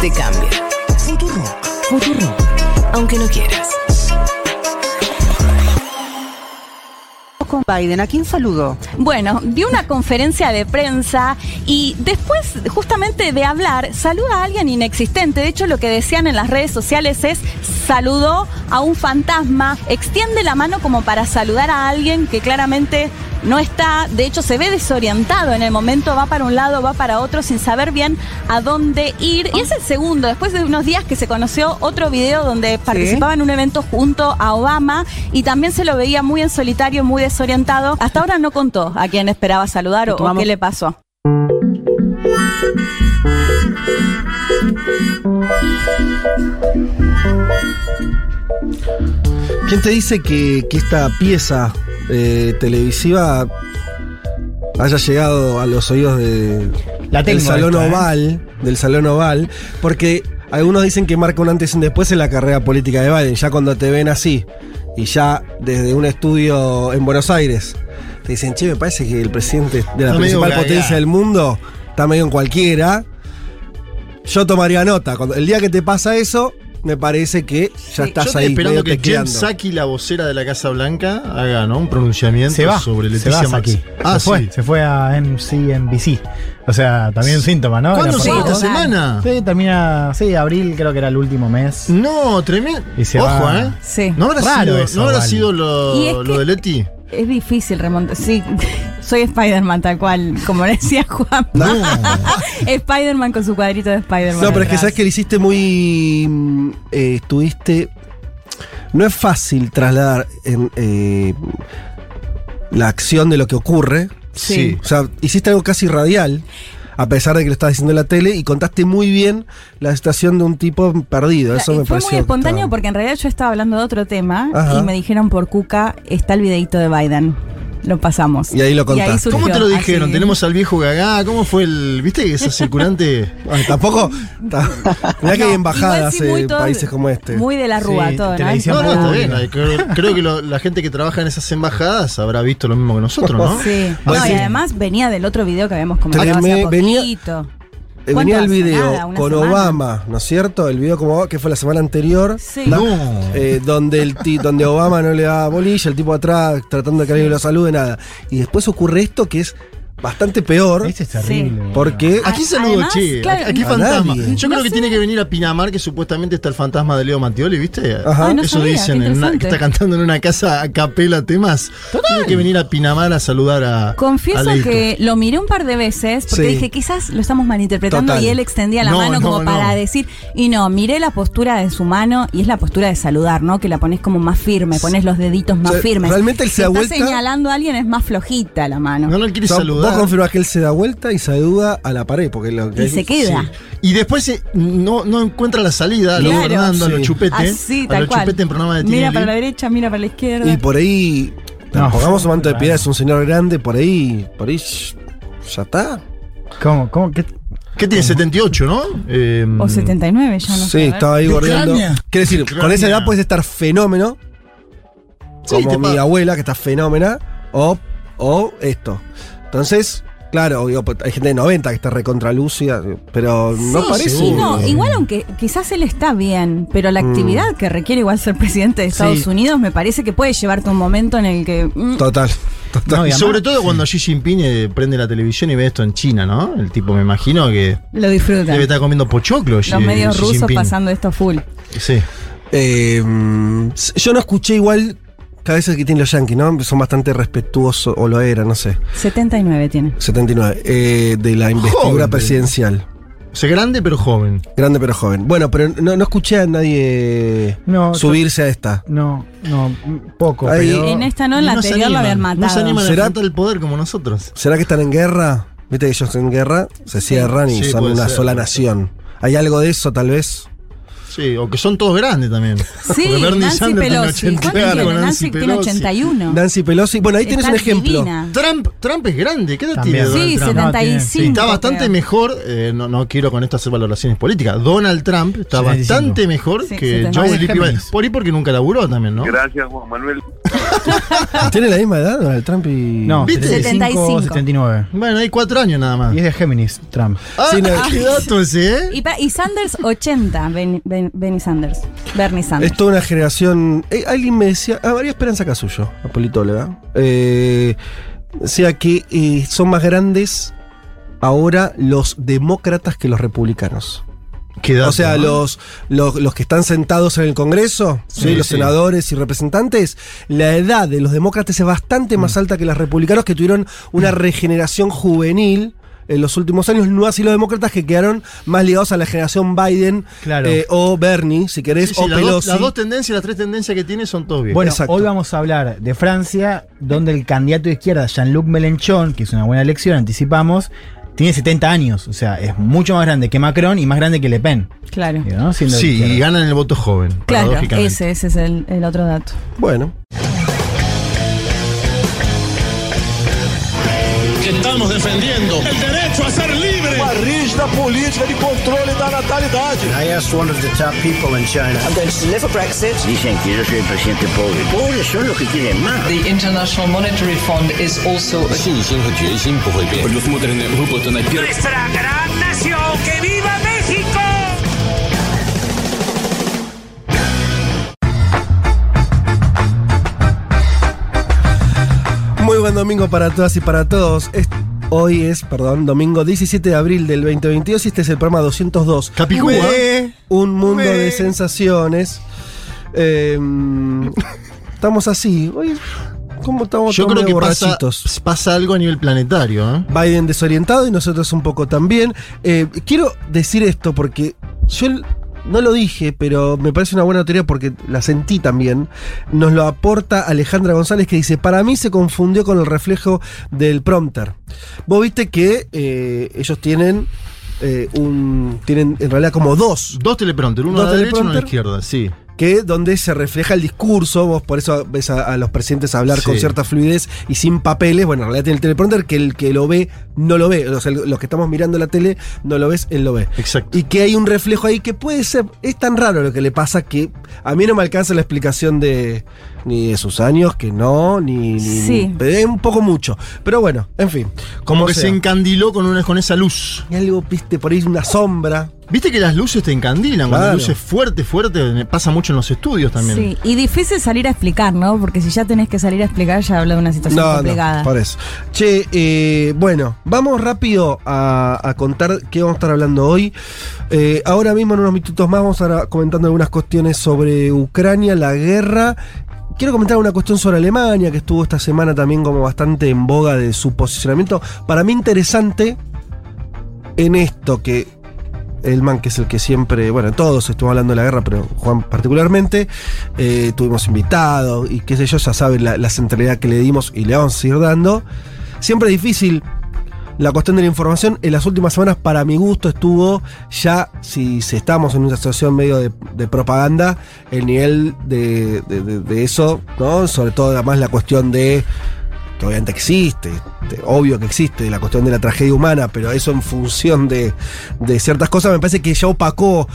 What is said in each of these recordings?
Te cambia. Futurock. Futurock. Aunque no quieras. con Biden. ¿A quién saludó? Bueno, dio una conferencia de prensa y después justamente de hablar, saluda a alguien inexistente. De hecho, lo que decían en las redes sociales es saludó a un fantasma, extiende la mano como para saludar a alguien que claramente no está, de hecho se ve desorientado en el momento, va para un lado, va para otro sin saber bien a dónde ir. Y es el segundo, después de unos días que se conoció otro video donde participaba en un evento junto a Obama y también se lo veía muy en solitario, muy desorientado. Hasta ahora no contó a quién esperaba saludar o, o qué le pasó. ¿Quién te dice que, que esta pieza eh, televisiva haya llegado a los oídos de, La del Salón esta, ¿eh? Oval? Del Salón Oval. Porque algunos dicen que marca un antes y un después en la carrera política de Biden. Ya cuando te ven así y ya desde un estudio en Buenos Aires te dicen, che, me parece que el presidente de la principal potencia del mundo está medio en cualquiera. Yo tomaría nota. Cuando, el día que te pasa eso, me parece que ya estás Yo estoy ahí. esperando que Jen. Psaki, la vocera de la Casa Blanca, haga ¿no? un pronunciamiento Se va. sobre se Leticia aquí. Ah, se fue. sí. Se fue a MCNBC. O sea, también un síntoma, ¿no? ¿Cuándo se esta semana? Sí, termina. Sí, abril creo que era el último mes. No, tremendo. Y se Ojo, va. ¿eh? Sí. ¿No habrá, Raro sido, eso, ¿no habrá sido lo, de Leti? Es difícil remontar. Sí, soy Spider-Man tal cual, como decía Juan. Spider-Man con su cuadrito de Spider-Man. No, pero es que sabes que lo hiciste muy. mm, eh, estuviste. No es fácil trasladar en, eh, la acción de lo que ocurre. Sí. O sea, hiciste algo casi radial, a pesar de que lo estabas diciendo en la tele, y contaste muy bien la situación de un tipo perdido. Eso me fue pareció. muy espontáneo estaba- porque en realidad yo estaba hablando de otro tema Ajá. y me dijeron por Cuca está el videito de Biden. Lo pasamos. Y ahí lo contaste. surgió, ¿Cómo te lo dijeron? así. Tenemos al viejo Gagá. ¿Cómo fue el. ¿Viste que ese circulante. Ay, tampoco. ta- Mirá que hay embajadas sí, en todo- países como este. Muy de la rúa Sí, todo, ¿no? No, no, está bien. Creo, creo que lo- la gente que trabaja en esas embajadas habrá visto lo mismo que nosotros, ¿no? Sí. Bueno, No, y además venía del otro video que habíamos comentado hace Venía- poquito. Eh, ¿Cuánto venía el video Nada, con semana. Obama, ¿no es cierto? El video como que fue la semana anterior. Sí. No. eh, donde, el ti- donde Obama no le da bolilla, el tipo atrás tratando de que alguien lo salude, nada. Y después ocurre esto que es bastante peor, Este es terrible. porque ¿A quién saludo, Además, che? claro, ¿A qué a fantasma? nadie. Yo No creo que sé. tiene que venir a Pinamar, que supuestamente está el fantasma de Leo Mattioli, ¿viste? Ajá. Ay, no Eso sabía, dicen, qué en una- que está cantando en una casa a capela temas. Tiene que venir a Pinamar a saludar a. Confieso que lo miré un par de veces porque Sí. dije quizás lo estamos malinterpretando Total. y él extendía la No, mano no, como no. para decir y no, miré la postura de su mano y es la postura de saludar, ¿no? Que la pones como más firme, pones los deditos más O sea, firmes. realmente él Si se da está vuelta- señalando a alguien es más flojita la mano. No, no quiere saludar. Vos confirmás que él se da vuelta y saluda a la pared, porque lo que y se queda. Sí. Y después no, no encuentra la salida, a lo Claro. Fernando, a lo Sí. chupete. Así, a tal lo cual. chupete en programa de mira Tinelli. para la derecha, mira para la izquierda. Y por ahí, No. pongamos un manto de piedad, es un señor grande, por ahí, por ahí, ya está. ¿Cómo? ¿Cómo? ¿Qué? ¿Qué tiene? 78, ¿no? Eh, o 79, ya no sí, sé. a ver. estaba ahí. Ucrania. Quiere decir, De con esa edad puedes estar fenómeno, Sí, como mi abuela, que está fenómena, o, o esto. Entonces, claro, digo, pues, hay gente de 90 que está recontralúcida, pero no parece. sí, no, igual aunque quizás él está bien, pero la actividad que requiere igual ser presidente de Estados Sí. Unidos me parece que puede llevarte a un momento en el que... mm, Total, total. No, Y y sobre además- todo cuando Xi Jinping eh, prende la televisión y ve esto en China, ¿no? El tipo, me imagino que lo disfrutan. debe estar comiendo pochoclo. Xi- Los medios Xi rusos Jinping. pasando esto full. Sí. Eh, mm, yo no escuché igual cada vez que tienen los yankees, ¿no? Son bastante respetuosos, o lo eran, no sé. 79 tiene. 79. eh, de la investidura Joven. presidencial. O sea, grande pero joven. Grande pero joven. Bueno, pero no, no escuché a nadie No, subirse a esta. No, no, poco. Ahí- pero- En esta no, en la no se anterior lo animan, habían matado. No se animan a ¿Será? enfrentar el poder como nosotros. ¿Será que están en guerra? Viste que ellos en guerra se cierran y Sí, son una ser. sola nación. ¿Hay algo de eso tal vez? Sí, o que son todos grandes también. Sí, Porque Bernie Nancy Sanders tiene Pelosi. 80, ¿Cuánto claro, tiene? Nancy Nancy tiene Pelosi. 81. Nancy Pelosi. Bueno, ahí tienes un ejemplo. divina. Trump, Trump es grande, ¿qué edad También. tiene Sí, Trump? No, tiene- 75. Y está bastante creo. mejor, eh, no, no quiero con esto hacer valoraciones políticas. Donald Trump está 75. bastante mejor Sí, que 75. Joe. Géminis. Por ahí porque nunca laburó también, ¿no? Gracias, Juan Manuel. ¿Tiene la misma edad Donald Trump y.? No, ¿Viste? 75, 75. 79. Bueno, hay cuatro años nada más. Y es de Géminis, Trump. Ah, Sí, no, qué dato ese, ¿eh? Y, pa- y Sanders 80, Ben- Ben- Benny Sanders. Bernie Sanders. Es toda una generación. eh, alguien me decía. Ah, María Esperanza Casullo, la politóloga. Eh, decía que eh, son más grandes ahora los demócratas que los republicanos. Dato, o sea, ¿no? los, los, los que están sentados en el Congreso, ¿sí? Sí, los sí. senadores y representantes, la edad de los demócratas es bastante más alta que los republicanos que tuvieron una regeneración juvenil. En los últimos años, no así los demócratas que quedaron más ligados a la generación Biden Claro. eh, o Bernie, si querés, Sí, sí, o las, dos, Pelosi. las dos tendencias, las tres tendencias que tiene son todos bien. Bueno, Exacto. hoy vamos a hablar de Francia, donde el candidato de izquierda, Jean-Luc Mélenchon, que es una buena elección, anticipamos, tiene 70 años. O sea, es mucho más grande que Macron y más grande que Le Pen. Claro. sí, y ganan el voto joven. Claro, ese, ese es el, el otro dato. Bueno, que estamos defendiendo el derecho rígida política de controle da natalidade. I asked one of the top people in China. I'm going to deliver Brexit. Dicen que yo soy el presidente pobre. Pobres son los que quieren más. The International Monetary Fund is also a... Nuestra gran nación, que viva México! Muy buen domingo para todas y para todos. Este hoy es, perdón, domingo 17 de abril del 2022 y este es el programa 202. Capicúa. Un mundo Ué. de sensaciones. Eh, estamos así. Hoy, ¿cómo estamos Yo creo que pasa, pasa algo a nivel planetario. ¿eh? Biden desorientado y nosotros un poco también. Eh, quiero decir esto porque yo no lo dije, pero me parece una buena teoría porque la sentí también. Nos lo aporta Alejandra González que dice, para mí se confundió con el reflejo del prompter. Vos viste que eh, ellos tienen eh, un... Tienen en realidad como dos Dos teleprompter, uno a la derecha y uno a la izquierda, sí. Que donde se refleja el discurso, vos por eso ves a, a los presidentes hablar Sí. con cierta fluidez y sin papeles, bueno, en realidad tiene el teleprompter que el que lo ve no lo ve, o sea, los que estamos mirando la tele no lo ves, él lo ve. Exacto. Y que hay un reflejo ahí que puede ser, es tan raro lo que le pasa que a mí no me alcanza la explicación de ni de sus años, que no, ni, ni- Sí. ni- un poco mucho. Pero bueno, en fin. Como que sea. se encandiló con, una, con esa luz. Y algo, viste, por ahí una sombra. Viste que las luces te encandilan. Cuando Claro. la luz es fuerte, fuerte, pasa mucho en los estudios también. Sí, y difícil salir a explicar, ¿no? Porque si ya tenés que salir a explicar, ya habla de una situación No, complicada. no, por eso. Che, eh, bueno, vamos rápido a, a contar qué vamos a estar hablando hoy. Eh, ahora mismo, en unos minutos más, vamos a estar comentando algunas cuestiones sobre Ucrania, la guerra. Quiero comentar una cuestión sobre Alemania, que estuvo esta semana también como bastante en boga de su posicionamiento. Para mí interesante en esto que el man que es el que siempre, bueno, todos estuvimos hablando de la guerra, pero Juan particularmente, eh, tuvimos invitados y qué sé yo, ya saben la, la centralidad que le dimos y le vamos a seguir dando. Siempre es difícil la cuestión de la información. En las últimas semanas, para mi gusto, estuvo ya, si, estamos en una situación medio de, propaganda, el nivel de, de- eso, ¿no? Sobre todo además la cuestión de que obviamente existe, de- obvio que existe, la cuestión de la tragedia humana, pero eso en función de, de ciertas cosas me parece que ya opacó.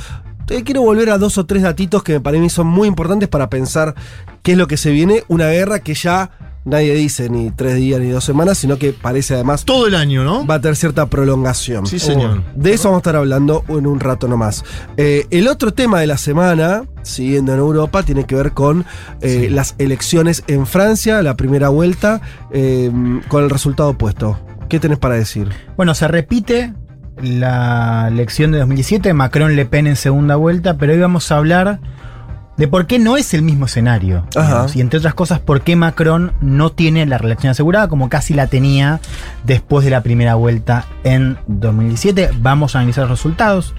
Eh, Quiero volver a dos o tres datitos que para mí son muy importantes para pensar qué es lo que se viene. Una guerra que ya nadie dice ni tres días ni dos semanas, sino que parece además Todo el año, ¿no? va a tener cierta prolongación. Sí, señor. De eso vamos a estar hablando en un rato nomás. Eh, el otro tema de la semana, siguiendo en Europa, tiene que ver con eh, las elecciones en Francia, la primera vuelta, eh, con el resultado opuesto. ¿Qué tenés para decir? Bueno, se repite la elección de 2017, Macron-Le Pen en segunda vuelta, pero hoy vamos a hablar de por qué no es el mismo escenario. Digamos, Y entre otras cosas, por qué Macron no tiene la reelección asegurada como casi la tenía después de la primera vuelta en 2017. Vamos a analizar los resultados.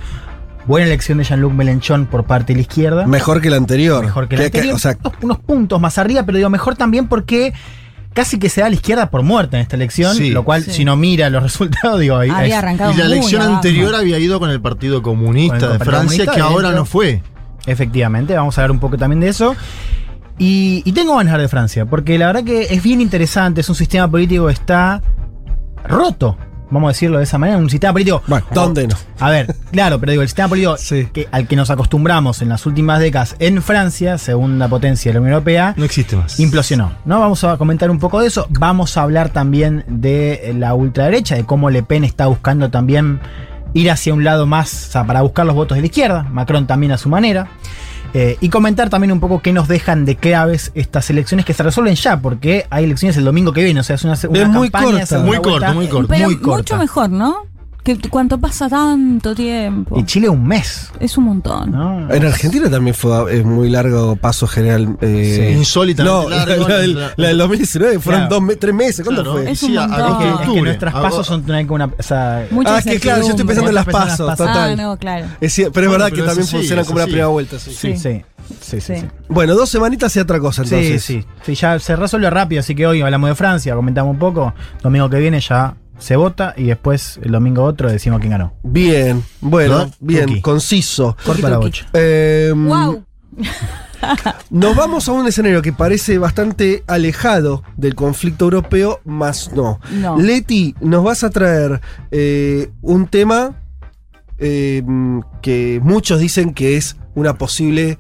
Buena elección de Jean-Luc Mélenchon por parte de la izquierda. Mejor que la anterior. Mejor que la Que- que- anterior. o sea, unos, unos puntos más arriba, pero digo mejor también porque casi que se da a la izquierda por muerta en esta elección, Sí. lo cual, Sí. si no mira los resultados, digo, ahí Había arrancado Y la elección abajo. anterior había ido con el Partido Comunista el de Partido Francia, Comunista, que ahora no fue. Efectivamente, vamos a hablar un poco también de eso. Y, y tengo ganas de hablar de Francia, porque la verdad que es bien interesante, es un sistema político que está roto, vamos a decirlo de esa manera, un sistema político... Bueno, ¿dónde no? A ver, claro, pero digo, el sistema político Sí. que, al que nos acostumbramos en las últimas décadas en Francia, segunda potencia de la Unión Europea, No existe más. implosionó. ¿no? Vamos a comentar un poco de eso. Vamos a hablar también de la ultraderecha, de cómo Le Pen está buscando también ir hacia un lado más, o sea, para buscar los votos de la izquierda. Macron también a su manera. Eh, y comentar también un poco qué nos dejan de claves estas elecciones que se resuelven ya, porque hay elecciones el domingo que viene. O sea, es una, una Es muy campaña, corta. Muy corto, muy corto. Pero muy mucho corta. mejor, ¿no? Que cuanto pasa tanto tiempo. Y Chile un mes. Es un montón. ¿no? En Argentina también fue muy largo paso general. eh, Sí. Insólitamente No, largo. la, del, la del 2019 fueron Claro. dos, me- tres meses. ¿Cuánto Claro. fue? Es un Sí, a- montón. agosto y Es Es que octubre. nuestras Agosto. pasos son una, una- o sea, Ah, que claro, yo estoy pensando en las pasos, pasan. total. Ah, no, claro. Es pero es Bueno, verdad pero que es también así, funcionan es como una primera vuelta. Sí. sí, Sí. sí, sí, sí, Sí. sí. Bueno, dos semanitas y otra cosa entonces. Sí, sí. Sí, ya se resuelve rápido, así que hoy hablamos de Francia, comentamos un poco. Domingo que viene ya se vota y después el domingo otro decimos quién ganó. Bien, bueno, ¿No? bien, Tuki. conciso. Corta la bocha. Eh, Wow. Nos vamos a un escenario que parece bastante alejado del conflicto europeo, más no. No. Leti, nos vas a traer eh, un tema eh, que muchos dicen que es una posible,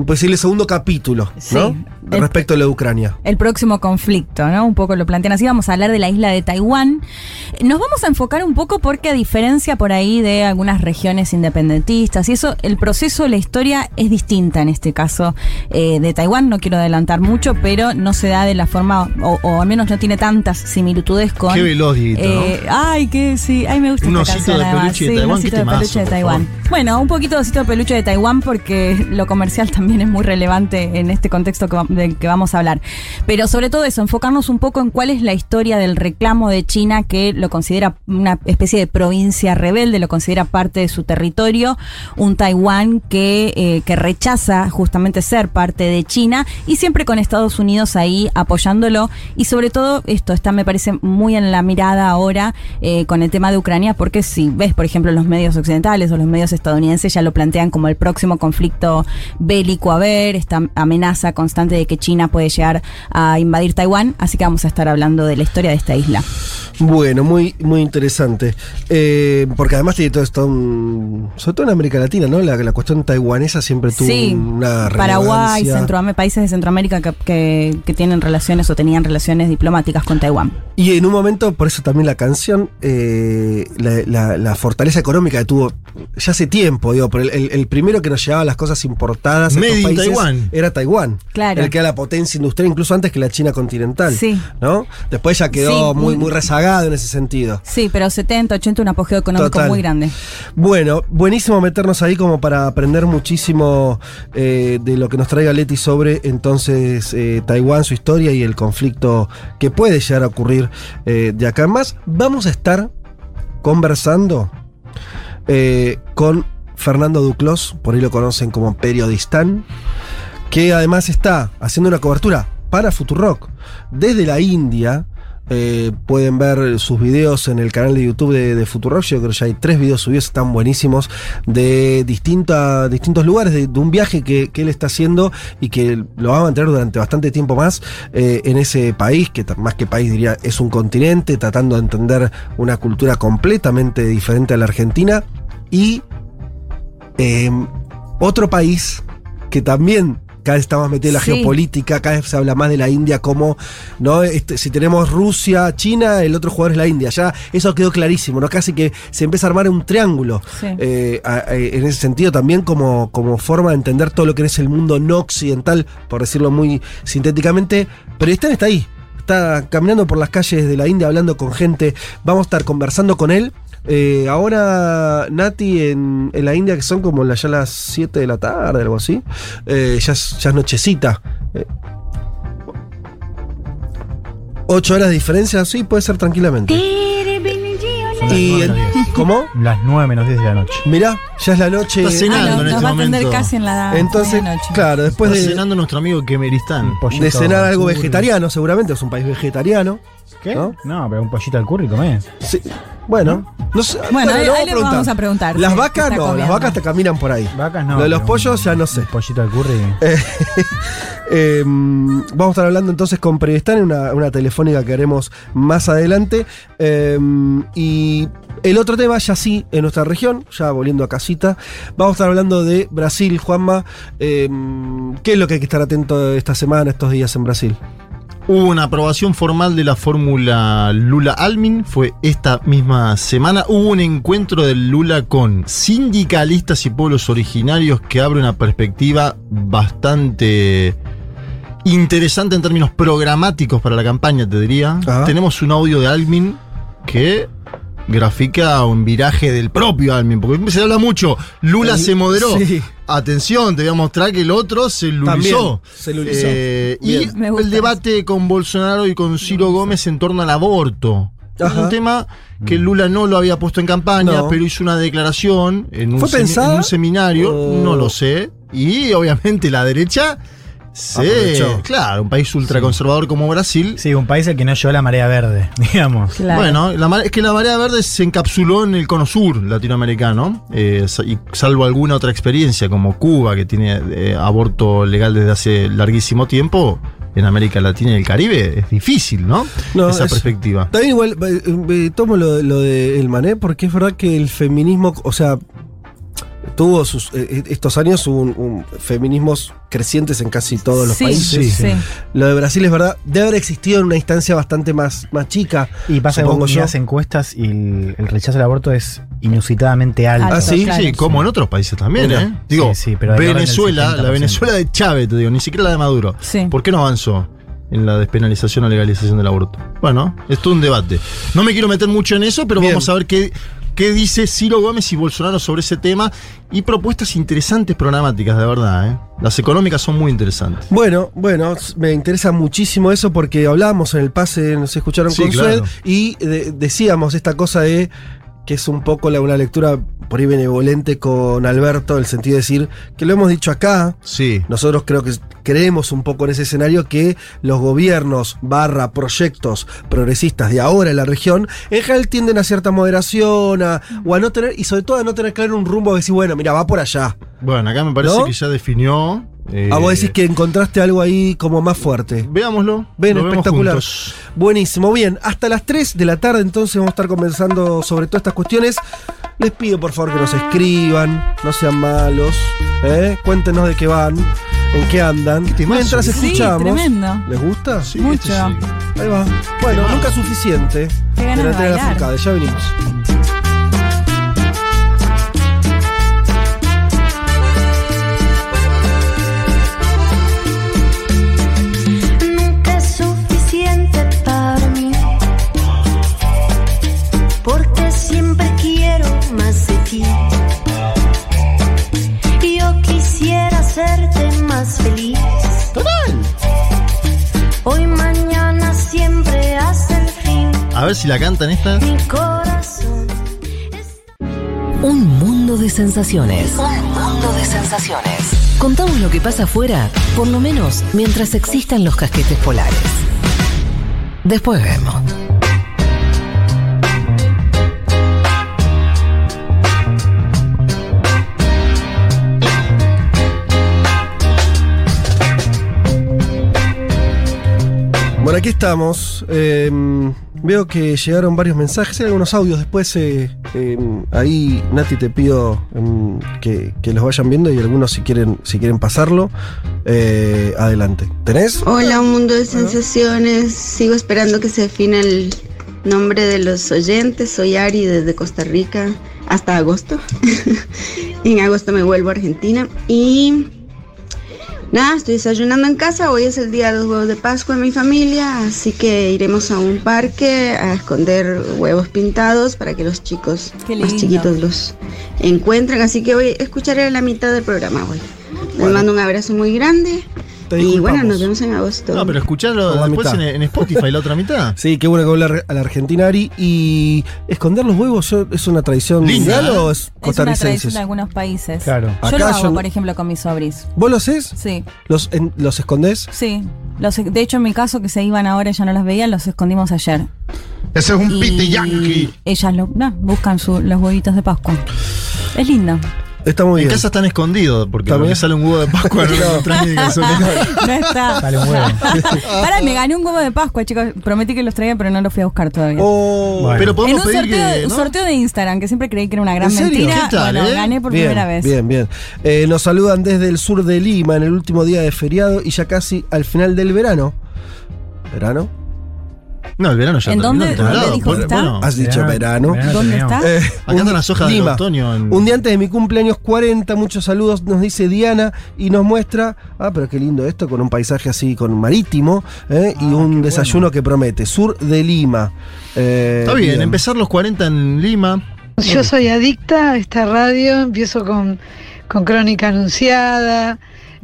un posible segundo capítulo, Sí. ¿no? El- Respecto a la de Ucrania. el próximo conflicto, ¿no? Un poco lo plantean así. Vamos a hablar de la isla de Taiwán. Nos vamos a enfocar un poco porque a diferencia por ahí de algunas regiones independentistas y eso, el proceso, la historia es distinta en este caso eh, de Taiwán. No quiero adelantar mucho, pero no se da de la forma, o, o al menos no tiene tantas similitudes con... Qué veloz, Dieguito, Eh, Ay, que sí, ay, me gusta Un esta osito canción de además. peluche de Sí, Taiwán, un osito qué de temazo, peluche de Taiwán. Bueno, un poquito de osito de peluche de Taiwán porque lo comercial también es muy relevante en este contexto del que vamos a hablar. Pero sobre todo eso, enfocarnos un poco en cuál es la historia del reclamo de China que lo considera una especie de provincia rebelde, lo considera parte de su territorio, un Taiwán que, eh, que rechaza justamente ser parte de China y siempre con Estados Unidos ahí apoyándolo y sobre todo esto está me parece muy en la mirada ahora eh, con el tema de Ucrania porque si ves por ejemplo los medios occidentales o los medios estadounidenses ya lo plantean como el próximo conflicto bélico a ver, esta amenaza constante de que China puede llegar a invadir Taiwán, así que vamos a estar hablando de la historia de esta isla. Bueno, muy, muy interesante. Eh, porque además tiene todo esto, un- sobre todo en América Latina, ¿no? La, la cuestión taiwanesa siempre tuvo Sí, una Paraguay. Centroam- países de Centroamérica que, que- que tienen relaciones o tenían relaciones diplomáticas con Taiwán. Y en un momento, por eso también la canción, eh, la, la- la fortaleza económica que tuvo ya hace tiempo, digo, pero el, el- el primero que nos llevaba las cosas importadas Made in Taiwan. era Taiwán. Claro. El que era la potencia industrial, incluso antes que la China continental. Sí. ¿No? Después ya quedó Sí, muy, muy- muy rezagado en ese sentido. Sí, pero 70, 80, un apogeo económico Total. muy grande. Bueno, buenísimo meternos ahí como para aprender muchísimo eh, de lo que nos traiga Leti sobre entonces eh, Taiwán, su historia y el conflicto que puede llegar a ocurrir eh, de acá en más. Vamos a estar conversando eh, con Fernando Duclos, por ahí lo conocen como periodistán, que además está haciendo una cobertura para Futurock desde la India. Eh, pueden ver sus videos en el canal de YouTube de, de Futurock. Yo creo que ya hay tres videos subidos, están buenísimos, de distintos lugares, de, un viaje que, él está haciendo y que lo va a mantener durante bastante tiempo más eh, en ese país, que más que país diría es un continente, tratando de entender una cultura completamente diferente a la Argentina. Y eh, otro país que también cada vez está más metido en la Sí. geopolítica, cada vez se habla más de la India como, ¿no? Este, si tenemos Rusia, China, el otro jugador es la India. Ya eso quedó clarísimo, ¿no? Casi que se empieza a armar un triángulo. Sí. Eh, a- a- en ese sentido también como, como forma de entender todo lo que es el mundo no occidental, por decirlo muy sintéticamente. Pero Stan está ahí. Está caminando por las calles de la India hablando con gente. Vamos a estar conversando con él. Eh, ahora, Nati, en, en la India, que son como ya las 7 de la tarde, algo así, eh, ya, es- ya es nochecita. Eh, ¿Ocho horas de diferencia? Sí, puede ser tranquilamente. Y. ¿Cómo? Las 9 menos 10 de la noche. Mirá, Ya es la noche. Está cenando Ah, no, en nos este va a casi en la Entonces, claro, después Está de, cenando nuestro amigo Kemeristán. De cenar algo curry. vegetariano, seguramente es un país vegetariano. ¿Qué? ¿No? ¿No? pero un pollito al curry comés. Sí. Bueno, no sé. Bueno, ahí- ahí le vamos a preguntar, Las vacas ¿qué está no, las vacas te caminan por ahí. Vacas no. Lo de los pollos un- ya no sé. pollito al curry. Eh, eh, vamos a estar hablando entonces con Prevestán en una, una telefónica que haremos más adelante. Eh, y el otro tema, ya sí, en nuestra región, ya volviendo a casita, vamos a estar hablando de Brasil, Juanma. Eh, ¿Qué es lo que hay que estar atento esta semana, estos días en Brasil? Hubo una aprobación formal de la fórmula Lula-Almin, fue esta misma semana. Hubo un encuentro del Lula con sindicalistas y pueblos originarios que abre una perspectiva bastante interesante en términos programáticos para la campaña, te diría. Ajá. Tenemos un audio de Almin que grafica un viraje del propio Almin, porque se habla mucho, Lula El- se moderó. sí. Atención, te voy a mostrar que el otro se lulizó. Se lulizó. Eh, y el debate con Bolsonaro y con Ciro Gómez en torno al aborto. Es un tema que Lula no lo había puesto en campaña, No. pero hizo una declaración en un, ¿Fue en un seminario, O- no lo sé. Y obviamente la derecha Aprovechó. Claro, un país ultraconservador como Brasil. Sí, un país al que no llevó la marea verde, digamos. Claro. Bueno, la es que la marea verde se encapsuló en el cono sur latinoamericano, eh, y salvo alguna otra experiencia como Cuba, que tiene eh, aborto legal desde hace larguísimo tiempo, en América Latina y el Caribe es difícil, ¿no? No, Esa es- perspectiva. También igual, eh, eh, tomo lo, lo de El Mané, porque es verdad que el feminismo, o sea, tuvo sus, eh, estos años hubo un, un feminismos crecientes en casi todos los sí, países. sí. Lo de Brasil es verdad, debe haber existido en una instancia bastante más, más chica. Y pasa que mirás encuestas y el, el rechazo al aborto es inusitadamente alto. Ah, sí, claro. Sí, como en otros países también, Mira. ¿eh? Digo, Sí, sí, pero Venezuela, la 70%. Venezuela de Chávez, te digo, ni siquiera la de Maduro. Sí. ¿Por qué no avanzó en la despenalización o legalización del aborto? Bueno, es todo un debate. No me quiero meter mucho en eso, pero Bien. vamos a ver qué, qué dice Ciro Gómez y Bolsonaro sobre ese tema y propuestas interesantes programáticas, de verdad, ¿eh? Las económicas son muy interesantes. Bueno, bueno, me interesa muchísimo eso porque hablábamos en el pase, nos escucharon Sí, con claro. Sued y de- decíamos esta cosa de que es un poco la, una lectura por ahí benevolente con Alberto, en el sentido de decir que lo hemos dicho acá, Sí. Nosotros creo que creemos un poco en ese escenario que los gobiernos barra proyectos progresistas de ahora en la región en general tienden a cierta moderación a- o a no tener, y sobre todo a no tener claro un rumbo que decir, bueno, mira, va por allá. Bueno, acá me parece ¿No? que ya definió. Eh, A vos decís que encontraste algo ahí como más fuerte. Veámoslo. Ven, espectacular. Buenísimo, bien, hasta las 3 de la tarde entonces vamos a estar conversando sobre todas estas cuestiones. Les pido por favor que nos escriban, no sean malos, ¿eh? cuéntenos de qué van, en qué andan. temazo. Mientras Sí, escuchamos. tremendo. ¿Les gusta? Sí, Mucho. este sí. Ahí va. Bueno, nunca es suficiente. Qué ganas de la ya venimos. Ti. Yo quisiera hacerte más feliz. Hoy, mañana, siempre hasta el fin. A ver si la cantan esta. Mi corazón. Un mundo de sensaciones. Un mundo de sensaciones. Contamos lo que pasa afuera, por lo menos mientras existan los casquetes polares. Después vemos. Bueno, aquí estamos. Eh, veo que llegaron varios mensajes, hay algunos audios. Después, eh, eh, ahí, Nati, te pido em, que, que los vayan viendo y algunos, si quieren, si quieren pasarlo, eh, adelante. ¿Tenés? Hola, un mundo de sensaciones. Sigo esperando que se defina el nombre de los oyentes. Soy Ari desde Costa Rica hasta agosto. en agosto me vuelvo a Argentina. Y nada, estoy desayunando en casa. Hoy es el día de los huevos de Pascua en mi familia. Así que iremos a un parque a esconder huevos pintados para que los chicos más chiquitos los encuentren. Así que hoy escucharé la mitad del programa hoy. Les mando un abrazo muy grande Te Y bueno, nos vemos en agosto. No, pero escucharlo La después mitad. en, en Spotify, la otra mitad. Sí, qué bueno que vuelve a la Argentina, Ari. ¿Y esconder los huevos es una tradición mundial ¿eh? o es Es una costarricense? tradición de algunos países. Claro. Yo Acá lo hago, yo- por ejemplo, con mis sobris. ¿Vos lo haces? Sí, ¿Los, en- ¿Los escondés? sí. Los, de hecho, en mi caso, que se iban ahora y ya no las veía, los escondimos ayer. Ese es un Y pite yankee. ellas lo, no, buscan su- los huevitos de Pascua. Es lindo. Está muy En bien. casa están escondidos, porque ¿También? sale un huevo de Pascua no. No está. Sale un huevo. Pará, me gané un huevo de Pascua, chicos. Prometí que los traía, pero no los fui a buscar todavía. Oh, Bueno. Pero en podemos un pedir sorteo, que. un ¿no? sorteo de Instagram, que siempre creí que era una gran ¿En serio? mentira. ¿Qué tal, bueno, eh? gané por bien, primera vez. Bien, bien. Eh, nos saludan desde el sur de Lima en el último día de feriado y ya casi al final del verano. ¿Verano? No, el verano ya ¿En terminó dónde- todos dónde lados, dijo pero que está? bueno, Has dicho verano. Verano ¿Dónde terminó. está? Eh, Acá están las hojas Lima. de otoño. en- Un día antes de mi cumpleaños 40, muchos saludos, nos dice Diana y nos muestra, ah, pero qué lindo esto, con un paisaje así, con marítimo, eh, y Ah, un desayuno bueno. que promete, sur de Lima. Eh, Está bien, empezar los 40 en Lima. Yo soy adicta a esta radio, empiezo con, con Crónica Anunciada,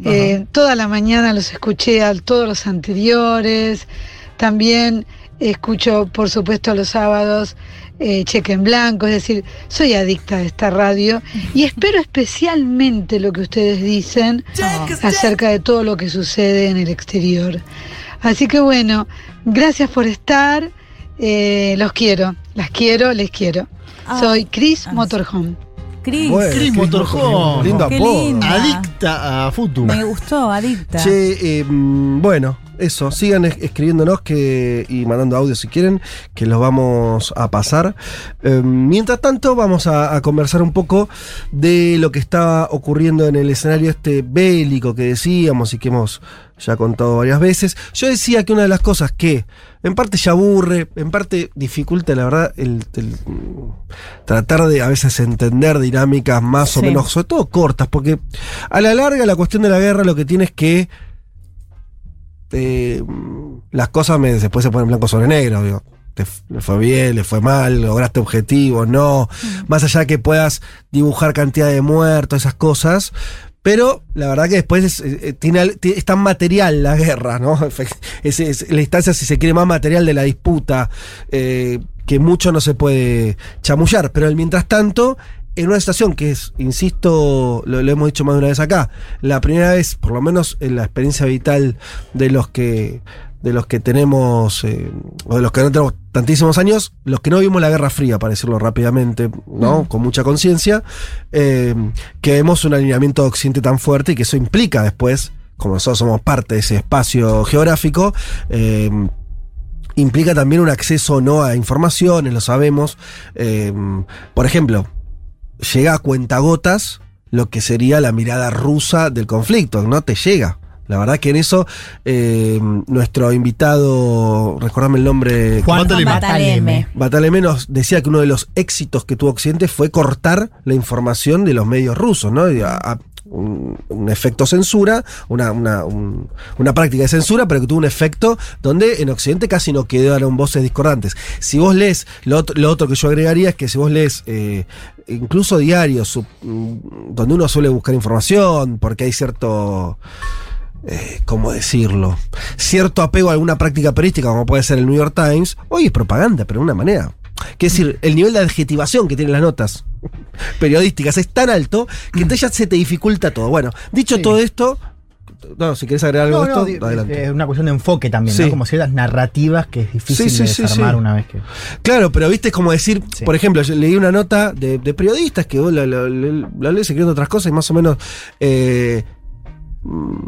eh, toda la mañana los escuché a todos los anteriores, también escucho por supuesto los sábados eh, Cheque en Blanco, es decir, soy adicta a esta radio y espero especialmente lo que ustedes dicen acerca de todo lo que sucede en el exterior. Así que bueno, gracias por estar, eh, los quiero, las quiero, les quiero. Ah, Soy Chris ah, Motorhome. Cris. Bueno, Chris Motorhome. Lindo. Adicta a Futu. Me gustó, adicta. Che, eh, bueno, eso, sigan es- escribiéndonos que, y mandando audio si quieren, que los vamos a pasar. Eh, mientras tanto, vamos a, a conversar un poco de lo que está ocurriendo en el escenario este bélico que decíamos y que hemos ya contado varias veces. Yo decía que una de las cosas que en parte ya aburre, en parte dificulta, la verdad, el, el, mm, tratar de a veces entender dinámicas más o menos, sobre todo cortas, porque a la larga la cuestión de la guerra lo que tiene es que eh, las cosas me, después se ponen blanco sobre negro. digo. Te le fue bien, le fue mal, lograste objetivos, no. Más allá de que puedas dibujar cantidad de muertos, esas cosas. Pero la verdad que después es, eh, tiene, es tan material la guerra, ¿no? Es la instancia, si se quiere, más material de la disputa, eh, que mucho no se puede chamullar. Pero el mientras tanto, en una situación que es, insisto, lo, lo hemos dicho más de una vez acá, la primera vez, por lo menos en la experiencia vital de los que de los que tenemos, eh, o de los que no tenemos tantísimos años, los que no vimos la Guerra Fría, para decirlo rápidamente, ¿no? Con mucha conciencia, eh, que vemos un alineamiento de Occidente tan fuerte y que eso implica después, como nosotros somos parte de ese espacio geográfico, eh, implica también un acceso no a informaciones, lo sabemos. Por ejemplo, llega a cuentagotas lo que sería la mirada rusa del conflicto, no te llega. La verdad que en eso eh, nuestro invitado, recordame el nombre, Juan Bataleme. Bataleme. Nos decía que uno de los éxitos que tuvo Occidente fue cortar la información de los medios rusos, ¿no? Y a- a- un, efecto censura, una, una, un- una práctica de censura, pero que tuvo un efecto donde en Occidente casi no quedaron voces discordantes. Si vos lees, lo, otro- que yo agregaría es que si vos lees eh, incluso diarios mm, donde uno suele buscar información, porque hay cierto eh, ¿cómo decirlo? Cierto apego a alguna práctica periodística, como puede ser el New York Times, hoy es propaganda, pero de una manera. Quiere decir, el nivel de adjetivación que tienen las notas periodísticas es tan alto que entonces ya se te dificulta todo. Bueno, dicho Sí. todo esto, no, si quieres agregar algo No, esto, adelante. es una cuestión de enfoque también, Sí. ¿no? Como ciertas narrativas que es difícil Sí, sí, de desarmar una vez que. Claro, pero viste es como decir, por ejemplo, yo leí una nota de, de periodistas que vos la, la, la- la lees escribiendo otras cosas y más o menos eh, mm,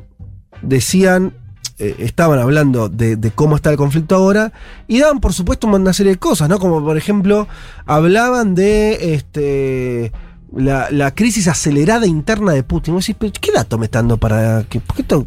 decían, eh, estaban hablando de, cómo está el conflicto ahora y daban por supuesto una serie de cosas, ¿no? Como por ejemplo, hablaban de este la, la crisis acelerada interna de Putin. Vos decís, "Pero, ¿qué dato me está dando para que... ¿por qué esto,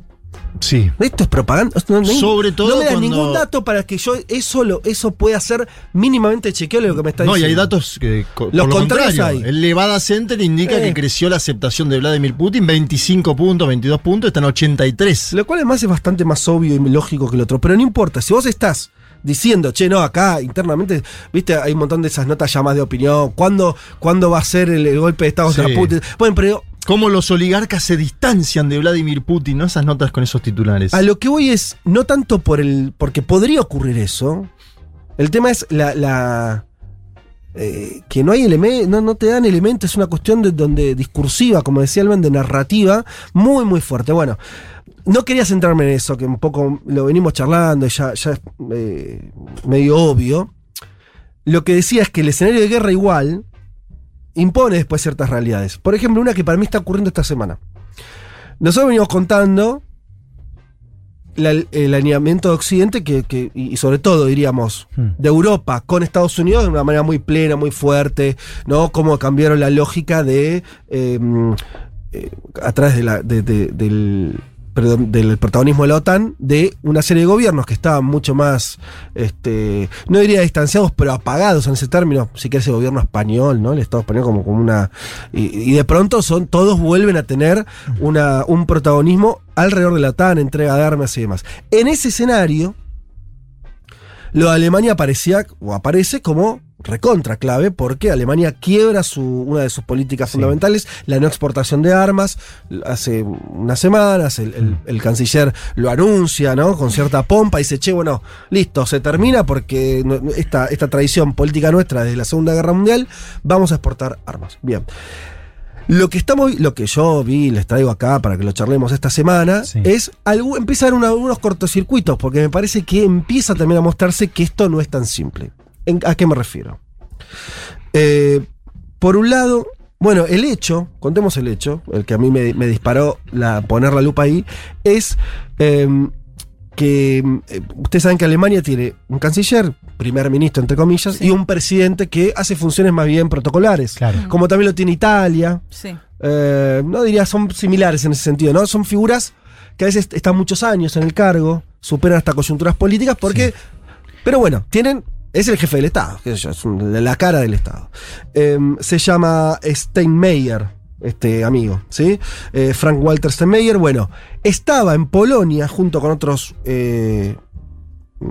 Sí. esto es propaganda? No, Sobre todo no me da cuando- ningún dato para que yo eso lo, eso pueda ser mínimamente chequeable lo que me está No, y diciendo. hay datos que, co- Los lo contrarios contrario, hay. el Levada Center indica Eh. que creció la aceptación de Vladimir Putin 25 puntos, 22 puntos, está en 83. Lo cual además es bastante más obvio y lógico que el otro. Pero no importa, si vos estás diciendo, che, no, acá internamente, viste, hay un montón de esas notas ya más de opinión. ¿Cuándo, cuándo va a ser el, el golpe de Estado contra Sí. Putin? Bueno, pero. Cómo los oligarcas se distancian de Vladimir Putin, ¿no? Esas notas con esos titulares. A lo que voy es, no tanto por el. porque podría ocurrir eso. El tema es la. la, eh, que no hay elementos, no, no te dan elementos, es una cuestión de donde discursiva, como decía Alban, de narrativa, muy, muy fuerte. Bueno, no quería centrarme en eso, que un poco lo venimos charlando y ya, es eh, medio obvio. Lo que decía es que el escenario de guerra igual impone después ciertas realidades. Por ejemplo, una que para mí está ocurriendo esta semana. Nosotros venimos contando la- el alineamiento de Occidente que, que- y sobre todo, diríamos, de Europa con Estados Unidos de una manera muy plena, muy fuerte, ¿no? Cómo cambiaron la lógica de. eh, eh, a través de la, de- de- del, perdón, del protagonismo de la OTAN, de una serie de gobiernos que estaban mucho más, este, no diría distanciados, pero apagados en ese término, si quieres el gobierno español, ¿no? El Estado español como, como una... Y, de pronto son, todos vuelven a tener una, un protagonismo alrededor de la OTAN, entrega de armas y demás. En ese escenario, lo de Alemania aparecía o aparece como recontra clave porque Alemania quiebra su, una de sus políticas fundamentales, la no exportación de armas. Hace unas semanas el, el- el canciller lo anuncia, ¿no? Con cierta pompa y dice, che, bueno, listo, se termina porque esta, esta tradición política nuestra desde la Segunda Guerra Mundial, vamos a exportar armas. Bien. Lo que estamos, lo que yo vi, les traigo acá para que lo charlemos esta semana, es algo, empieza a haber una- algunos cortocircuitos, porque me parece que empieza también a mostrarse que esto no es tan simple. ¿En- ¿A qué me refiero? Eh, por un lado, bueno, el hecho, contemos el hecho, el que a mí me, me disparó la, poner la lupa ahí, es eh, que eh, ustedes saben que Alemania tiene un canciller, primer ministro entre comillas, y un presidente que hace funciones más bien protocolares, como también lo tiene Italia. Sí. Eh, no diría, son similares en ese sentido, ¿no? Son figuras que a veces están muchos años en el cargo, superan hasta coyunturas políticas, porque. Pero bueno, tienen. Es el jefe del Estado, qué sé yo, es un- la cara del Estado. Eh, se llama Steinmeier, este amigo, ¿sí? Eh, Frank Walter Steinmeier, bueno, estaba en Polonia junto con otros eh,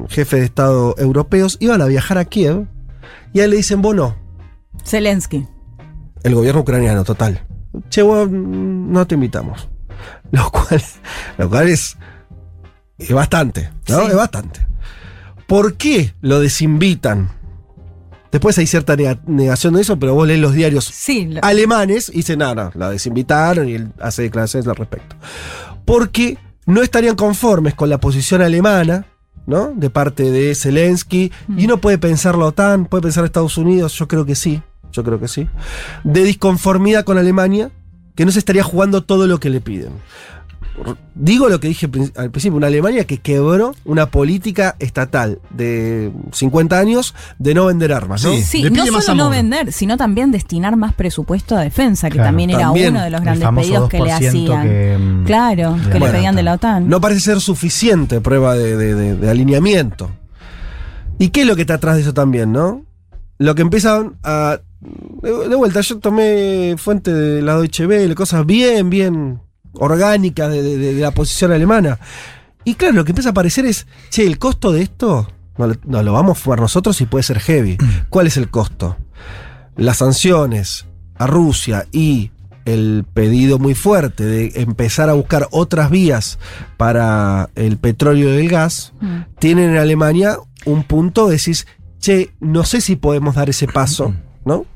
jefes de Estado europeos, iban a viajar a Kiev y a él le dicen, vos no, Zelensky. el gobierno ucraniano, total. Che, vos, mm, no te invitamos. Lo cual, lo cual es, es bastante, ¿no? Es bastante. ¿Por qué lo desinvitan? Después hay cierta nega- negación de eso, pero vos lees los diarios alemanes y dicen, no, no, la desinvitaron y él hace declaraciones al respecto. Porque no estarían conformes con la posición alemana, ¿no? De parte de Zelensky. Y uno puede pensar la OTAN, puede pensar Estados Unidos, yo creo que sí, yo creo que sí. De disconformidad con Alemania, que no se estaría jugando todo lo que le piden. Digo lo que dije al principio, una Alemania que quebró una política estatal de 50 años de no vender armas, ¿no? Sí, no solo no vender, sino también destinar más presupuesto a defensa, que Claro, también era también. uno de los grandes pedidos que le 2% hacían. que, mm, claro, que le Bueno, pedían de la OTAN. No parece ser suficiente prueba de, de- de- de alineamiento. ¿Y qué es lo que está atrás de eso también, no? Lo que empiezan a. De, de vuelta, yo tomé fuente de la Deutsche Welle, cosas bien, bien orgánicas de, de- de- de la posición alemana. Y claro, lo que empieza a aparecer es, che, el costo de esto no, lo- no lo vamos a jugar nosotros y puede ser heavy. ¿Cuál es el costo? Las sanciones a Rusia y el pedido muy fuerte de empezar a buscar otras vías para el petróleo y el gas, tienen en Alemania un punto, decís, che, no sé si podemos dar ese paso, ¿no?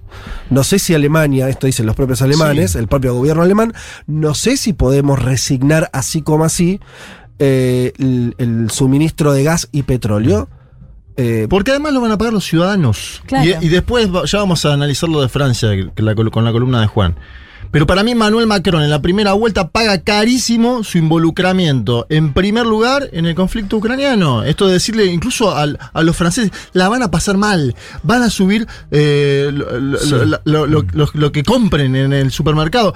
No sé si Alemania, esto dicen los propios alemanes, Sí. el propio gobierno alemán, no sé si podemos resignar así como así eh, el, el suministro de gas y petróleo. Eh, Porque además lo van a pagar los ciudadanos. Claro. Y, y después ya vamos a analizar lo de Francia que la col- con la columna de Juan. Pero para mí Manuel Macron en la primera vuelta paga carísimo su involucramiento, en primer lugar, en el conflicto ucraniano. Esto de decirle incluso al- a los franceses, la van a pasar mal, van a subir eh, lo, lo- Sí. lo- lo- lo- lo- lo que compren en el supermercado.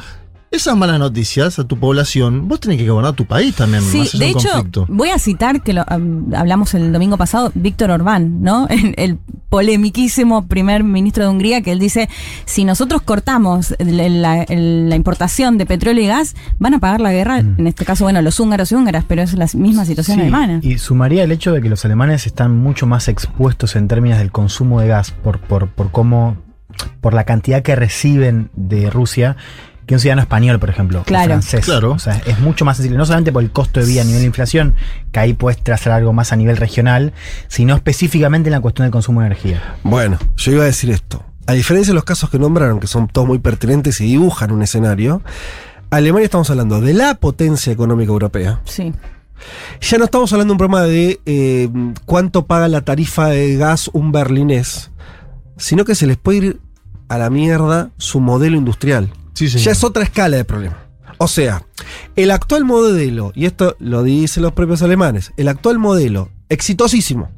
Esas malas noticias a tu población, vos tenés que gobernar tu país también. Sí, más allá de hecho, conflicto. voy a citar que lo um, hablamos el domingo pasado, Víctor Orbán, ¿no? El, el polemiquísimo primer ministro de Hungría, que él dice: si nosotros cortamos la, importación de petróleo y gas, van a pagar la guerra, en este caso, bueno, los húngaros y húngaras, pero es la misma situación Sí, alemana. Y sumaría el hecho de que los alemanes están mucho más expuestos en términos del consumo de gas por, por, por cómo, por la cantidad que reciben de Rusia que un ciudadano español, por ejemplo, o francés. Claro. O sea, es mucho más sensible, no solamente por el costo de vida a nivel de inflación, que ahí puedes trazar algo más a nivel regional, sino específicamente en la cuestión del consumo de energía. Bueno, yo iba a decir esto. A diferencia de los casos que nombraron, que son todos muy pertinentes y dibujan un escenario, Alemania estamos hablando de la potencia económica europea. Sí. Ya no estamos hablando de un problema de eh, cuánto paga la tarifa de gas un berlinés, sino que se les puede ir a la mierda su modelo industrial. Ya es otra escala de problema. O sea, el actual modelo, y esto lo dicen los propios alemanes, el actual modelo exitosísimo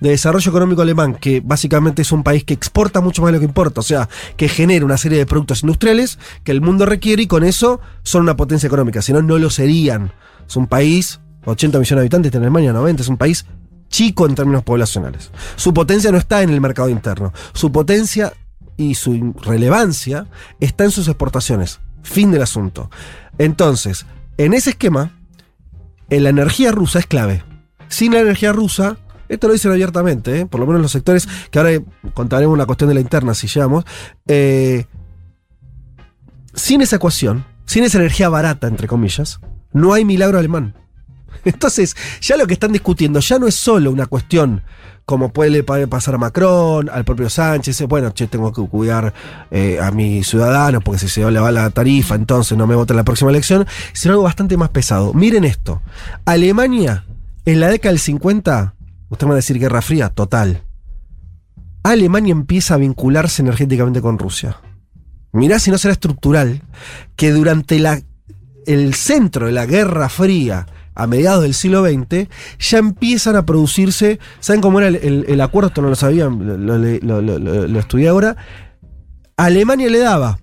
de desarrollo económico alemán, que básicamente es un país que exporta mucho más de lo que importa, o sea, que genera una serie de productos industriales que el mundo requiere y con eso son una potencia económica, si no, no lo serían. Es un país, 80 millones de habitantes, en Alemania 90, es un país chico en términos poblacionales. Su potencia no está en el mercado interno, su potencia y su relevancia está en sus exportaciones. Fin del asunto. Entonces, en ese esquema, la energía rusa es clave. Sin la energía rusa, esto lo dicen abiertamente, ¿eh? por lo menos los sectores, que ahora contaremos una cuestión de la interna si llegamos, eh, sin esa ecuación, sin esa energía barata, entre comillas, no hay milagro alemán. Entonces, ya lo que están discutiendo ya no es solo una cuestión como puede pasar a Macron, al propio Sánchez, eh, bueno, che, tengo que cuidar eh, a mis ciudadanos porque si se le va la tarifa, entonces no me votan la próxima elección, sino algo bastante más pesado. Miren esto, Alemania, en la década del 50, usted me va a decir Guerra Fría, total. Alemania empieza a vincularse energéticamente con Rusia. Mirá si no será estructural, que durante la, el centro de la Guerra Fría, a mediados del siglo XX, ya empiezan a producirse. ¿Saben cómo era el, el- el acuerdo? Esto no lo sabían, lo, lo- lo- lo- estudié ahora. Alemania le daba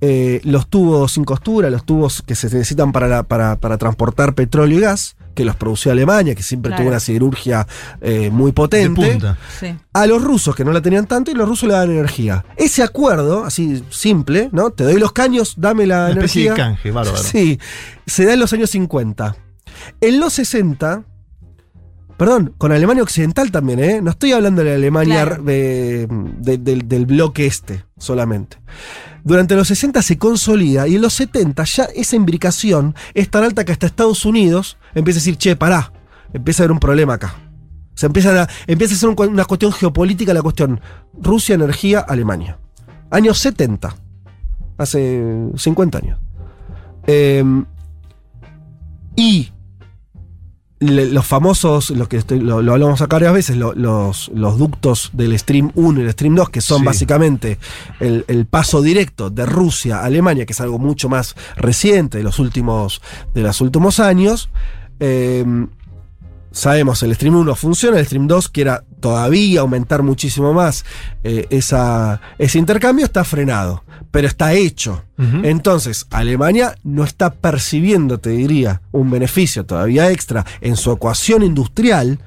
eh, los tubos sin costura, los tubos que se necesitan para, la- para, para transportar petróleo y gas, que los producía Alemania, que siempre Claro. tuvo una siderurgia eh, muy De potente punta. Sí. a los rusos que no la tenían tanto y los rusos le daban energía. Ese acuerdo, así simple, ¿no? Te doy los caños, dame la Una especie energía. de canje, bárbaro. Sí, se da en los años 50. En los 60, perdón, con Alemania Occidental también, ¿eh? No estoy hablando de la Alemania Claro. de- de- del, del bloque este solamente. Durante los 60 se consolida y en los 70 ya esa imbricación es tan alta que hasta Estados Unidos empieza a decir, che, pará, empieza a haber un problema acá. Se empieza a, empieza a ser un una cuestión geopolítica la cuestión Rusia, energía, Alemania. Años 70. Hace 50 años. Eh, y le- los famosos, los que estoy- lo, lo hablamos acá varias veces, lo- los, los ductos del Stream 1 y el Stream 2, que son Sí. básicamente el, el paso directo de Rusia a Alemania, que es algo mucho más reciente de los últimos, de los últimos años. eh, sabemos, el Stream 1 funciona, el Stream 2 quiera todavía aumentar muchísimo más eh, esa, ese intercambio, está frenado, pero está hecho. Entonces, Alemania no está percibiendo, te diría, un beneficio todavía extra en su ecuación industrial.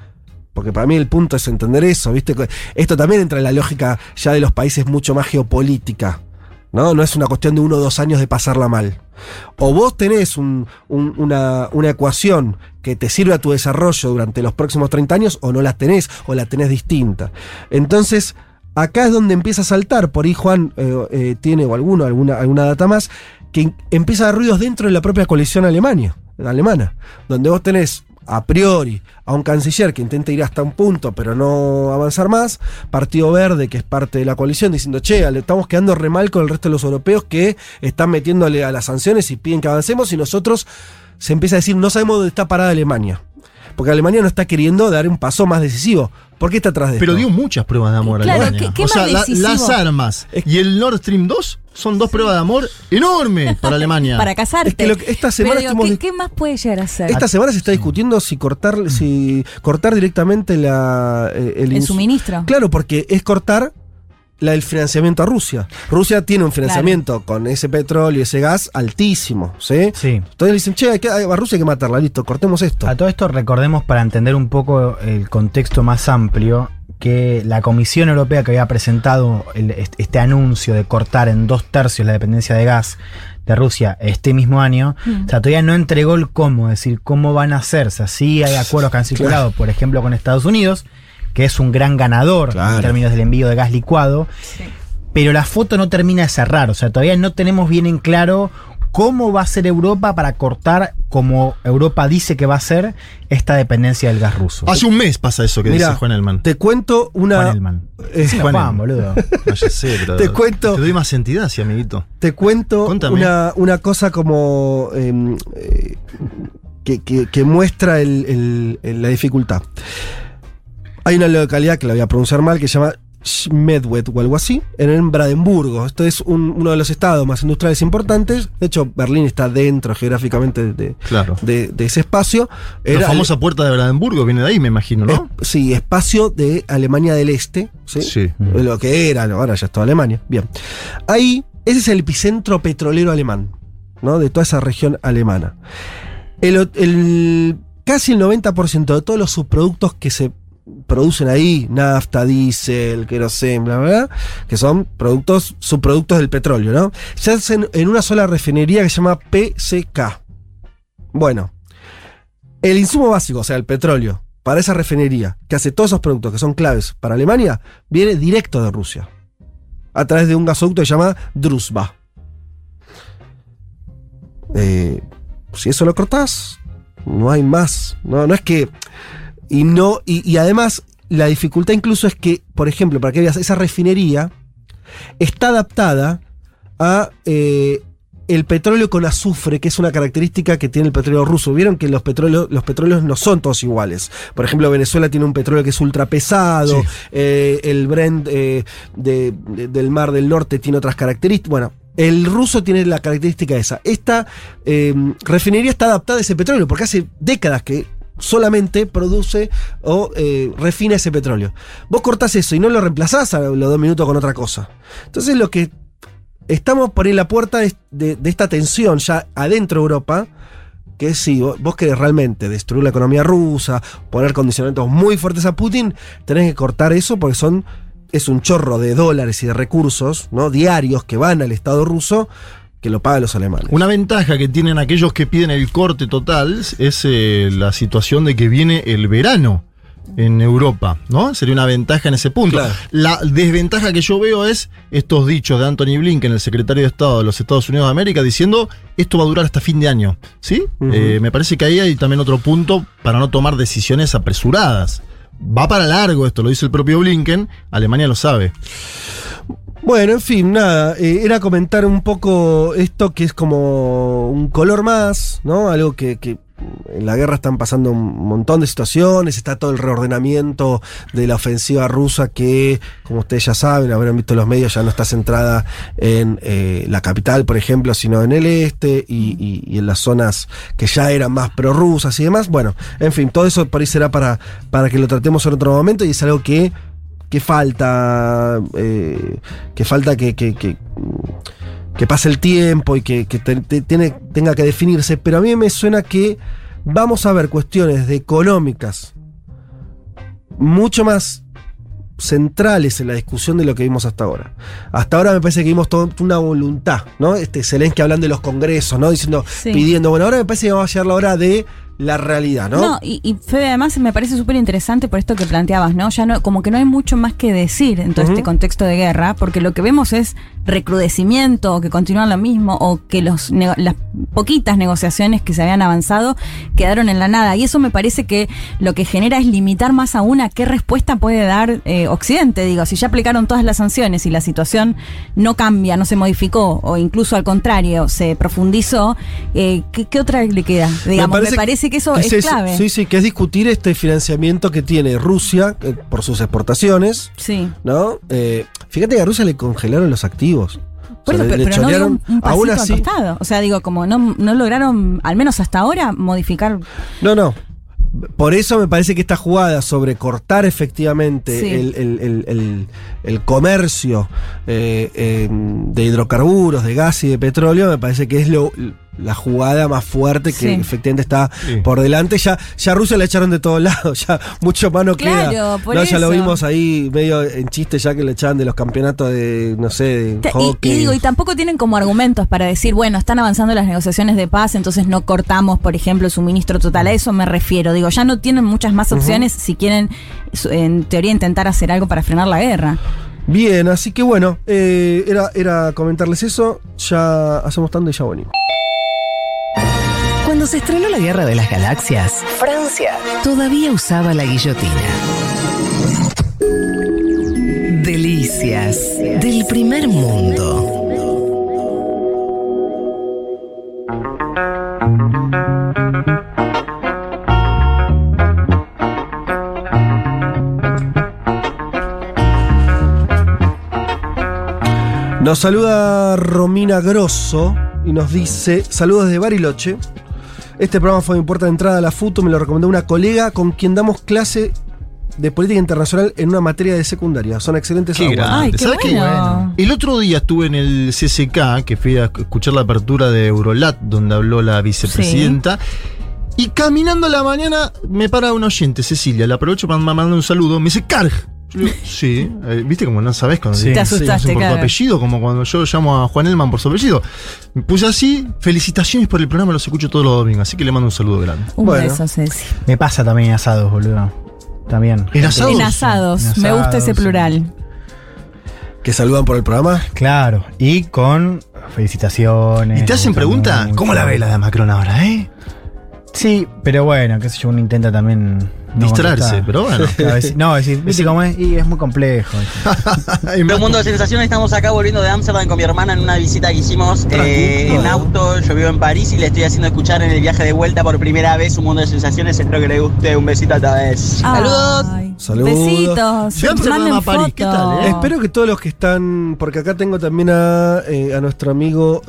Porque para mí el punto es entender eso, ¿viste? Esto también entra en la lógica ya de los países mucho más geopolítica. ¿No? No es una cuestión de uno o dos años de pasarla mal. O vos tenés un- un- una, una ecuación que te sirve a tu desarrollo durante los próximos 30 años, o no la tenés, o la tenés distinta. Entonces, acá es donde empieza a saltar, por ahí Juan eh, eh, tiene, o alguna, alguna data más, que empieza a dar ruidos dentro de la propia coalición Alemania, alemana, donde vos tenés a priori a un canciller que intenta ir hasta un punto pero no avanzar más, Partido Verde que es parte de la coalición diciendo, che, le estamos quedando re mal con el resto de los europeos que están metiéndole a las sanciones y piden que avancemos y nosotros se empieza a decir, no sabemos dónde está parada Alemania. Porque Alemania no está queriendo dar un paso más decisivo. ¿Por qué está atrás de Pero esto? dio muchas pruebas de amor a Alemania. ¿qué- qué o sea, más la- decisivo? las armas y el Nord Stream 2 son dos pruebas de amor enormes para Alemania. Para casarte. Es que lo que- esta Pero semana digo, estuvimos ¿qué, más puede llegar a ser? Esta semana se está discutiendo si cortar, si cortar directamente la, eh, el, el ins- suministro. Claro, porque es cortar la, el financiamiento a Rusia. Rusia tiene un financiamiento con ese petróleo y ese gas altísimo, ¿sí? Sí. Entonces le dicen, che, hay que- a Rusia hay que matarla, listo, cortemos esto. A todo esto recordemos para entender un poco el contexto más amplio que la Comisión Europea que había presentado el- est- este anuncio de cortar en dos tercios la dependencia de gas de Rusia este mismo año, Mm. o sea, todavía no entregó el cómo, es decir, cómo van a hacerse. Así hay acuerdos que han circulado, por ejemplo, con Estados Unidos, que es un gran ganador Claro. en términos del envío de gas licuado. pero la foto no termina de cerrar. O sea, todavía no tenemos bien en claro cómo va a ser Europa para cortar, como Europa dice que va a ser, esta dependencia del gas ruso. Hace un mes pasa eso que Mirá, dice Juan Elman. Te cuento una. Juan Elman. Eh, Juan Juan, Elman. boludo. No, ya sé, pero Te cuento- Te doy más entidad, sí, amiguito. Te cuento una, una cosa como em, eh, que, que- que muestra el- el- el- la dificultad. Hay una localidad que la voy a pronunciar mal que se llama Schmedwet o algo así, en Brandenburgo. Esto es un- uno de los estados más industriales importantes. De hecho, Berlín está dentro geográficamente de, Claro. de- de ese espacio. La famosa puerta de Brandenburgo viene de ahí, me imagino, ¿no? es- sí, espacio de Alemania del Este. ¿sí? Sí. Lo que era, ahora ya es toda Alemania. Bien. Ahí, ese es el epicentro petrolero alemán, ¿no? De toda esa región alemana. El- casi el 90% de todos los subproductos que se producen ahí, nafta, diésel, querosén, bla, bla, bla, que son productos, subproductos del petróleo, ¿no? Se hacen en una sola refinería que se llama PCK. Bueno, el insumo básico, o sea, el petróleo, para esa refinería, que hace todos esos productos que son claves para Alemania, viene directo de Rusia. A través de un gasoducto que se llama Druzhba. Eh, si eso lo cortás, no hay más. No, no es que. Y no. Y, y además, la dificultad incluso es que, por ejemplo, para que veas, esa refinería está adaptada a eh, el petróleo con azufre, que es una característica que tiene el petróleo ruso. Vieron que los petróleos, los petróleos no son todos iguales. Por ejemplo, Venezuela tiene un petróleo que es ultra pesado, Sí. eh, el Brent eh, de- de- del Mar del Norte tiene otras características. Bueno, el ruso tiene la característica esa. Esta eh, refinería está adaptada a ese petróleo, porque hace décadas que solamente produce o eh, refina ese petróleo. Vos cortás eso y no lo reemplazás a los dos minutos con otra cosa. Entonces lo que estamos por en la puerta de, esta tensión ya adentro de Europa, que si vos, vos querés realmente destruir la economía rusa, poner condicionamientos muy fuertes a Putin, tenés que cortar eso porque son es un chorro de dólares y de recursos ¿no? diarios que van al Estado ruso que lo pagan los alemanes. Una ventaja que tienen aquellos que piden el corte total es eh, la situación de que viene el verano en Europa, ¿no? Sería una ventaja en ese punto. Claro. La desventaja que yo veo es estos dichos de Anthony Blinken, el secretario de Estado de los Estados Unidos de América, diciendo esto va a durar hasta fin de año, ¿sí? Eh, me parece que ahí hay también otro punto para no tomar decisiones apresuradas. Va para largo esto, lo dice el propio Blinken, Alemania lo sabe. Bueno, en fin, nada, eh, era comentar un poco esto que es como un color más, ¿no? Algo que, que en la guerra están pasando un montón de situaciones, está todo el reordenamiento de la ofensiva rusa que, como ustedes ya saben, habrán visto los medios, ya no está centrada en eh, la capital, por ejemplo, sino en el este y, y- y en las zonas que ya eran más prorrusas y demás. Bueno, en fin, todo eso por ahí será para, para que lo tratemos en otro momento y es algo que que falta, eh, que falta que, que, que, que pase el tiempo y que, que te- te- tiene, tenga que definirse, pero a mí me suena que vamos a ver cuestiones de económicas mucho más centrales en la discusión de lo que vimos hasta ahora. Hasta ahora me parece que vimos toda una voluntad, ¿no? Este Zelensky hablando de los congresos, ¿no? Diciendo, Sí. pidiendo, bueno, ahora me parece que va a llegar la hora de la realidad, ¿no? No, y, y Fede, además me parece súper interesante por esto que planteabas, ¿no? Ya no, como que no hay mucho más que decir en todo este contexto de guerra, porque lo que vemos es recrudecimiento, o que continúan lo mismo, o que los las poquitas negociaciones que se habían avanzado quedaron en la nada. Y eso me parece que lo que genera es limitar más aún a qué respuesta puede dar eh, Occidente. Digo, si ya aplicaron todas las sanciones y la situación no cambia, no se modificó, o incluso al contrario, se profundizó, eh, ¿qué, qué otra le queda? Digamos, me parece, que eso es, clave. Sí, sí, que es discutir este financiamiento que tiene Rusia eh, por sus exportaciones, Sí. ¿no? Eh, fíjate que a Rusia le congelaron los activos. Por O sea, eso, le- pero, le pero no un, un aún así. O sea, digo, como no, no lograron, al menos hasta ahora, modificar. No, no. Por eso me parece que esta jugada sobre cortar efectivamente Sí. el, el- el- el- el comercio eh, eh, de hidrocarburos, de gas y de petróleo, me parece que es lo, la jugada más fuerte que Sí. efectivamente está Sí. por delante. Ya, ya a Rusia la echaron de todos lados, ya mucho más no Claro, queda. por No, ya lo vimos ahí medio en chiste ya que le echaban de los campeonatos de, no sé, de Te- Y, hockey. y digo, y tampoco tienen como argumentos para decir, bueno, están avanzando las negociaciones de paz, entonces no cortamos, por ejemplo, el suministro total. A eso me refiero. Digo, ya no tienen muchas más opciones si quieren, en teoría, intentar hacer algo para frenar la guerra. Bien, así que bueno, eh, era, era comentarles eso. Ya hacemos tanto y ya venimos. Cuando se estrenó la Guerra de las Galaxias, Francia todavía usaba la guillotina. Delicias del primer mundo. Nos saluda Romina Grosso y nos dice: Saludos de Bariloche. Este programa fue mi puerta de entrada a la FUTU, me lo recomendó una colega con quien damos clase de política internacional en una materia de secundaria. Son excelentes Qué aguas. grande. ¿Sabes qué? El otro día estuve en el CCK, que fui a escuchar la apertura de Eurolat, donde habló la vicepresidenta. Y caminando a la mañana me para un oyente, Cecilia, le aprovecho para mandar un saludo, me dice Carg. Yo le digo, sí, eh, viste como no sabes cuando Sí. Te asustaste, por tu Carg. apellido, como cuando yo llamo a Juan Elman por su apellido. Me puse así, felicitaciones por el programa, los escucho todos los domingos, así que le mando un saludo grande. Un Bueno. beso, Ceci. Me pasa también en asados, boludo. También. ¿En asados? En asados. En Me gusta ese plural. Que saludan por el programa. Claro. Y con felicitaciones. Y te hacen pregunta, mucho. ¿cómo la ve la de Macron ahora, eh? Sí, pero bueno, qué sé yo, uno intenta también. no Distraerse, pero bueno. Claro, decir- no, decir, viste cómo es, y es muy complejo. Un mundo de sensaciones, estamos acá volviendo de Amsterdam con mi hermana en una visita que hicimos eh, en auto. Yo vivo en París y le estoy haciendo escuchar en el viaje de vuelta por primera vez un mundo de sensaciones. Espero que le guste. Un besito a todos. Saludos. Saludos. Besitos. Amsterdam a París, ¿qué tal, eh? Espero que todos los que están. Porque acá tengo también a, eh, a nuestro amigo.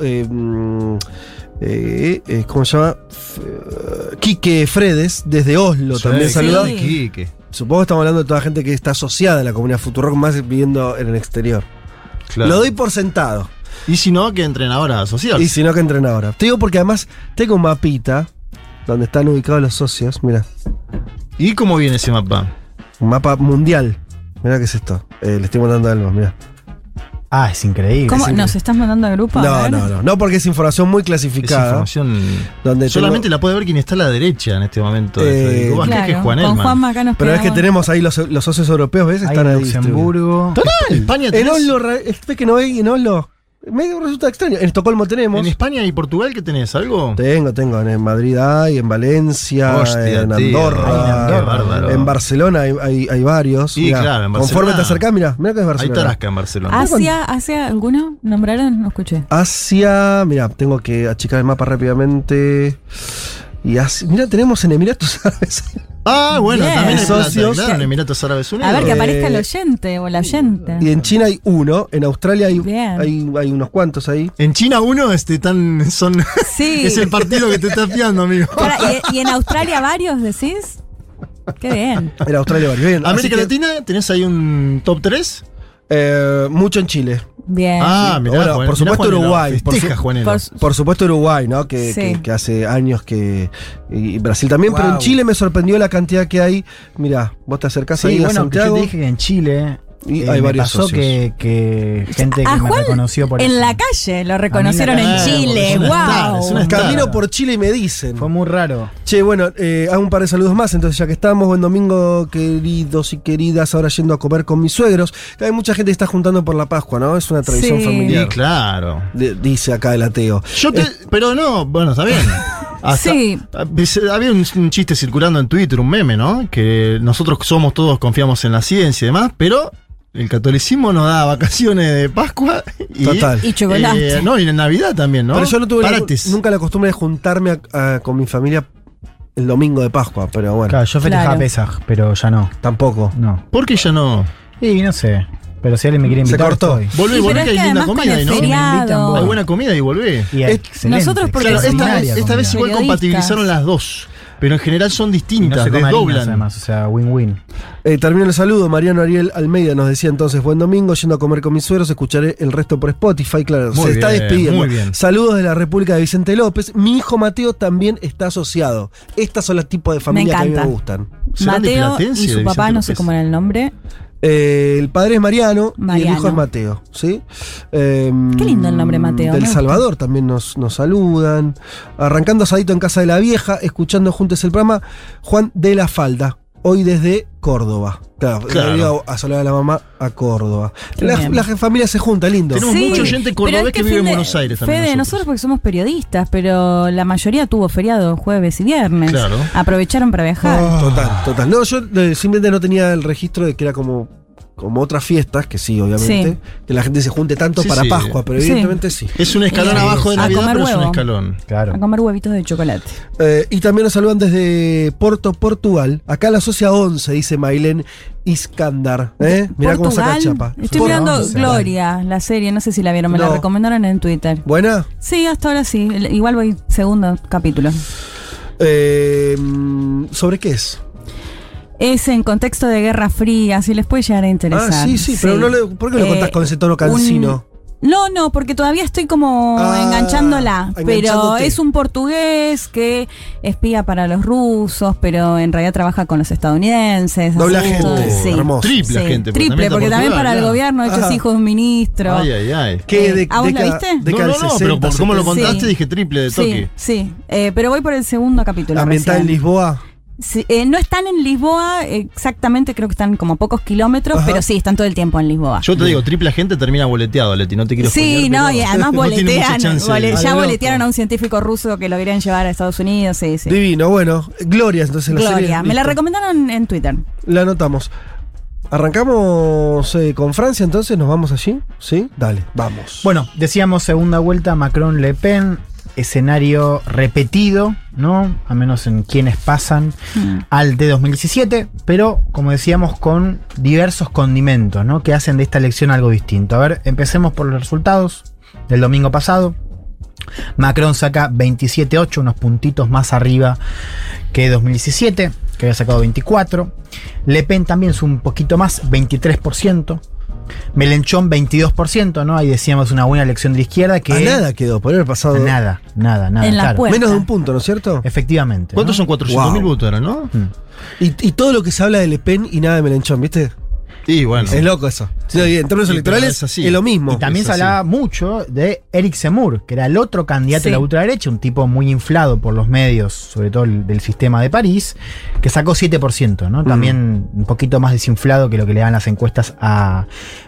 Eh, eh, ¿Cómo se llama? F- Quique Fredes, desde Oslo. también sí. saluda. Sí. Quique. Supongo que estamos hablando de toda la gente que está asociada a la comunidad Futurock, más viviendo en el exterior. Claro. Lo doy por sentado. Y si no, que entrenadora social. Y si no, que entrenadora. Te digo porque además tengo un mapita donde están ubicados los socios. Mira, ¿Y cómo viene ese mapa? un mapa mundial. Mira qué es esto. Eh, le estoy mandando algo, mira. Ah, es increíble. ¿Cómo? Es ¿Nos estás mandando a grupo? No, no, no. No, porque es información muy clasificada. información. Donde Solamente tengo- la puede ver quien está a la derecha en este momento. Eh, que es Claro, Juan con. Juanma acá nos Pero es que tenemos ahí los, los socios europeos, ¿ves? Están en ahí. Luxemburgo. ¿En España En? Oslo, ra- ¿ves que no hay en Oslo? Me resulta extraño. En Estocolmo tenemos. ¿En España y Portugal qué tenés? ¿Algo? Tengo, tengo. En Madrid hay, en Valencia, Hostia, en. Andorra, Ay, en Andorra, bárbaro. en Barcelona hay, hay, hay varios. Sí, Mirá, claro, en Conforme Barcelona. te acercás, mira, mira que es Hay Barcelona. Tarasca en Barcelona. Asia, Asia, ¿alguno? ¿Nombraron? No escuché. Asia, mira, tengo que achicar el mapa rápidamente. Y Asia, mira, tenemos en Emiratos Árabes. Ah, bueno, Bien. también hay plata, Socios. claro, en Emiratos Árabes Unidos. A ver, que Eh, aparezca el oyente o la oyente. Y en China hay uno, en Australia hay, hay, hay unos cuantos ahí. En China uno este, tan, son, Sí. es el partido que te está fiando, amigo. Para, ¿y, y en Australia varios decís? Qué bien. En Australia varios. Bien, América que, Latina, ¿tenés ahí un top 3? eh, mucho en Chile. Bien. Ah, mirá, Bueno, Juan- por mirá, supuesto Juanelo, Uruguay, por Festeja, su- Juanelo. por su- Por supuesto Uruguay, ¿no? Que, Sí. que- que hace años que... Y Brasil también, pero en. Chile me sorprendió la cantidad que hay. Mira, vos te acercás Sí, ahí a bueno, que yo Santiago. te dije que en Chile Y eh, hay varios pasó socios. que, que gente que A me reconoció por en eso. la calle lo reconocieron en Chile. ¡Wow! star. Camino por Chile y me dicen. Fue muy raro. Che, bueno, eh, hago un par de saludos más, entonces ya que estamos, buen domingo, queridos y queridas, ahora yendo a comer con mis suegros. Hay mucha gente que está juntando por la Pascua, ¿no? Es una tradición Sí. familiar. Sí, claro. de- dice acá el ateo. Yo te, pero no, bueno, está bien. Hasta- Sí. Había un, un chiste circulando en Twitter, un meme, ¿no? Que nosotros somos todos, confiamos en la ciencia y demás, pero el catolicismo nos da vacaciones de Pascua y, Total. Y chocolate. eh, no, y en Navidad también, ¿no? Pero yo no tuve nunca la costumbre de juntarme a- a- con mi familia el domingo de Pascua, pero bueno, Claro, yo festejaba Claro. Pesaj, pero ya no. tampoco. No. ¿Por qué ya no? Y no sé. Pero si alguien me quiere Se invitar, cortó. estoy. Volvé, pero que hay linda comida ahí, ¿no? Hay buena comida y volvé. Y Es- nosotros porque Claro, esta, vez- esta vez comida. igual compatibilizaron las dos, pero en general son no distintas, se harinas, desdoblan. además, o sea, win-win. Eh, termino el saludo. Mariano Ariel Almeida nos decía entonces: Buen domingo, yendo a comer con mis suegros. Escucharé el resto por Spotify. Claro, Muy se está despidiendo. muy bien. Saludos de la República de Vicente López. Mi hijo Mateo también está asociado. Estas son los tipos de familia que a mí me gustan. ¿Serán de Mateo y su papá, no sé cómo era el nombre. Eh, el padre es Mariano, y el hijo es Mateo. ¿sí? Eh, Qué lindo el nombre Mateo, Del. Salvador también nos, nos saludan. Arrancando asadito en casa de la vieja, escuchando juntos el programa. Juan de la Falda. Hoy desde Córdoba. Claro, Claro. a Soledad de la Mamá a Córdoba. La, la familia se junta, lindo. Tenemos Sí, mucha gente cordobés que vive en Buenos Aires también. Fede, nosotros. porque somos periodistas, pero la mayoría tuvo feriado jueves y viernes. Claro. Aprovecharon para viajar. Ah, Total, total. No, yo eh, simplemente no tenía el registro de que era como, como otras fiestas, que sí, obviamente, Sí. que la gente se junte tanto Sí, para sí. Pascua, pero evidentemente sí. Es un escalón Sí. abajo de A Navidad, comer pero es un escalón. Claro. A comer huevitos de chocolate. Eh, y también nos saludan desde Porto, Portugal. Acá la socia 11, dice Mailén Iskandar. ¿eh? Mirá cómo saca Portugal. chapa. Estoy Porto- mirando. Gloria, la serie, no sé si la vieron, me la recomendaron en Twitter. ¿Buena? Sí, hasta ahora sí. Igual voy segundo capítulo. Eh, ¿Sobre qué es? Es en contexto de Guerra Fría, si les puede llegar a interesar. Ah, sí, sí, pero no le, ¿por qué lo Eh, contás con ese tono cansino? No, no, porque todavía estoy como Ah, enganchándola. Pero es un portugués que espía para los rusos, pero en realidad trabaja con los estadounidenses. Doble así, agente, todo, sí. hermoso. Triple Sí, agente, porque Triple, porque también para el gobierno, de hecho es hijo de un ministro. Ay, ay, ay. ¿Qué Eh, de, ¿a vos la viste? No, no, no, 60, pero por cómo lo 70? contaste Sí. dije triple de Sí, toque. sí. Eh, pero voy por el segundo capítulo. Ambientada en. Lisboa. Sí, eh, no están en Lisboa exactamente, creo que están como a pocos kilómetros, Ajá. pero sí, están todo el tiempo en Lisboa. Yo te digo, triple agente termina boleteado, Leti, no te quiero Sí, no, y además boletean, bole- ya boletearon a un científico ruso que lo querían llevar a Estados Unidos, sí, sí. Divino, bueno. Gloria, entonces la serie. Gloria, me la recomendaron en Twitter. La anotamos. Arrancamos eh, con Francia, entonces nos vamos allí. ¿Sí? Dale, vamos. Bueno, decíamos segunda vuelta Macron-Le Pen, escenario repetido, ¿no? A menos en quienes pasan Mm. al de 2017, pero como decíamos con diversos condimentos, ¿no? Que hacen de esta elección algo distinto. A ver, empecemos por los resultados del domingo pasado. Macron saca 27.8, unos puntitos más arriba que 2017, que había sacado 24. Le Pen también es un poquito más, 23%. Melenchón 22%, ¿no? Ahí decíamos una buena elección de la izquierda que... A nada quedó, por haber pasado. Nada, nada, nada. En la claro. puerta. Menos de un punto, ¿no es cierto? Efectivamente. ¿Cuántos ¿no? son 400 mil Wow. votos eran, no? Mm. Y, y todo lo que se habla de Le Pen y nada de Melenchón, ¿viste? Y bueno. Es loco eso. Sí, en términos Sí, electorales es así. es lo mismo. Y también es se así. hablaba mucho de Eric Zemmour, que era el otro candidato Sí. de la ultraderecha, un tipo muy inflado por los medios, sobre todo el- del sistema de París, que sacó 7%, ¿no? También un poquito más desinflado que lo que le dan las encuestas a.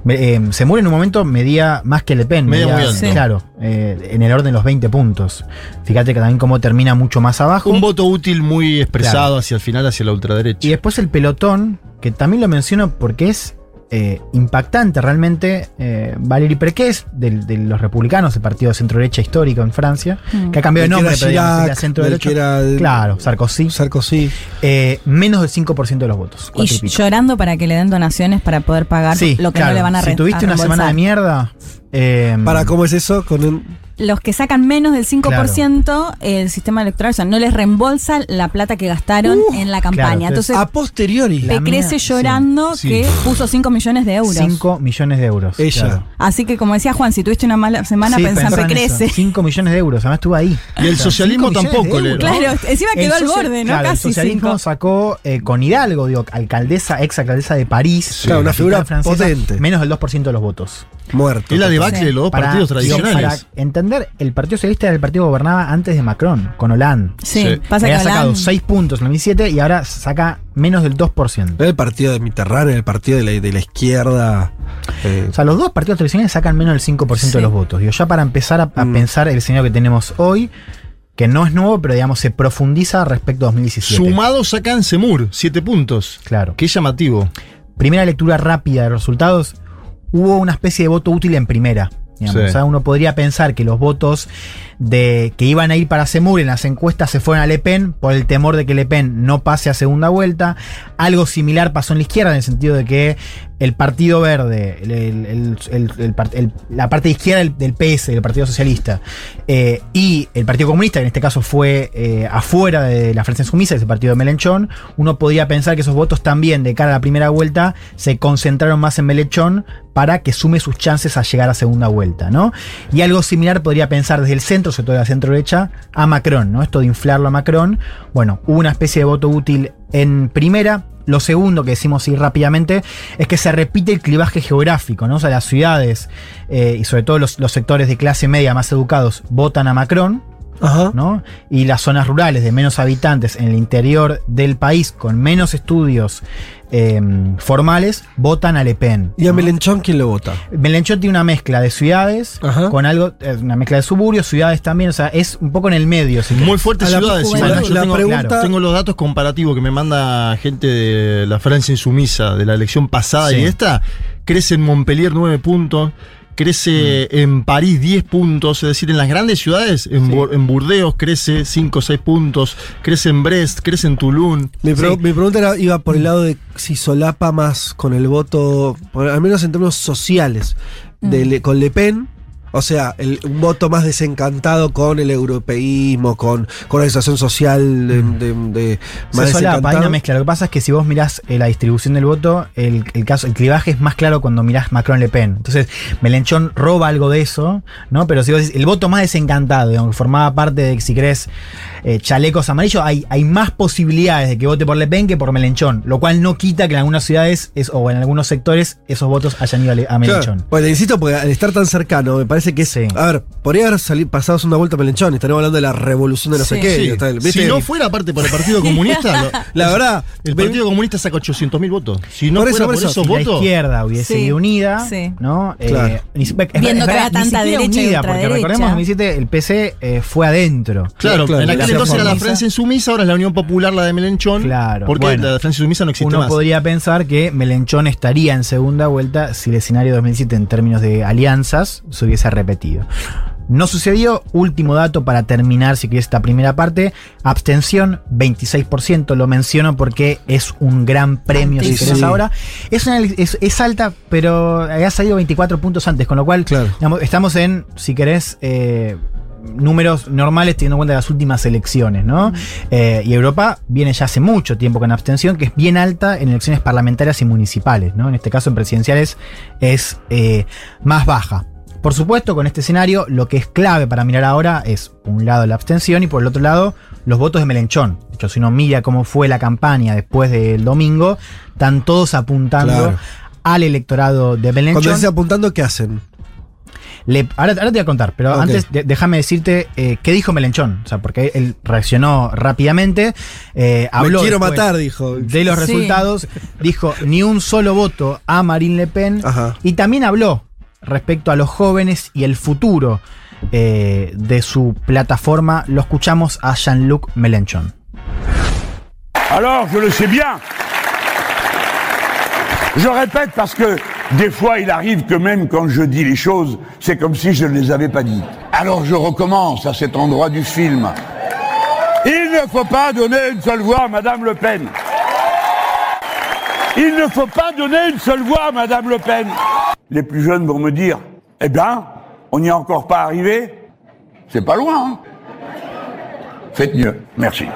Eh, Zemmour en un momento medía más que Le Pen, Medía medía, muy alto. Claro, eh, en el orden de los 20 puntos. Fíjate que también cómo termina mucho más abajo. Un voto útil muy expresado Claro. hacia el final, hacia la ultraderecha. Y después el pelotón, que también lo menciono porque es eh, impactante realmente. Eh, Valérie Pécresse, del- de, los republicanos, el partido de centro-derecha histórico en Francia, Mm. que ha cambiado de nombre, pero Chirac, que era el- Claro, Sarkozy. Sarkozy. Eh, menos del 5% de los votos. Y y llorando para que le den donaciones para poder pagar Sí, lo que claro. no le van a Si tuviste a una semana de mierda. Eh, Para, ¿cómo es eso? Con un. Los que sacan menos del 5%, el sistema electoral, o sea, no les reembolsa la plata que gastaron en la campaña. claro, entonces- entonces, A posteriori. Pe crece mía, llorando sí, que sí. puso 5 millones de euros. 5 millones de euros. Ella. claro. Así que como decía Juan, si tuviste una mala semana, Sí, pensá en pensá en crece. eso. 5 millones de euros, además estuvo ahí. Y el socialismo tampoco le- euros. Claro, encima quedó al borde, ¿no? claro, el socialismo 5. sacó eh, con Hidalgo, digo, alcaldesa, ex alcaldesa de París. Claro, una figura potente. Menos del 2% de los votos. Muerto. Es la debacle de los dos Para- partidos tradicionales. para entender, el Partido Socialista era el partido que gobernaba antes de Macron, con Hollande. Sí, Sí. pasa Había que sacado Hollande- 6 puntos en el 2007 y ahora saca menos del 2%. Era el partido de Mitterrand, era el partido de la, de la izquierda. eh, O sea, los dos partidos tradicionales sacan menos del 5% de los votos. Digo, ya para empezar a, a Mm. pensar el escenario que tenemos hoy, que no es nuevo, pero digamos se profundiza respecto a 2017. Sumados sacan Semur, 7 puntos. Claro. Qué llamativo. primera lectura rápida de los resultados, hubo una especie de voto útil en primera. digamos. Sí. O sea, uno podría pensar que los votos de que iban a ir para Semur en las encuestas se fueron a Le Pen por el temor de que Le Pen no pase a segunda vuelta. Algo similar pasó en la izquierda en el sentido de que el Partido Verde, el- el- el- el- el el- la parte izquierda del, PS, del Partido Socialista, eh, y el Partido Comunista, que en este caso fue eh, afuera de la Francia Sumisa, que es el partido de Melenchón, uno podría pensar que esos votos también de cara a la primera vuelta se concentraron más en Melenchón para que sume sus chances a llegar a segunda vuelta, ¿no? Y algo similar podría pensar desde el centro, sobre todo de la centro derecha, a Macron, ¿no? Esto de inflarlo a Macron. Bueno, hubo una especie de voto útil en primera. Lo segundo que decimos así rápidamente es que se repite el clivaje geográfico, ¿no? O sea, las ciudades eh, y sobre todo los sectores de clase media más educados votan a Macron. ¿No? Y las zonas rurales de menos habitantes en el interior del país, con menos estudios eh, formales, votan a Le Pen. ¿Y a Melenchón quién lo vota? Melenchón tiene una mezcla de ciudades, con algo, eh, una mezcla de suburbios, ciudades también, o sea, es un poco en el medio. si Muy la- ciudades. La tengo, pregunta- claro, tengo los datos comparativos que me manda gente de la Francia insumisa de la elección pasada Sí. y esta. Crece en Montpellier 9 puntos. Crece Mm. en París 10 puntos, es decir, en las grandes ciudades, en, Bur- en Burdeos crece 5 o 6 puntos, crece en Brest, crece en Toulon. Mi, pre- Sí. mi pregunta era- iba por el lado de si solapa más con el voto, por- al menos en términos sociales, de Le- con Le Pen. O sea, el- un voto más desencantado con el europeísmo, con, con la situación social de, de- de- más Se solapa, hay una mezcla. Lo que pasa es que si vos mirás eh, la distribución del voto, el, el caso, el clivaje es más claro cuando mirás Macron-Le Pen. Entonces, Melenchón roba algo de eso, ¿no? Pero si vos decís, el voto más desencantado, digamos, que formaba parte de, si querés, eh, chalecos amarillos, hay, hay más posibilidades de que vote por Le Pen que por Melenchón. Lo cual no quita que en algunas ciudades es- o en algunos sectores esos votos hayan ido a, Le- a Melenchón. Claro. Bueno, insisto, porque al estar tan cercano, me parece que es. A ver, podría haber salido, pasado una vuelta a Melenchón. Estaríamos hablando de la revolución de no sé Sí. qué. Sí. está el- ¿viste? Si no fuera aparte por el Partido Comunista, lo- La verdad, el Partido Comunista saca 800 mil votos. Si no Por eso, fuera por por, eso. esos Si la votos. izquierda hubiese Sí, ido unida, sí. ¿no? Eh, Claro. ni es- Viendo que ni tanta derecha y unida, porque ultraderecha. recordemos, 2017, el PC eh, fue adentro. Claro, Claro, en la aquel entonces era la. Francia insumisa, ahora es la Unión Popular, la de Melenchón. Claro. Porque Bueno. la Francia insumisa no existe Uno más. podría pensar que Melenchón estaría en segunda vuelta si el escenario 2007 en términos de alianzas se hubiese repetido. No sucedió. Último dato para terminar, si quieres, esta primera parte. Abstención, 26%. Lo menciono porque es un gran premio, si querés Sí. ahora. Es, una- es, es alta, pero había salido 24 puntos antes, con lo cual Claro. digamos, estamos en, si querés, eh, números normales teniendo en cuenta las últimas elecciones, ¿no? Eh, y Europa viene ya hace mucho tiempo con abstención, que es bien alta en elecciones parlamentarias y municipales, ¿no? En este caso en presidenciales es eh, más baja. Por supuesto, con este escenario, lo que es clave para mirar ahora es, por un lado, la abstención y por el otro lado, los votos de Melenchón. De hecho, si uno mira cómo fue la campaña después del domingo, están todos apuntando Claro. al electorado de Melenchón. Cuando dice apuntando, ¿qué hacen? Le- ahora, ahora te voy a contar, pero antes de- déjame decirte eh, qué dijo Melenchón. O sea, porque él reaccionó rápidamente. eh, habló quiero después matar, dijo. De los Sí. resultados. Dijo ni un solo voto a Marine Le Pen. Ajá. Y también habló respecto a los jóvenes y el futuro eh, de su plataforma. Lo escuchamos a Jean-Luc Melenchon. Alors, je le sais bien. Je répète parce que des fois, il arrive que même quand je dis les choses, c'est comme si je ne les avais pas dites. Alors, je recommence à cet endroit du film. Il ne faut pas donner une seule voix à Madame Le Pen. Il ne faut pas donner une seule voix à Madame Le Pen. Les plus jeunes vont me dire, eh bien, on n'y est encore pas arrivé. C'est pas loin. hein. Faites mieux. Merci.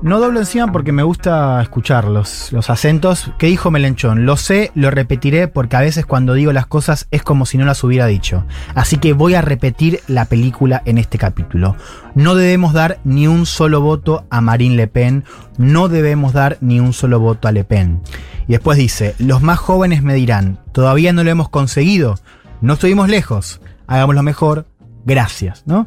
No doblo encima porque me gusta escuchar los, los acentos. ¿Qué dijo Melenchón? Lo sé, lo repetiré porque a veces cuando digo las cosas es como si no las hubiera dicho. Así que voy a repetir la película en este capítulo. No debemos dar ni un solo voto a Marine Le Pen. No debemos dar ni un solo voto a Le Pen. Y después dice, los más jóvenes me dirán, todavía no lo hemos conseguido. No estuvimos lejos. Hagámoslo mejor. Gracias, ¿no?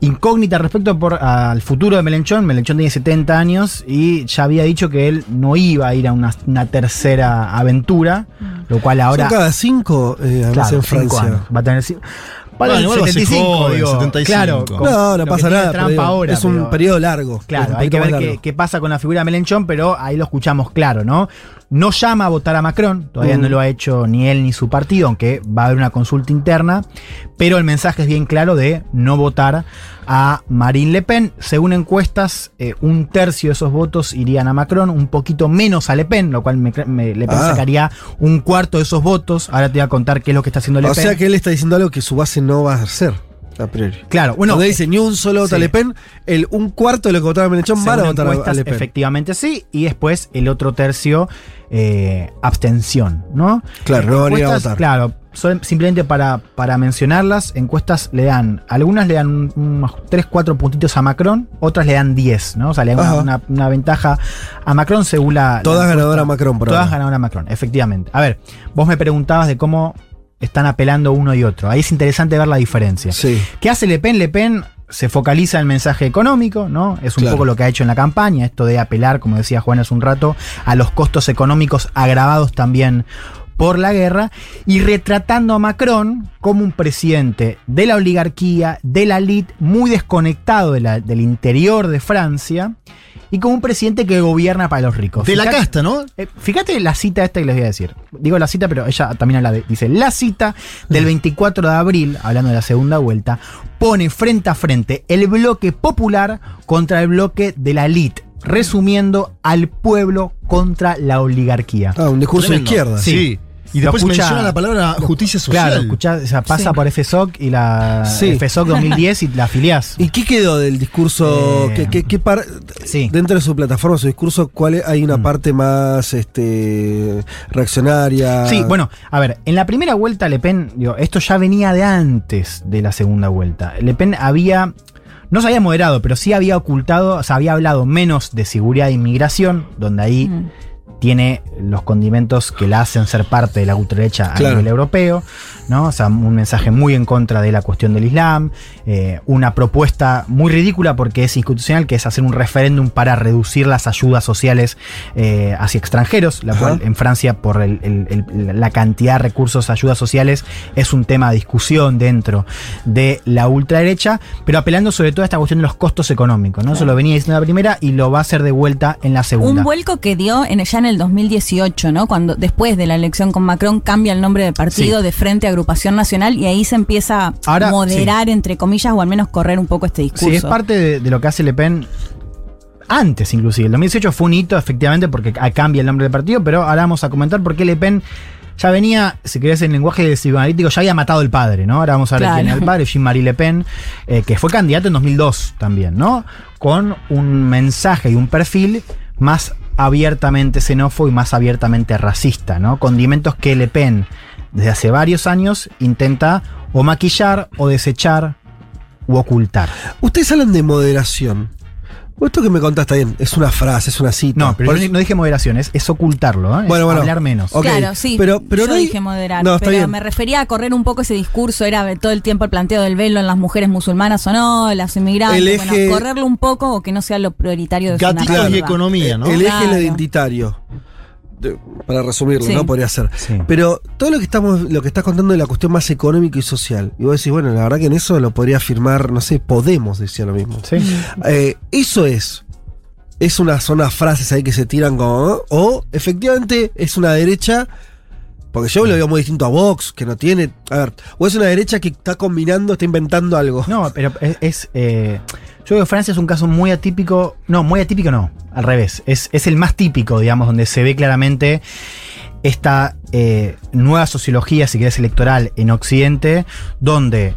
Incógnita respecto por, al futuro de Melenchón. Melenchón tiene 70 años y ya había dicho que él no iba a ir a una, una tercera aventura, lo cual ahora. Son cada cinco, eh, Claro, en cinco años. Va a tener. Bueno, el igual va a ser 75, joven, digo, 75. Claro, con No, no pasa nada. pero ahora, es un pero- periodo largo. Claro, hay que ver qué, pasa con la figura de Melenchón, pero ahí lo escuchamos claro, ¿no? No llama a votar a Macron, todavía Mm. no lo ha hecho ni él ni su partido, aunque va a haber una consulta interna, pero el mensaje es bien claro de no votar a Marine Le Pen. Según encuestas, eh, un tercio de esos votos irían a Macron, un poquito menos a Le Pen, lo cual me, me- Le Pen Ah. sacaría un cuarto de esos votos. Ahora te voy a contar qué es lo que está haciendo Le O Pen. sea que él está diciendo algo que su base no va a hacer. A priori. Claro, bueno, Cuando dice ni un solo voto a sí. Le Pen, el, un cuarto de lo que votaba Melenchón van a votar a- a Le Pen. Efectivamente sí, y después el otro tercio, eh, abstención, ¿no? Claro, no van a a votar. Claro, son- simplemente para, para mencionarlas, encuestas le dan, algunas le dan un- unos 3, 4 puntitos a Macron, otras le dan 10, ¿no? O sea, le dan una, una- una ventaja a Macron según la... Todas ganadoras encuesta. Macron por Todas ganadoras Macron, efectivamente. A ver, vos me preguntabas de cómo están apelando uno y otro. Ahí es interesante ver la diferencia. Sí. ¿Qué hace Le Pen? Le Pen se focaliza en el mensaje económico, ¿no? Es un Claro. poco lo que ha hecho en la campaña, esto de apelar, como decía Juan hace un rato, a los costos económicos agravados también por la guerra y retratando a Macron como un presidente de la oligarquía, de la elite, muy desconectado de la- del interior de Francia y como un presidente que gobierna para los ricos. De la casta, ¿no? eh, fíjate la cita esta que les voy a decir. Digo la cita, pero ella también habla de, dice, la cita del 24 de abril, hablando de la segunda vuelta, pone frente a frente el bloque popular contra el bloque de la elite, resumiendo al pueblo contra la oligarquía. Ah, un discurso de izquierda. Sí. Y después escucha- menciona la palabra justicia social. Claro, escuchá, o sea, pasa Sí. por FSOC y la Sí. FSOC 2010 y la afiliás. ¿Y qué quedó del discurso? Eh, ¿Qué, qué- qué par- sí. Dentro de su plataforma, su discurso, ¿cuál es- hay una Mm. parte más este, reaccionaria? Sí, bueno, a ver, en la primera vuelta Le Pen, digo, esto ya venía de antes de la segunda vuelta. Le Pen había, no se había moderado, pero sí había ocultado, o sea, había hablado menos de seguridad e inmigración, donde ahí Mm. Tiene los condimentos que la hacen ser parte de la ultraderecha a Claro. nivel europeo, ¿no? O sea, un mensaje muy en contra de la cuestión del Islam, eh, una propuesta muy ridícula porque es institucional, que es hacer un referéndum para reducir las ayudas sociales eh, hacia extranjeros, la Ajá. cual en Francia, por el- el- el- la cantidad de recursos ayudas sociales, es un tema de discusión dentro de la ultraderecha, pero apelando sobre todo a esta cuestión de los costos económicos, ¿no? Eso lo venía diciendo en la primera y lo va a hacer de vuelta en la segunda. Un vuelco que dio en, ya en el 2018, ¿no? Cuando después de la elección con Macron cambia el nombre del partido Sí. de Frente Agrupación Nacional y ahí se empieza a moderar, entre comillas, o al menos correr un poco este discurso. Sí, es parte de, de lo que hace Le Pen antes, inclusive. El 2018 fue un hito, efectivamente, porque cambia el nombre del partido, pero ahora vamos a comentar por qué Le Pen ya venía, si querés, en lenguaje psicoanalítico, ya había matado el padre, ¿no? Ahora vamos a ver Claro. quién era el padre, Jean-Marie Le Pen, eh, que fue candidato en 2002 también, ¿no? Con un mensaje y un perfil más abiertamente xenófobo y más abiertamente racista, ¿no? Condimentos que Le Pen desde hace varios años intenta o maquillar o desechar u ocultar. Ustedes hablan de moderación. Vos Esto que me contaste bien, es una frase, es una cita. No, pero Por yo eso- no dije moderación, es, es ocultarlo, ¿eh? Bueno, es bueno. hablar menos. Claro, sí. pero- pero yo no hay- dije moderar, No, está pero bien. me refería a correr un poco ese discurso, era todo el tiempo el planteo del velo en las mujeres musulmanas o no, las inmigrantes, El eje- bueno, correrlo un poco o que no sea lo prioritario de su Gatitos y narrativa. economía, ¿no? El eje Claro. es lo identitario. De- para resumirlo, Sí. ¿no? Podría ser. Sí. Pero todo lo que estamos, lo que estás contando de la cuestión más económica y social. Y vos decís, bueno, la verdad que en eso lo podría afirmar, no sé, Podemos decía lo mismo. Sí. Eh, eso es. Es una, son unas frases ahí que se tiran como. O efectivamente es una derecha. Porque yo lo veo muy distinto a Vox, que no tiene. A ver, o es una derecha que está combinando, está inventando algo. No, pero es. es, eh, yo creo que Francia es un caso muy atípico. No, muy atípico no. Al revés. Es, es el más típico, digamos, donde se ve claramente esta eh, nueva sociología, si querés, electoral en Occidente, donde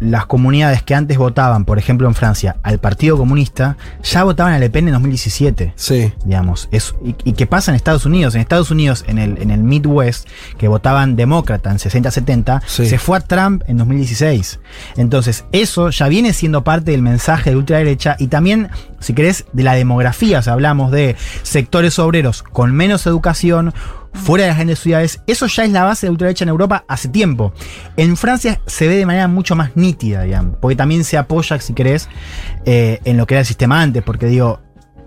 las comunidades que antes votaban, por ejemplo en Francia, al Partido Comunista, ya votaban a Le Pen en 2017. Sí. digamos. Es, y, y qué pasa en Estados Unidos? En Estados Unidos, en el, en el Midwest, que votaban demócrata en 60-70, Sí. se fue a Trump en 2016. Entonces, eso ya viene siendo parte del mensaje de ultraderecha y también, si querés, de la demografía. O sea, hablamos de sectores obreros con menos educación, fuera de las grandes ciudades. Eso ya es la base de ultraderecha en Europa hace tiempo. En Francia se ve de manera mucho más nítida, digamos, porque también se apoya, si querés, eh, en lo que era el sistema antes, porque digo,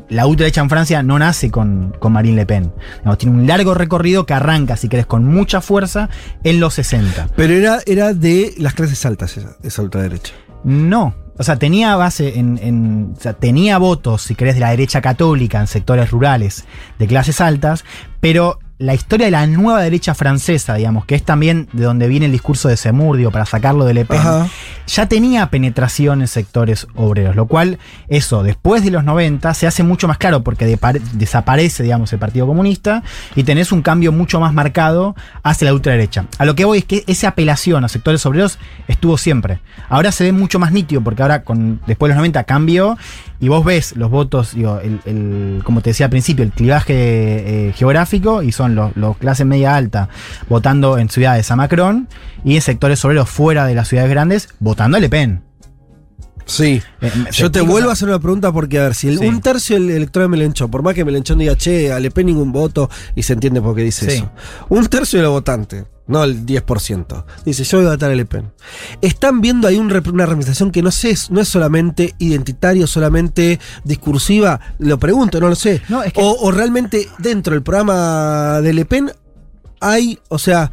la ultraderecha en Francia no nace con, con Marine Le Pen. Digamos, tiene un largo recorrido que arranca, si querés, con mucha fuerza en los 60. Pero era, era de las clases altas esa, esa ultraderecha. No. O sea, tenía base en, en- O sea, tenía votos, si querés, de la derecha católica en sectores rurales de clases altas, pero la historia de la nueva derecha francesa, digamos, que es también de donde viene el discurso de Semur, digo, para sacarlo de Le Pen, Ajá. ya tenía penetración en sectores obreros, lo cual, eso, después de los 90, se hace mucho más claro porque desaparece, digamos, el Partido Comunista y tenés un cambio mucho más marcado hacia la ultraderecha. A lo que voy es que esa apelación a sectores obreros estuvo siempre. Ahora se ve mucho más nítido porque ahora, con, después de los 90, cambió y vos ves los votos, digo, el, el- como te decía al principio, el clivaje eh, geográfico y son los, los clases media alta votando en ciudades a Macron y en sectores obreros fuera de las ciudades grandes votando a Le Pen. Sí. Eh, ¿me Yo te vuelvo a hacer una pregunta porque, a ver, si el- Sí. un tercio del electorado de Melenchón, por más que Melenchón diga, che, a Le Pen ningún voto, y se entiende por qué dice Sí. eso. Un tercio de los votantes, no el 10%, dice, yo voy a votar a Le Pen. Están viendo ahí un una representación que no sé, es- no es solamente identitario, solamente discursiva, lo pregunto, no lo sé. No, es que- o, o realmente dentro del programa de Le Pen hay, o sea,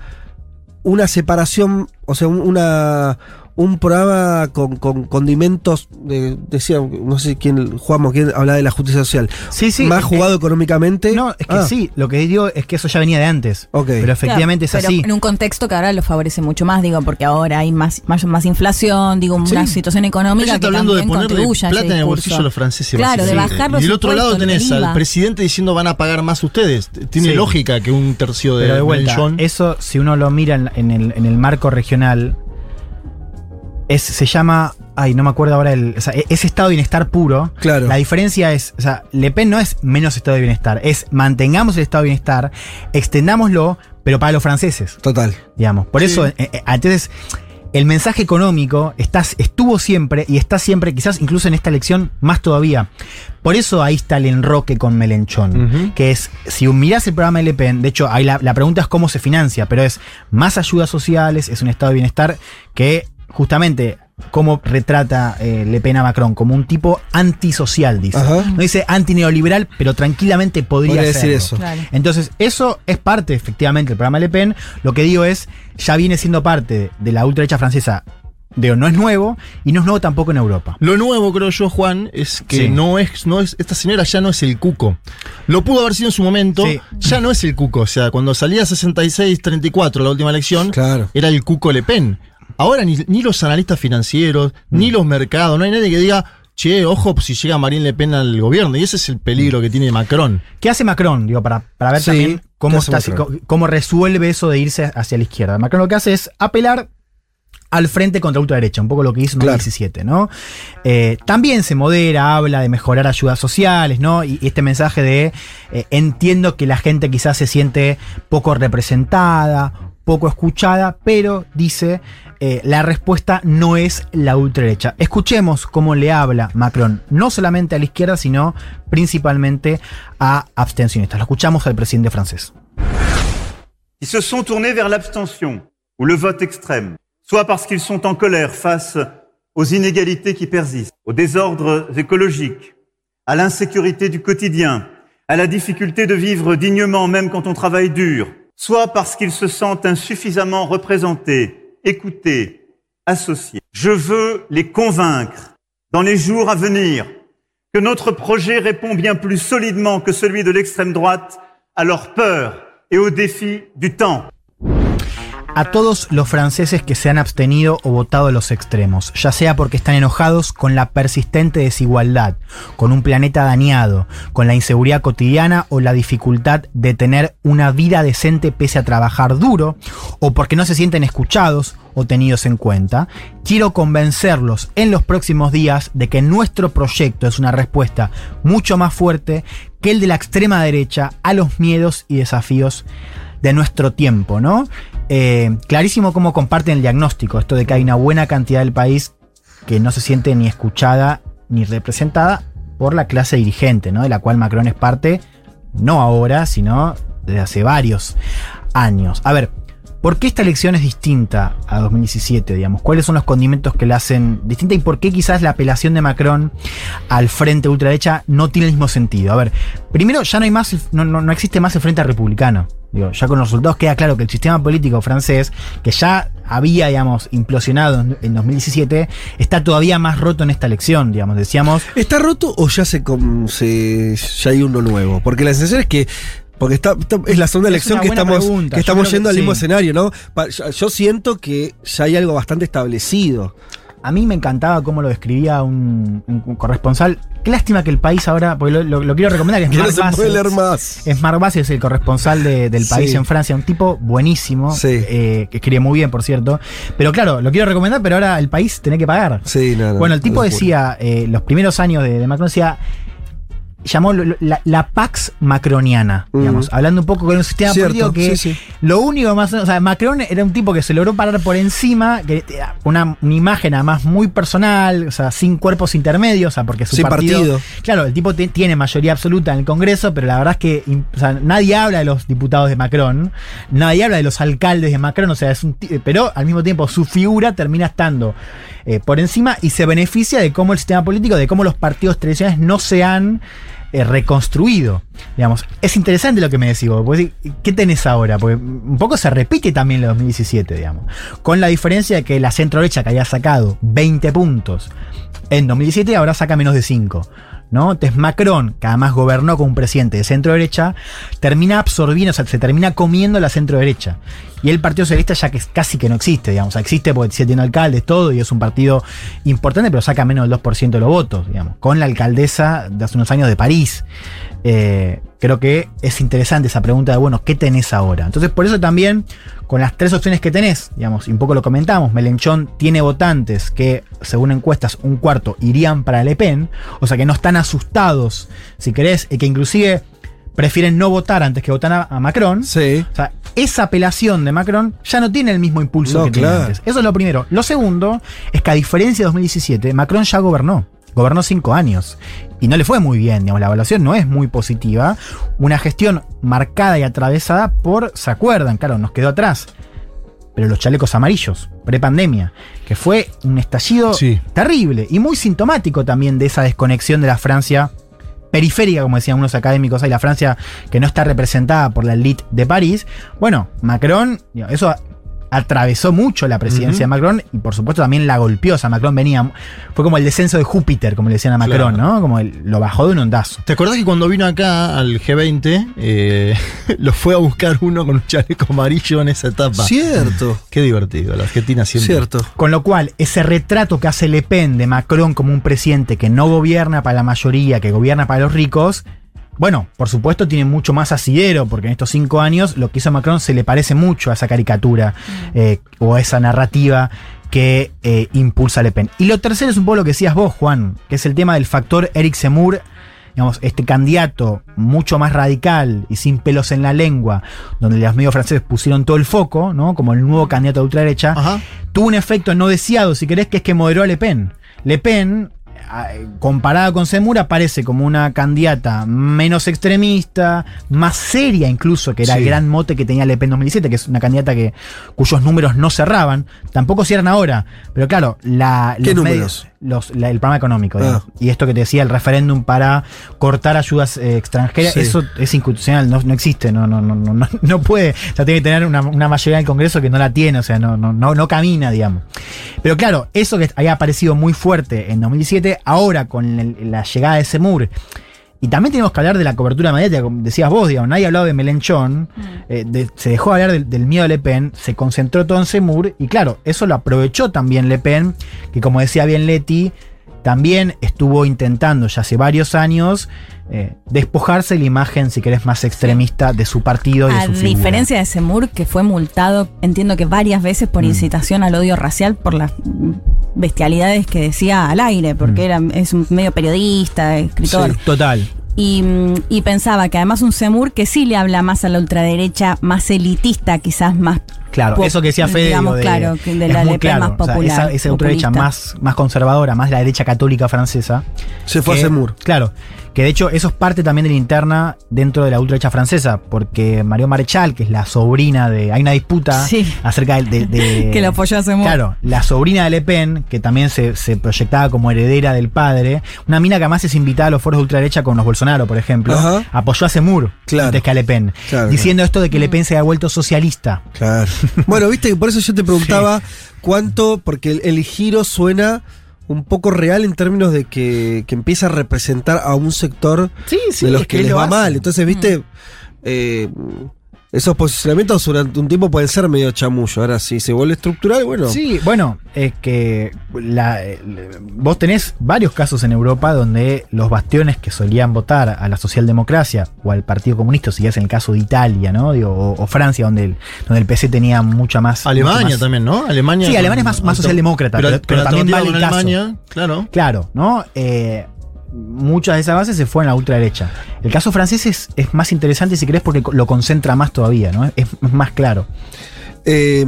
una separación, o sea, un- una un programa con, con condimentos, de- decía, no sé quién, Juanmo, quién hablaba de la justicia social. Sí, sí. Más eh, jugado económicamente. No, es que Ah, sí, lo que digo es que eso ya venía de antes. Ok. Pero efectivamente Claro, es pero así. En un contexto que ahora lo favorece mucho más, digo, porque ahora hay más, más, más inflación, digo, una Sí. situación económica Ella que está hablando de también ponerle plata en el bolsillo a los franceses. Claro, de bajar los Y del otro lado tenés al presidente diciendo van a pagar más ustedes. Tiene Sí. lógica que un tercio de Pero de vuelta, eso, si uno lo mira en, en el, en el marco regional, es, se llama. Ay, no me acuerdo ahora el. O sea, e- es estado de bienestar puro. Claro. La diferencia es. O sea, Le Pen no es menos estado de bienestar. Es mantengamos el estado de bienestar, extendámoslo, pero para los franceses. Total. Digamos. Por eso, eh, eh, entonces. El mensaje económico está, estuvo siempre y está siempre, quizás incluso en esta elección, más todavía. Por eso ahí está el enroque con Melenchón que es, si mirás el programa de Le Pen, de hecho, ahí la, la pregunta es cómo se financia, pero es más ayudas sociales, es un estado de bienestar que justamente cómo retrata eh, Le Pen a Macron, como un tipo antisocial, dice. Ajá. No dice antineoliberal, pero tranquilamente podría, Podría decir eso. Claro. Entonces, eso es parte, efectivamente, del programa Le Pen. Lo que digo es, ya viene siendo parte de la ultraderecha francesa. Digo, no es nuevo y no es nuevo tampoco en Europa. Lo nuevo, creo yo, Juan, es que Sí. no, es, no es. Esta señora ya no es el cuco. Lo pudo haber sido en su momento. Sí. Ya no es el cuco. O sea, cuando salía 66-34 la última elección, Claro. era el cuco Le Pen. Ahora ni, ni los analistas financieros, Mm. ni los mercados, no hay nadie que diga, che, ojo si llega Marine Le Pen al gobierno. Y ese es el peligro que tiene Macron. ¿Qué hace Macron? Digo, para, para ver Sí, también cómo, ¿qué hace está, cómo resuelve eso de irse hacia la izquierda. Macron lo que hace es apelar al frente contra ultraderecha, un poco lo que hizo en Claro. 2017, ¿no? Eh, también se modera, habla de mejorar ayudas sociales, ¿no? Y, y este mensaje de eh, entiendo que la gente quizás se siente poco representada, poco escuchada, pero dice eh, la respuesta no es la ultraderecha. Escuchemos cómo le habla Macron, no solamente a la izquierda, sino principalmente a abstencionistas. Lo escuchamos al presidente francés. Ils se sont tournés vers l'abstention ou le vote extrême, soit parce qu'ils sont en colère face aux inégalités qui persistent, aux désordres écologiques, à l'insécurité du quotidien, à la difficulté de vivre dignement même quand on travaille dur, soit parce qu'ils se sentent insuffisamment représentés, écoutés, associés. Je veux les convaincre dans les jours à venir que notre projet répond bien plus solidement que celui de l'extrême droite à leurs peurs et aux défis du temps. A todos los franceses que se han abstenido o votado a los extremos, ya sea porque están enojados con la persistente desigualdad, con un planeta dañado, con la inseguridad cotidiana o la dificultad de tener una vida decente pese a trabajar duro, o porque no se sienten escuchados o tenidos en cuenta, quiero convencerlos en los próximos días de que nuestro proyecto es una respuesta mucho más fuerte que el de la extrema derecha a los miedos y desafíos de nuestro tiempo, ¿no? Eh, clarísimo cómo comparten el diagnóstico, esto de que hay una buena cantidad del país que no se siente ni escuchada ni representada por la clase dirigente, ¿no? De la cual Macron es parte, no ahora, sino desde hace varios años. A ver, ¿por qué esta elección es distinta a 2017, digamos? ¿Cuáles son los condimentos que la hacen distinta y por qué quizás la apelación de Macron al frente ultraderecha no tiene el mismo sentido? A ver, primero ya no hay más, no, no, no existe más el frente republicano. Digo, ya con los resultados queda claro que el sistema político francés, que ya había, digamos, implosionado en- en 2017, está todavía más roto en esta elección, digamos. Decíamos, ¿Está roto o ya se, ya hay uno nuevo? Porque la sensación es que porque está, está- es la segunda Es elección una que estamos, pregunta. que estamos que yendo al mismo sí. escenario, ¿no? Yo, yo siento que ya hay algo bastante establecido. A mí me encantaba cómo lo describía un, un corresponsal. Qué lástima que el país ahora, porque lo, lo- lo quiero recomendar, que es Que no Marc se puede Bassett. leer más. Es Bassett, es el corresponsal de- del país Sí. en Francia, un tipo buenísimo, Sí. eh, que escribe muy bien, por cierto. Pero claro, lo quiero recomendar, pero ahora el país tiene que pagar. Sí, no, no, bueno, el tipo decía, eh, los primeros años de, de Macron decía, llamó la, la Pax Macroniana, digamos, hablando un poco con un sistema Cierto, político que sí, sí. lo único más, o sea, Macron era un tipo que se logró parar por encima, que una, una imagen además muy personal, o sea, sin cuerpos intermedios, o sea, porque su Sin partido, partido. claro, el tipo tiene mayoría absoluta en el Congreso, pero la verdad es que im- o sea, nadie habla de los diputados de Macron, nadie habla de los alcaldes de Macron, o sea, es un pero al mismo tiempo su figura termina estando eh, por encima y se beneficia de cómo el sistema político, de cómo los partidos tradicionales no se han eh, reconstruido. Digamos, es interesante lo que me decís vos. ¿Qué tenés ahora? Porque un poco se repite también el 2017, digamos. Con la diferencia de que la centro derecha que había sacado 20 puntos en 2017 ahora saca menos de 5. ¿No? Entonces Macron, que además gobernó con un presidente de centro derecha, termina absorbiendo, o sea, se termina comiendo la centro derecha. Y el Partido Socialista ya que casi que no existe, digamos. Existe porque sigue tiene alcaldes, todo, y es un partido importante, pero saca menos del 2% de los votos, digamos. Con la alcaldesa de hace unos años de París. Eh, creo que es interesante esa pregunta de, bueno, ¿qué tenés ahora? Entonces, por eso también, con las tres opciones que tenés, digamos, y un poco lo comentamos, Melenchón tiene votantes que, según encuestas, un cuarto irían para Le Pen, o sea que no están asustados, si querés, y que inclusive prefieren no votar antes que votar a, a Macron. Sí. O sea, esa apelación de Macron ya no tiene el mismo impulso No, que tenía claro. antes. Eso es lo primero. Lo segundo es que a diferencia de 2017, Macron ya gobernó. Gobernó cinco años. Y no le fue muy bien, digamos, la evaluación no es muy positiva. Una gestión marcada y atravesada por, ¿se acuerdan? Claro, nos quedó atrás. Pero los chalecos amarillos, prepandemia, que fue un estallido Sí. terrible y muy sintomático también de esa desconexión de la Francia periférica, como decían unos académicos, hay la Francia que no está representada por la elite de París. Bueno, Macron, eso atravesó mucho la presidencia de Macron y por supuesto también la golpeó. O sea, Macron venía, fue como el descenso de Júpiter, como le decían a Macron, Claro. ¿no? Como el- lo bajó de un ondazo. ¿Te acordás que cuando vino acá al G20, eh, lo fue a buscar uno con un chaleco amarillo en esa etapa? Cierto. Qué divertido, la Argentina siempre. Cierto. Con lo cual, ese retrato que hace Le Pen de Macron como un presidente que no gobierna para la mayoría, que gobierna para los ricos, bueno, por supuesto tiene mucho más asidero, porque en estos cinco años lo que hizo Macron se le parece mucho a esa caricatura eh, o a esa narrativa que eh, impulsa Le Pen. Y lo tercero es un poco lo que decías vos, Juan, que es el tema del factor Eric Zemmour digamos, este candidato mucho más radical y sin pelos en la lengua, donde los medios franceses pusieron todo el foco, ¿no? Como el nuevo candidato de ultraderecha, tuvo un efecto no deseado, si querés, que es que moderó a Le Pen. Le Pen, comparada con Semur, aparece como una candidata menos extremista, más seria incluso, que era Sí. el gran mote que tenía Le Pen en 2017, que es una candidata que, cuyos números no cerraban, tampoco cierran ahora, pero claro, la, ¿Qué los números? medios- los- la- el programa económico, Ah. y esto que te decía, el referéndum para cortar ayudas eh, extranjeras, Sí. eso es inconstitucional, no, no existe, no, no, no, no, no, puede, o sea, tiene que tener una, una mayoría en el Congreso que no la tiene, o sea, no, no, no, no camina, digamos. Pero claro, eso que había aparecido muy fuerte en 2017, ahora con el- la llegada de Semur, y también tenemos que hablar de la cobertura mediática, como decías vos, digamos, nadie ha hablado de Melenchón, eh, de- se dejó hablar del, del miedo de Le Pen, se concentró todo en Semur, y claro, eso lo aprovechó también Le Pen, que como decía bien Leti, también estuvo intentando ya hace varios años eh, despojarse de la imagen, si querés, más extremista de su partido y de A su figura. diferencia de Semur, que fue multado, entiendo que varias veces Mm. por incitación al odio racial por las bestialidades que decía al aire, porque era, es un medio periodista, escritor. Mm. Sí, total. Y, mm, y pensaba que además un Semur que sí le habla más a la ultraderecha, más elitista, quizás más Claro, eso que decía Fede. digamos, digo, de- claro, que de es la muy más claro, o sea, popular. esa, esa ultraderecha más, más conservadora, más la derecha católica francesa. Se fue a Zemmour. Claro, que de hecho eso es parte también de la interna dentro de la ultraderecha francesa, porque Marion Marechal, que es la sobrina de. Hay una disputa Sí. acerca de. de- de- Que lo apoyó a Zemmour. Claro, la sobrina de Le Pen, que también se, se proyectaba como heredera del padre, una mina que además es invitada a los foros de ultraderecha con los Bolsonaro, por ejemplo, Ajá. apoyó a Zemmour Claro. antes que a Le Pen, Claro, diciendo esto de que Le Pen se había vuelto socialista. Claro. Bueno, viste que por eso yo te preguntaba cuánto, porque el, el giro suena un poco real en términos de que, que empieza a representar a un sector Sí, sí, de los es que, que les va hace. mal. Entonces, viste, eh, esos posicionamientos durante un tiempo pueden ser medio chamullo. Ahora, si se vuelve estructural, bueno. Sí, bueno, es que la- eh, vos tenés varios casos en Europa donde los bastiones que solían votar a la socialdemocracia o al Partido Comunista, si es en el caso de Italia, ¿no? Digo, o, o Francia, donde el, donde el PC tenía mucha más. Alemania mucho más- también, ¿no? Alemania. Sí, Alemania es más, socialdemócrata, pero, pero también vale el caso. Alemania, claro. Claro, ¿no? Eh, muchas de esas bases se fueron a la ultraderecha. El caso francés es, es más interesante, si querés, porque lo concentra más todavía, ¿no? Es, es más claro. Eh,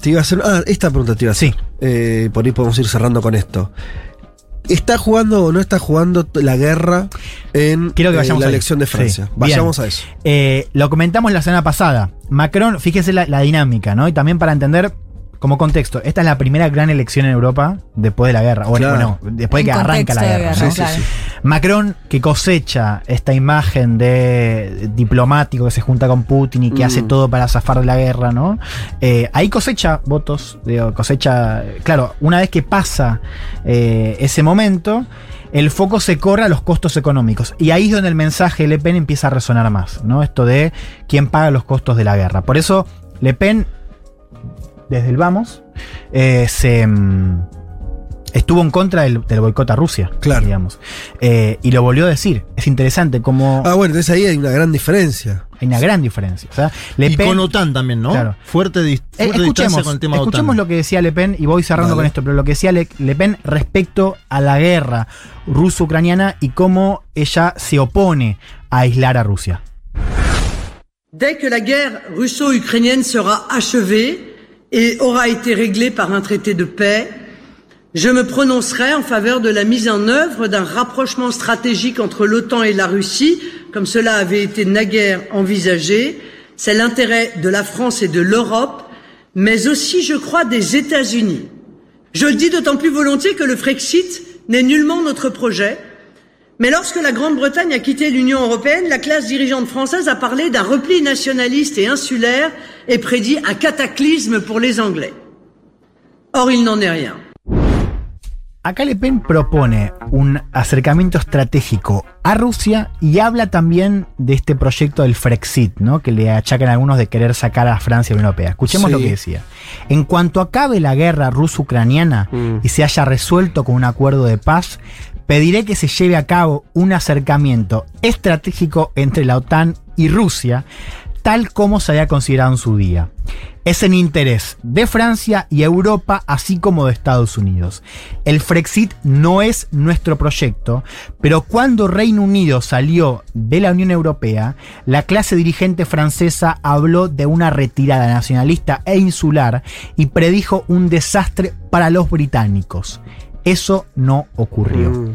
te iba a hacer. Ah, esta pregunta te iba a hacer. Eh, por ahí podemos ir cerrando con esto. ¿Está jugando o no está jugando la guerra en Quiero que eh, vayamos la ahí. elección de Francia? Sí, Vayamos bien. a eso. Eh, lo comentamos la semana pasada. Macron, fíjese la, la dinámica, ¿no? Y también para entender como contexto, esta es la primera gran elección en Europa después de la guerra. Bueno, Claro. bueno, después de que arranca la guerra. guerra, ¿no? claro. Macron que cosecha esta imagen de diplomático que se junta con Putin y que Mm. hace todo para zafar de la guerra, ¿no? Eh, ahí cosecha votos, digo, cosecha, claro, una vez que pasa eh, ese momento, el foco se corre a los costos económicos. Y ahí es donde el mensaje de Le Pen empieza a resonar más, ¿no? Esto de quién paga los costos de la guerra. Por eso, Le Pen, desde el vamos, eh, se. mm, Estuvo en contra del, del boicot a Rusia, Claro. digamos. Eh, y lo volvió a decir. Es interesante cómo Ah, bueno, entonces ahí hay una gran diferencia. hay una gran diferencia. O sea, Le y Pen- con OTAN también, ¿no? Claro. Fuerte, dis- Eh, fuerte distancia escuchemos, con el tema de escuchemos OTAN. lo que decía Le Pen y voy cerrando Dale. con esto, pero lo que decía Le, Le Pen respecto a la guerra ruso-ucraniana y cómo ella se opone a aislar a Rusia. Dès que la guerre russo-ukrainienne sera achevée et aura été réglée par un traité de paix, je me prononcerai en faveur de la mise en œuvre d'un rapprochement stratégique entre l'OTAN et la Russie, comme cela avait été naguère envisagé. C'est l'intérêt de la France et de l'Europe, mais aussi, je crois, des États-Unis. Je le dis d'autant plus volontiers que le Frexit n'est nullement notre projet, mais lorsque la Grande-Bretagne a quitté l'Union européenne, la classe dirigeante française a parlé d'un repli nationaliste et insulaire et prédit un cataclysme pour les Anglais. Or, il n'en est rien. Acá Le Pen propone un acercamiento estratégico a Rusia y habla también de este proyecto del Frexit, ¿no? que le achacan a algunos de querer sacar a Francia de la Unión Europea. Escuchemos Sí. lo que decía. En cuanto acabe la guerra ruso-ucraniana Mm. y se haya resuelto con un acuerdo de paz, pediré que se lleve a cabo un acercamiento estratégico entre la OTAN y Rusia, tal como se había considerado en su día. Es en interés de Francia y Europa, así como de Estados Unidos. El Frexit no es nuestro proyecto, pero cuando Reino Unido salió de la Unión Europea, la clase dirigente francesa habló de una retirada nacionalista e insular y predijo un desastre para los británicos. Eso no ocurrió. Mm.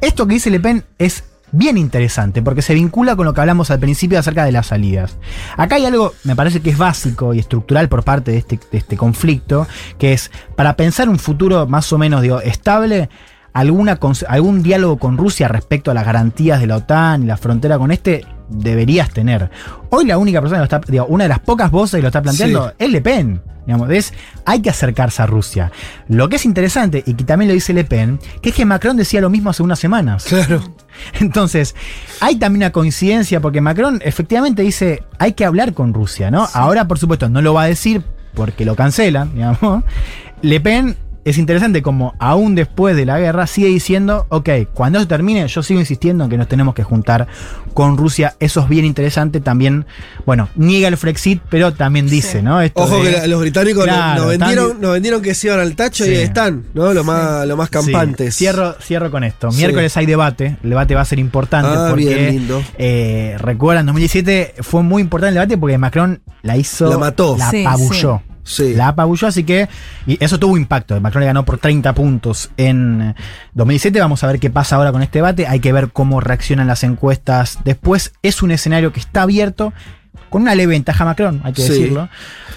Esto que dice Le Pen es bien interesante porque se vincula con lo que hablamos al principio acerca de las salidas. Acá hay algo, me parece que es básico y estructural por parte de este, de este conflicto, que es para pensar un futuro más o menos digo, estable. Alguna, algún diálogo con Rusia respecto a las garantías de la OTAN y la frontera con este deberías tener. Hoy la única persona que lo está, digo, una de las pocas voces que lo está planteando Sí. es Le Pen. Digamos, es, hay que acercarse a Rusia. Lo que es interesante, y que también lo dice Le Pen, que es que Macron decía lo mismo hace unas semanas. Claro. Entonces, hay también una coincidencia, porque Macron efectivamente dice, hay que hablar con Rusia, ¿no? Ahora, por supuesto, no lo va a decir porque lo cancelan, digamos. Le Pen es interesante como aún después de la guerra sigue diciendo, ok, cuando eso termine, yo sigo insistiendo en que nos tenemos que juntar con Rusia. Eso es bien interesante. También, bueno, niega el Frexit, pero también dice, ¿no? Esto Ojo de- que los británicos nos- Claro, nos, vendieron, están- nos vendieron que se iban al tacho Sí. y ahí están, ¿no? Lo más, lo más Sí, campantes. Cierro, cierro con esto. Sí. Miércoles hay debate. El debate va a ser importante Ah, porque. bien, lindo. eh, recuerdan, 2017 fue muy importante el debate porque Macron la hizo. La mató. La Sí, apabulló. Sí. La apabulló, así que. Y eso tuvo impacto. Macron le ganó por 30 puntos en 2017. Vamos a ver qué pasa ahora con este debate. Hay que ver cómo reaccionan las encuestas después. Es un escenario que está abierto. Con una leve ventaja Macron, hay que Sí. decirlo.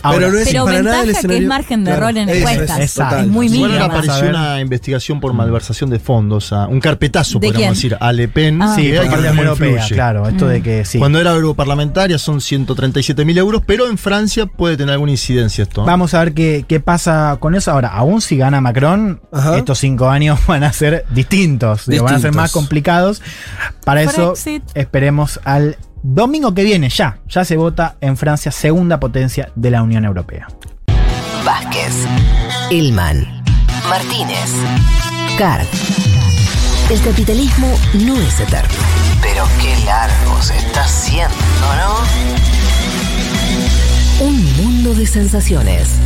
Pero no es Pero para ventaja nada el que es margen de Claro, error en encuestas. es. Es muy Bueno, Bueno, mínima. apareció una investigación por malversación de fondos, a- un carpetazo, ¿De podríamos quién? decir, a Le Pen. Ah. Sí, que la Europea, claro. Esto Mm. de que sí. Cuando era europarlamentaria son 137 mil euros, pero en Francia puede tener alguna incidencia esto. ¿no? Vamos a ver qué, qué pasa con eso. Ahora, aún si gana Macron, Ajá. estos cinco años van a ser distintos, digo, van a ser más complicados. Para eso, esperemos al domingo que viene, ya. Ya se vota en Francia, segunda potencia de la Unión Europea. Vázquez, Elman, Martínez, Card. El capitalismo no es eterno. Pero qué largo se está haciendo, ¿no? Un mundo de sensaciones.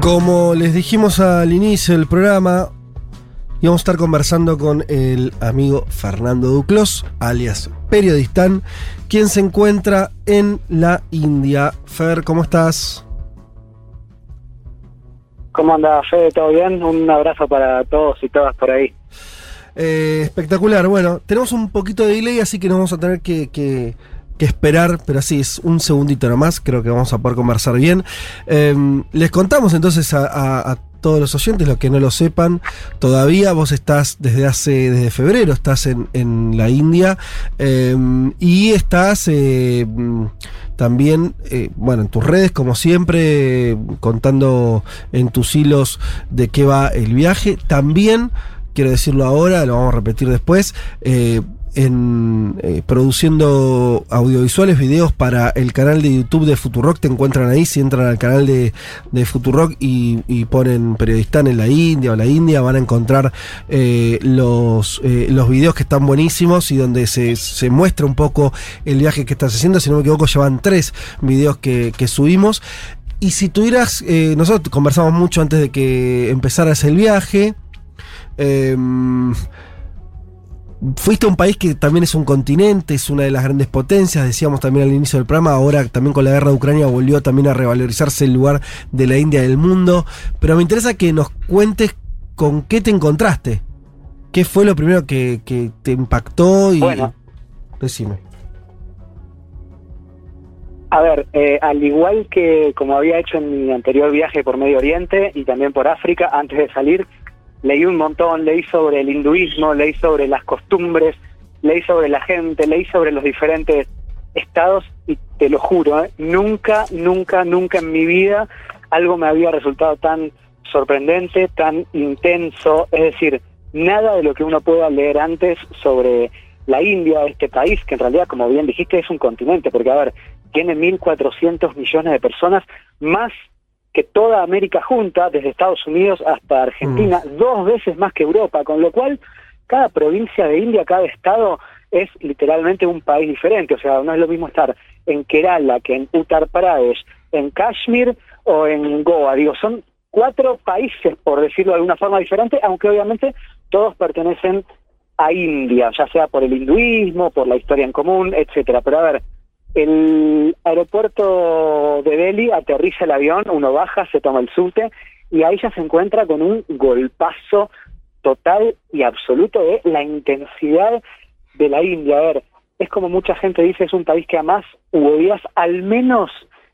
Como les dijimos al inicio del programa, íbamos a estar conversando con el amigo Fernando Duclos, alias Periodistán, quien se encuentra en la India. Fer, ¿cómo estás? ¿Cómo anda, Fede? ¿Todo bien? Un abrazo para todos y todas por ahí. Eh, espectacular. Bueno, tenemos un poquito de delay, así que nos vamos a tener que, que- que esperar, pero así es un segundito nomás. Creo que vamos a poder conversar bien. Eh, les contamos entonces a, todos los oyentes, los que no lo sepan, todavía vos estás desde hace, desde febrero, estás en, la India eh, y estás mm, también, eh, bueno, en tus redes, como siempre, contando en tus hilos de qué va el viaje. También quiero decirlo ahora, lo vamos a repetir después, eh, en, eh, produciendo audiovisuales, videos para el canal de YouTube de Futurock, te encuentran ahí, si entran al canal de, de Futurock y, y ponen periodistán en la India o la India, van a encontrar eh, los, eh, los videos que están buenísimos y donde se, se muestra un poco el viaje que estás haciendo, si no me equivoco, llevan tres videos que, que subimos. Y si tuvieras, nosotros conversamos mucho antes de que empezaras el viaje, Em, fuiste a un país que también es un continente, es una de las grandes potencias, decíamos también al inicio del programa, ahora también con la guerra de Ucrania volvió también a revalorizarse el lugar de la India del mundo, pero me interesa que nos cuentes con qué te encontraste, qué fue lo primero que, que te impactó y... Bueno. Decime. A ver, eh, al igual que como había hecho en mi anterior viaje por Medio Oriente y también por África, antes de salir, leí un montón, leí sobre el hinduismo, leí sobre las costumbres, leí sobre la gente, leí sobre los diferentes estados y te lo juro, ¿eh? nunca, nunca, nunca en mi vida algo me había resultado tan sorprendente, tan intenso, es decir, nada de lo que uno pueda leer antes sobre la India, este país, que en realidad, como bien dijiste, es un continente, porque a ver, tiene 1.400 millones de personas, más que toda América junta, desde Estados Unidos hasta Argentina, dos veces más que Europa, con lo cual cada provincia de India, cada estado es literalmente un país diferente, o sea, no es lo mismo estar en Kerala que en Uttar Pradesh, en Kashmir o en Goa, digo, son cuatro países, por decirlo de alguna forma diferente, aunque obviamente todos pertenecen a India, ya sea por el hinduismo, por la historia en común, etcétera. Pero a ver, el aeropuerto de Delhi aterriza el avión, uno baja, se toma el subte y ahí ya se encuentra con un golpazo total y absoluto de la intensidad de la India. A ver, es como mucha gente dice, es un país que amás u odias al menos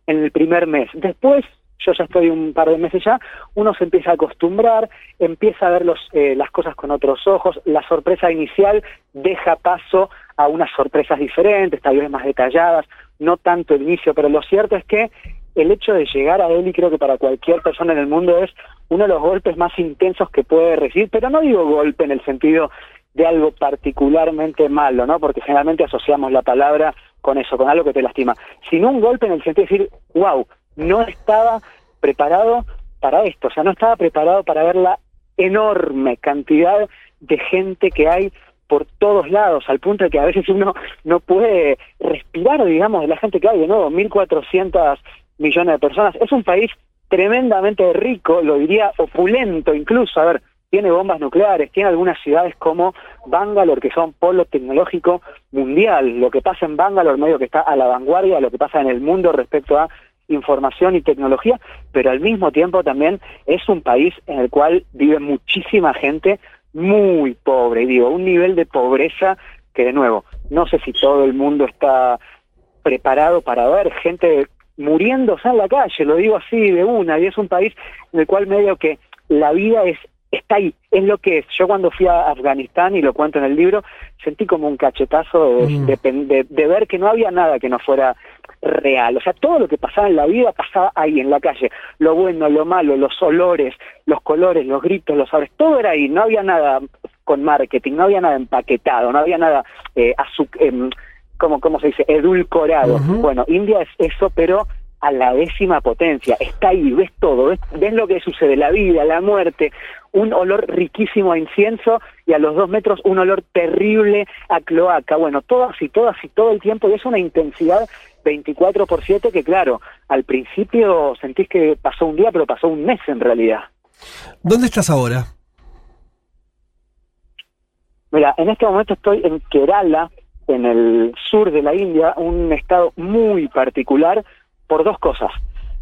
en el primer mes. Después, yo ya estoy un par de meses ya, uno se empieza a acostumbrar, empieza a ver los, eh, las cosas con otros ojos, la sorpresa inicial deja paso a unas sorpresas diferentes, tal vez más detalladas, no tanto el inicio, pero lo cierto es que el hecho de llegar a Delhi creo que para cualquier persona en el mundo es uno de los golpes más intensos que puede recibir, pero no digo golpe en el sentido de algo particularmente malo, ¿no? Porque generalmente asociamos la palabra con eso, con algo que te lastima, sino un golpe en el sentido de decir, wow, no estaba preparado para esto, o sea, no estaba preparado para ver la enorme cantidad de gente que hay por todos lados, al punto de que a veces uno no puede respirar, digamos, de la gente que hay, de nuevo, 1.400 millones de personas. Es un país tremendamente rico, lo diría opulento incluso, a ver, tiene bombas nucleares, tiene algunas ciudades como Bangalore, que son polo tecnológico mundial. Lo que pasa en Bangalore medio que está a la vanguardia lo que pasa en el mundo respecto a información y tecnología, pero al mismo tiempo también es un país en el cual vive muchísima gente muy pobre, y digo, un nivel de pobreza que de nuevo, no sé si todo el mundo está preparado para ver gente muriéndose en la calle, lo digo así de una, y es un país en el cual medio que la vida es está ahí, es lo que es. Yo cuando fui a Afganistán, y lo cuento en el libro, sentí como un cachetazo de, Mm. de pen- de- de ver que no había nada que no fuera real. O sea, todo lo que pasaba en la vida pasaba ahí, en la calle. Lo bueno, lo malo, los olores, los colores, los gritos, los sabores, todo era ahí. No había nada con marketing, no había nada empaquetado, no había nada, eh, azu- em, ¿cómo, ¿cómo se dice? Edulcorado. Bueno, India es eso, pero a la décima potencia. Está ahí, ves todo, ves, ves lo que sucede, la vida, la muerte, un olor riquísimo a incienso y a los dos metros un olor terrible a cloaca. Bueno, todo así, todo así, todo el tiempo y es una intensidad 24 por 7 que claro, al principio sentís que pasó un día, pero pasó un mes en realidad. ¿Dónde estás ahora? Mira, en este momento estoy en Kerala, en el sur de la India, un estado muy particular por dos cosas.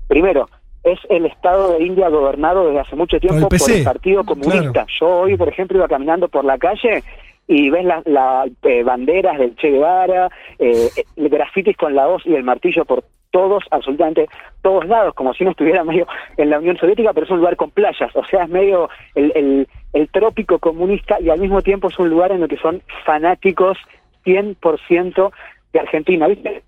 Primero, es el estado de India gobernado desde hace mucho tiempo el por el Partido Comunista. Yo hoy, por ejemplo, iba caminando por la calle y ves las las, eh, banderas del Che Guevara, eh, eh, grafitis con la hoz y el martillo por todos, absolutamente todos lados, como si no estuviera medio en la Unión Soviética, pero es un lugar con playas, o sea, es medio el, el, el trópico comunista y al mismo tiempo es un lugar en el que son fanáticos 100% de Argentina, ¿viste?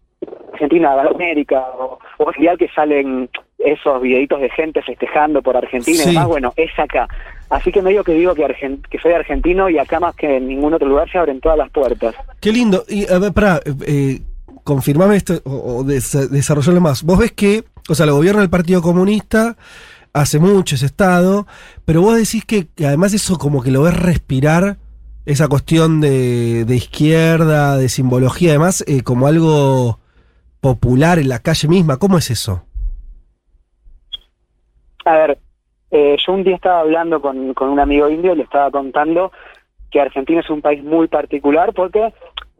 Argentina, América, o, o es ideal que salen esos videitos de gente festejando por Argentina Sí. y demás, bueno, es acá. Así que medio que digo que, que soy argentino y acá más que en ningún otro lugar se abren todas las puertas. Qué lindo. Y a ver, pará, eh, confirmame esto o, o des- desarrollarlo más. Vos ves que, o sea, el gobierno del Partido Comunista hace mucho ese Estado, pero vos decís que, que además eso como que lo ves respirar, esa cuestión de, de izquierda, de simbología, además, eh, como algo popular en la calle misma. ¿Cómo es eso? A ver, eh, yo un día estaba hablando con, con un amigo indio y le estaba contando que Argentina es un país muy particular porque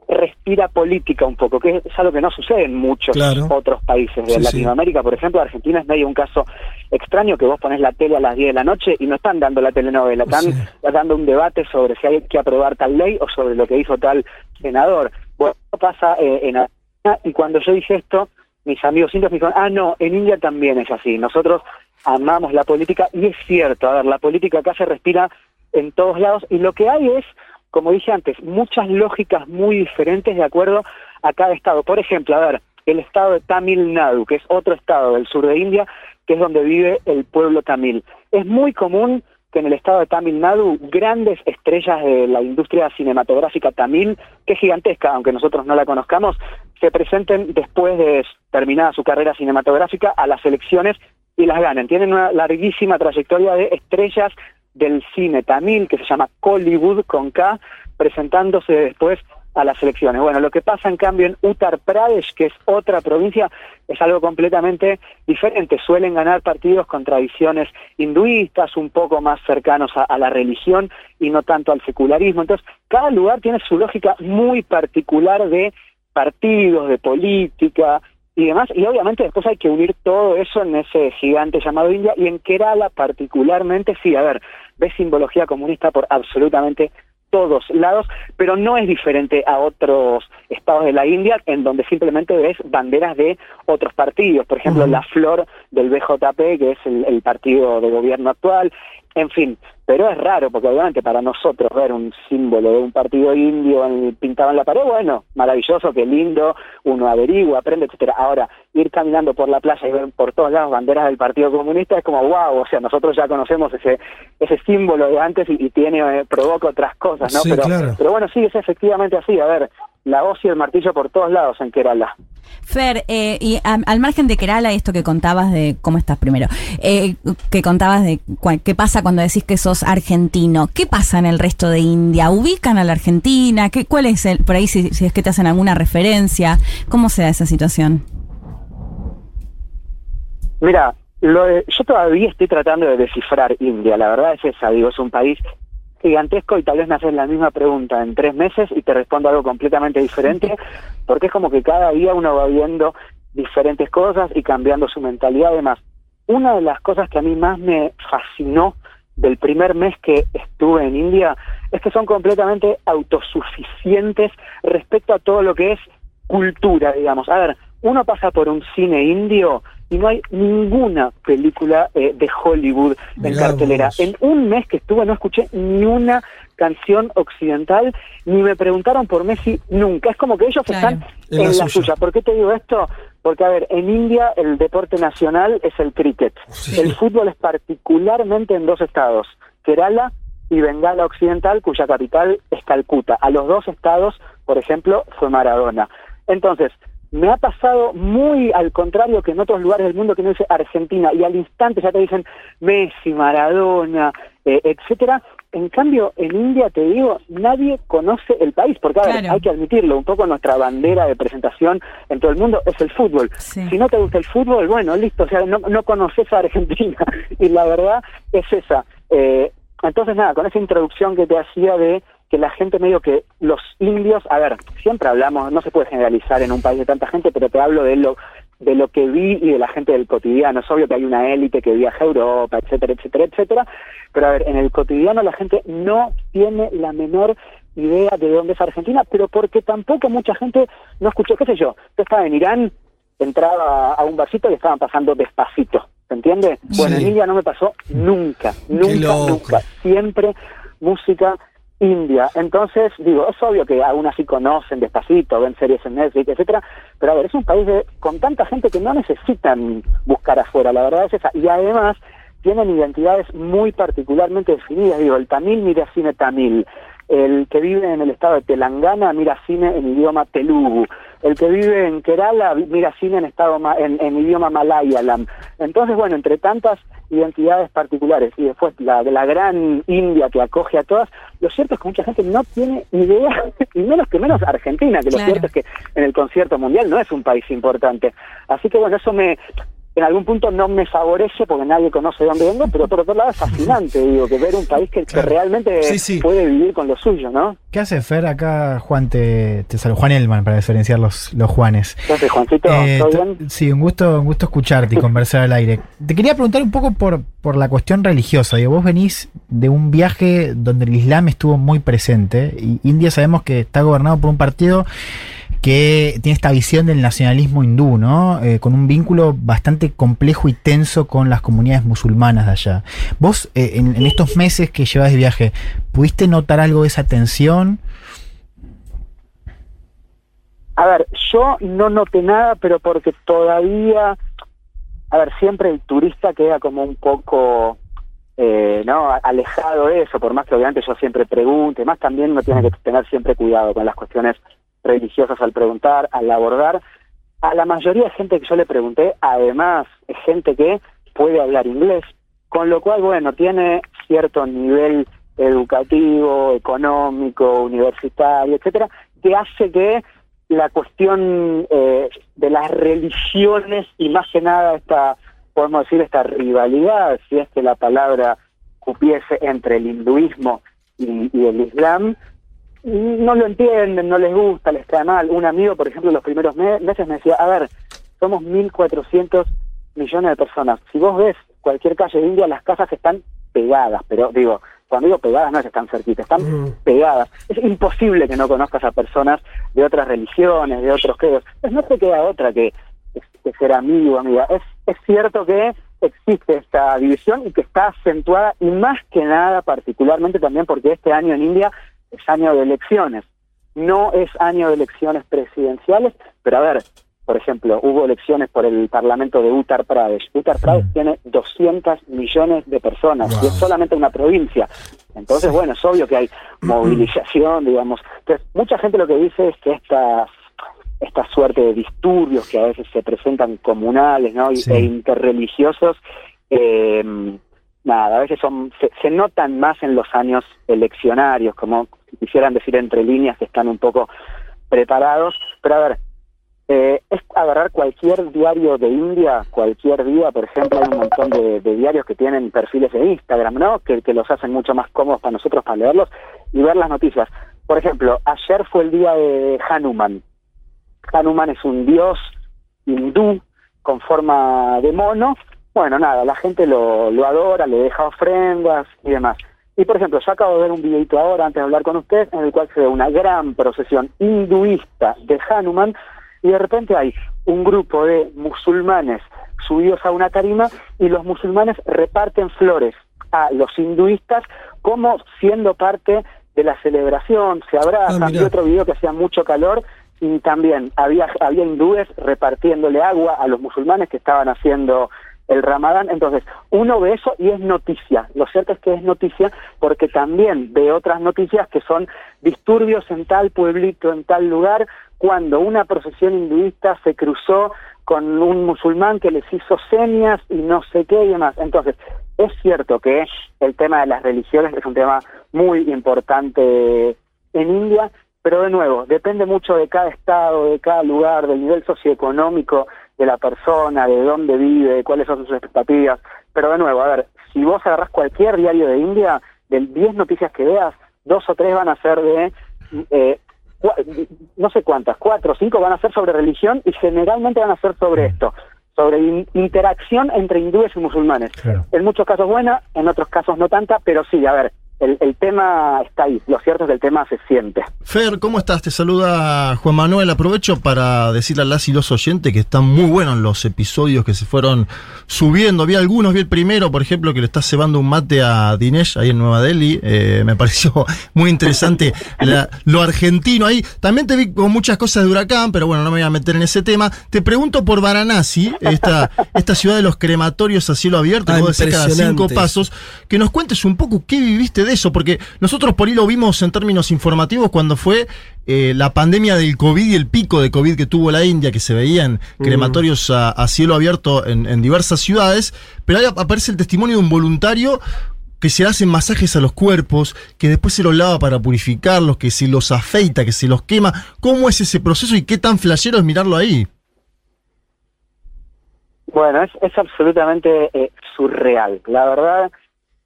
respira política un poco, que es algo que no sucede en muchos Claro. otros países de Sí, sí. Latinoamérica. Por ejemplo, Argentina es medio un caso extraño que vos ponés la tele a las 10 de la noche y no están dando la telenovela, están Sí. dando un debate sobre si hay que aprobar tal ley o sobre lo que hizo tal senador. Bueno, pasa eh, en Argentina y cuando yo dije esto, mis amigos indios me dijeron, ah, no, en India también es así. Nosotros amamos la política y es cierto, a ver, la política acá se respira en todos lados y lo que hay es, como dije antes, muchas lógicas muy diferentes de acuerdo a cada estado. Por ejemplo, a ver, el estado de Tamil Nadu, que es otro estado del sur de India, que es donde vive el pueblo tamil. Es muy común que en el estado de Tamil Nadu grandes estrellas de la industria cinematográfica tamil, que es gigantesca, aunque nosotros no la conozcamos, se presenten después de terminada su carrera cinematográfica a las elecciones y las ganen. Tienen una larguísima trayectoria de estrellas del cine tamil que se llama Kollywood con K, presentándose después a las elecciones. Bueno, lo que pasa en cambio en Uttar Pradesh, que es otra provincia, es algo completamente diferente. Suelen ganar partidos con tradiciones hinduistas, un poco más cercanos a, a la religión y no tanto al secularismo. Entonces, cada lugar tiene su lógica muy particular de partidos, de política y demás. Y obviamente después hay que unir todo eso en ese gigante llamado India. Y en Kerala particularmente, sí, a ver, ves simbología comunista por absolutamente todos lados, pero no es diferente a otros estados de la India en donde simplemente ves banderas de otros partidos, por ejemplo, la flor del BJP, que es el, el partido de gobierno actual, en fin, pero es raro porque obviamente para nosotros ver un símbolo de un partido indio en- pintado en la pared, bueno, maravilloso, qué lindo, uno averigua, aprende, etcétera. Ahora, ir caminando por la playa y ver por todos lados banderas del Partido Comunista es como wow, o sea, nosotros ya conocemos ese ese símbolo de antes y, y tiene eh, provoca otras cosas, ¿no? Sí, pero, claro. pero bueno, sí, es efectivamente así, a ver, la hoz y el martillo por todos lados en Kerala. Fer, eh, y a- al margen de Kerala, esto que contabas de, ¿cómo estás primero? Eh, que contabas de cua- qué pasa cuando decís que sos argentino. ¿Qué pasa en el resto de India? ¿Ubican a la Argentina? ¿Qué, ¿Cuál es el, por ahí si, si es que te hacen alguna referencia? ¿Cómo se da esa situación? Mira, lo de- yo todavía estoy tratando de descifrar India, la verdad es esa, digo, es un país gigantesco y tal vez me haces la misma pregunta en tres meses y te respondo algo completamente diferente, porque es como que cada día uno va viendo diferentes cosas y cambiando su mentalidad además. Una de las cosas que a mí más me fascinó del primer mes que estuve en India es que son completamente autosuficientes respecto a todo lo que es cultura, digamos. A ver, uno pasa por un cine indio y no hay ninguna película eh, de Hollywood en Mirá cartelera. vos. En un mes que estuve no escuché ni una canción occidental, ni me preguntaron por Messi nunca. Es como que ellos Claro. están En en, la suya. suya. ¿Por qué te digo esto? Porque, a ver, en India el deporte nacional es el cricket. Sí. El fútbol es particularmente en dos estados, Kerala y Bengala Occidental, cuya capital es Calcuta. A los dos estados, por ejemplo, fue Maradona. Entonces, me ha pasado muy al contrario que en otros lugares del mundo que no dice Argentina y al instante ya te dicen Messi, Maradona, eh, etcétera. En cambio, en India, te digo, nadie conoce el país, porque a ver, Claro. hay que admitirlo, un poco nuestra bandera de presentación en todo el mundo es el fútbol. Si no te gusta el fútbol, bueno, listo, o sea, no, no conoces a Argentina. Y la verdad es esa. Eh, entonces, nada, con esa introducción que te hacía de que la gente medio que los indios, a ver, siempre hablamos, no se puede generalizar en un país de tanta gente, pero te hablo de lo de lo que vi y de la gente del cotidiano. Es obvio que hay una élite que viaja a Europa, etcétera, etcétera, etcétera, pero a ver, en el cotidiano la gente no tiene la menor idea de dónde es Argentina, pero porque tampoco mucha gente no escuchó, qué sé yo, yo estaba en Irán, entraba a un barcito y estaban pasando despacito, ¿se entiende? Bueno, Sí. en India no me pasó nunca, nunca, nunca, siempre música india. Entonces, digo, es obvio que aún así conocen despacito, ven series en Netflix, etcétera, pero a ver, es un país de, con tanta gente que no necesitan buscar afuera, la verdad es esa. Y además tienen identidades muy particularmente definidas. Digo, el tamil mira cine tamil, el que vive en el estado de Telangana mira cine en idioma telugu, el que vive en Kerala mira cine en estado ma- en, en idioma malayalam. Entonces, bueno, entre tantas identidades particulares y después la de la gran India que acoge a todas, lo cierto es que mucha gente no tiene idea, y menos que menos Argentina, que lo Claro. cierto es que en el concierto mundial no es un país importante. Así que bueno, eso me en algún punto no me favorece porque nadie conoce de dónde vengo, pero por otro lado es fascinante, digo, que ver un país que, que realmente Sí, sí. puede vivir con lo suyo, ¿no? ¿Qué hace Fer? Acá Juan te, te saluda. Juan Elman, para diferenciar los, los Juanes. Entonces, Juancito, Eh, ¿todo bien? Sí, un gusto, un gusto escucharte y conversar al aire. Te quería preguntar un poco por, por la cuestión religiosa. Digo, vos venís de un viaje donde el Islam estuvo muy presente. Y India sabemos que está gobernado por un partido que tiene esta visión del nacionalismo hindú, ¿no? Eh, con un vínculo bastante complejo y tenso con las comunidades musulmanas de allá. Vos, eh, en, en estos meses que llevas de viaje, ¿pudiste notar algo de esa tensión? A ver, yo no noté nada, pero porque todavía, a ver, siempre el turista queda como un poco, eh, ¿no? Alejado de eso, por más que obviamente yo siempre pregunte, más también uno tiene que tener siempre cuidado con las cuestiones religiosas al preguntar, al abordar. A la mayoría de gente que yo le pregunté, además, es gente que puede hablar inglés, con lo cual, bueno, tiene cierto nivel educativo, económico, universitario, etcétera, que hace que la cuestión eh, de las religiones y más que nada esta, podemos decir, esta rivalidad, si es que la palabra cupiese entre el hinduismo y, y el islam, no lo entienden, no les gusta, les cae mal. Un amigo, por ejemplo, los primeros me- meses me decía, a ver, somos 1.400 millones de personas. Si vos ves cualquier calle de India, las casas están pegadas, pero digo, cuando digo pegadas no es que están cerquita, están pegadas. Es imposible que no conozcas a personas de otras religiones, de otros credos. Pues no te queda otra que, que ser amigo, amiga. Es, es cierto que existe esta división y que está acentuada y más que nada particularmente también porque este año en India es año de elecciones. No es año de elecciones presidenciales, pero a ver, por ejemplo, hubo elecciones por el Parlamento de Uttar Pradesh. Uttar Pradesh tiene 200 millones de personas y es solamente una provincia. Entonces, bueno, es obvio que hay movilización, digamos. Entonces, mucha gente lo que dice es que estas esta suerte de disturbios que a veces se presentan comunales ¿no? y, Sí. e interreligiosos, eh, nada, a veces son se, se notan más en los años eleccionarios, como si quisieran decir entre líneas que están un poco preparados. Pero a ver, eh, es agarrar cualquier diario de India, cualquier día, por ejemplo, hay un montón de, de diarios que tienen perfiles de Instagram, ¿no? Que, que los hacen mucho más cómodos para nosotros para leerlos y ver las noticias. Por ejemplo, ayer fue el día de Hanuman. Hanuman es un dios hindú con forma de mono. Bueno, nada, la gente lo, lo adora, le deja ofrendas y demás. Y por ejemplo, yo acabo de ver un videito ahora, antes de hablar con usted, en el cual se ve una gran procesión hinduista de Hanuman y de repente hay un grupo de musulmanes subidos a una tarima y los musulmanes reparten flores a los hinduistas como siendo parte de la celebración, se abrazan. Ah, y otro video que hacía mucho calor y también había, había hindúes repartiéndole agua a los musulmanes que estaban haciendo el Ramadán. Entonces, uno ve eso y es noticia. Lo cierto es que es noticia porque también ve otras noticias que son disturbios en tal pueblito, en tal lugar, cuando una procesión hinduista se cruzó con un musulmán que les hizo señas y no sé qué y demás. Entonces, es cierto que el tema de las religiones es un tema muy importante en India, pero de nuevo, depende mucho de cada estado, de cada lugar, del nivel socioeconómico de la persona, de dónde vive, cuáles son sus expectativas. Pero de nuevo, a ver, si vos agarrás cualquier diario de India, de 10 noticias que veas, dos o tres van a ser de eh, no sé cuántas, cuatro o cinco van a ser sobre religión y generalmente van a ser sobre esto, sobre in interacción entre hindúes y musulmanes. En muchos casos buena, en otros casos no tanta, pero sí, a ver, el, el, tema está ahí. Lo cierto es que el tema se siente. Fer, ¿cómo estás? Te saluda Juan Manuel. Aprovecho para decirle a las y los oyentes que están muy buenos los episodios que se fueron subiendo. Vi algunos, vi el primero, por ejemplo, que le está cebando un mate a Dinesh ahí en Nueva Delhi. Eh, me pareció muy interesante la, lo argentino ahí. También te vi con muchas cosas de huracán, pero bueno, no me voy a meter en ese tema. Te pregunto por Varanasi, esta, esta ciudad de los crematorios a cielo abierto, Ah, que vos decís cada cinco pasos, que nos cuentes un poco qué viviste de eso, porque nosotros por ahí lo vimos en términos informativos cuando fue eh, la pandemia del COVID y el pico de COVID que tuvo la India, que se veían crematorios a, a cielo abierto en, en diversas ciudades, pero ahí aparece el testimonio de un voluntario que se le hacen masajes a los cuerpos, que después se los lava para purificarlos, que se los afeita, que se los quema. ¿Cómo es ese proceso y qué tan flashero es mirarlo ahí? Bueno, es, es absolutamente eh, surreal. La verdad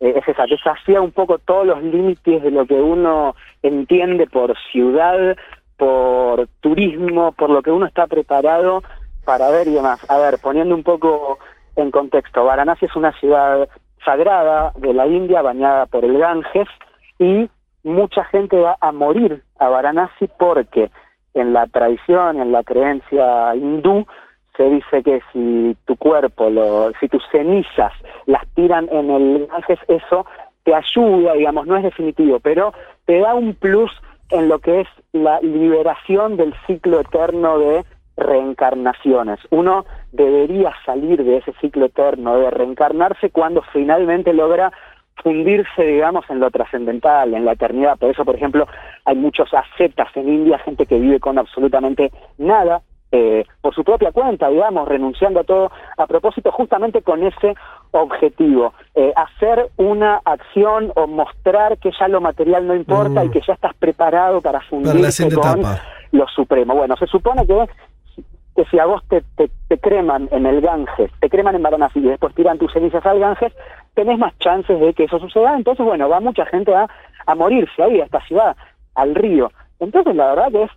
eh, es esa, desafía un poco todos los límites de lo que uno entiende por ciudad, por turismo, por lo que uno está preparado para ver y demás. A ver, poniendo un poco en contexto, Varanasi es una ciudad sagrada de la India, bañada por el Ganges, y mucha gente va a morir a Varanasi porque en la tradición, en la creencia hindú, se dice que si tu cuerpo, lo, si tus cenizas las tiran en el Ganges, eso te ayuda, digamos, no es definitivo, pero te da un plus en lo que es la liberación del ciclo eterno de reencarnaciones. Uno debería salir de ese ciclo eterno de reencarnarse cuando finalmente logra fundirse, digamos, en lo trascendental, en la eternidad. Por eso, por ejemplo, hay muchos ascetas en India, gente que vive con absolutamente nada, eh, por su propia cuenta, digamos, renunciando a todo, a propósito justamente con ese objetivo, eh, hacer una acción o mostrar que ya lo material no importa Mm. y que ya estás preparado para fundirse con etapa. lo supremo. Bueno, se supone que, que si a vos te, te, te creman en el Ganges, te creman en Varanasi y después tiran tus cenizas al Ganges, tenés más chances de que eso suceda. Entonces, bueno, va mucha gente a, a morirse ahí, a esta ciudad, al río. Entonces, la verdad que es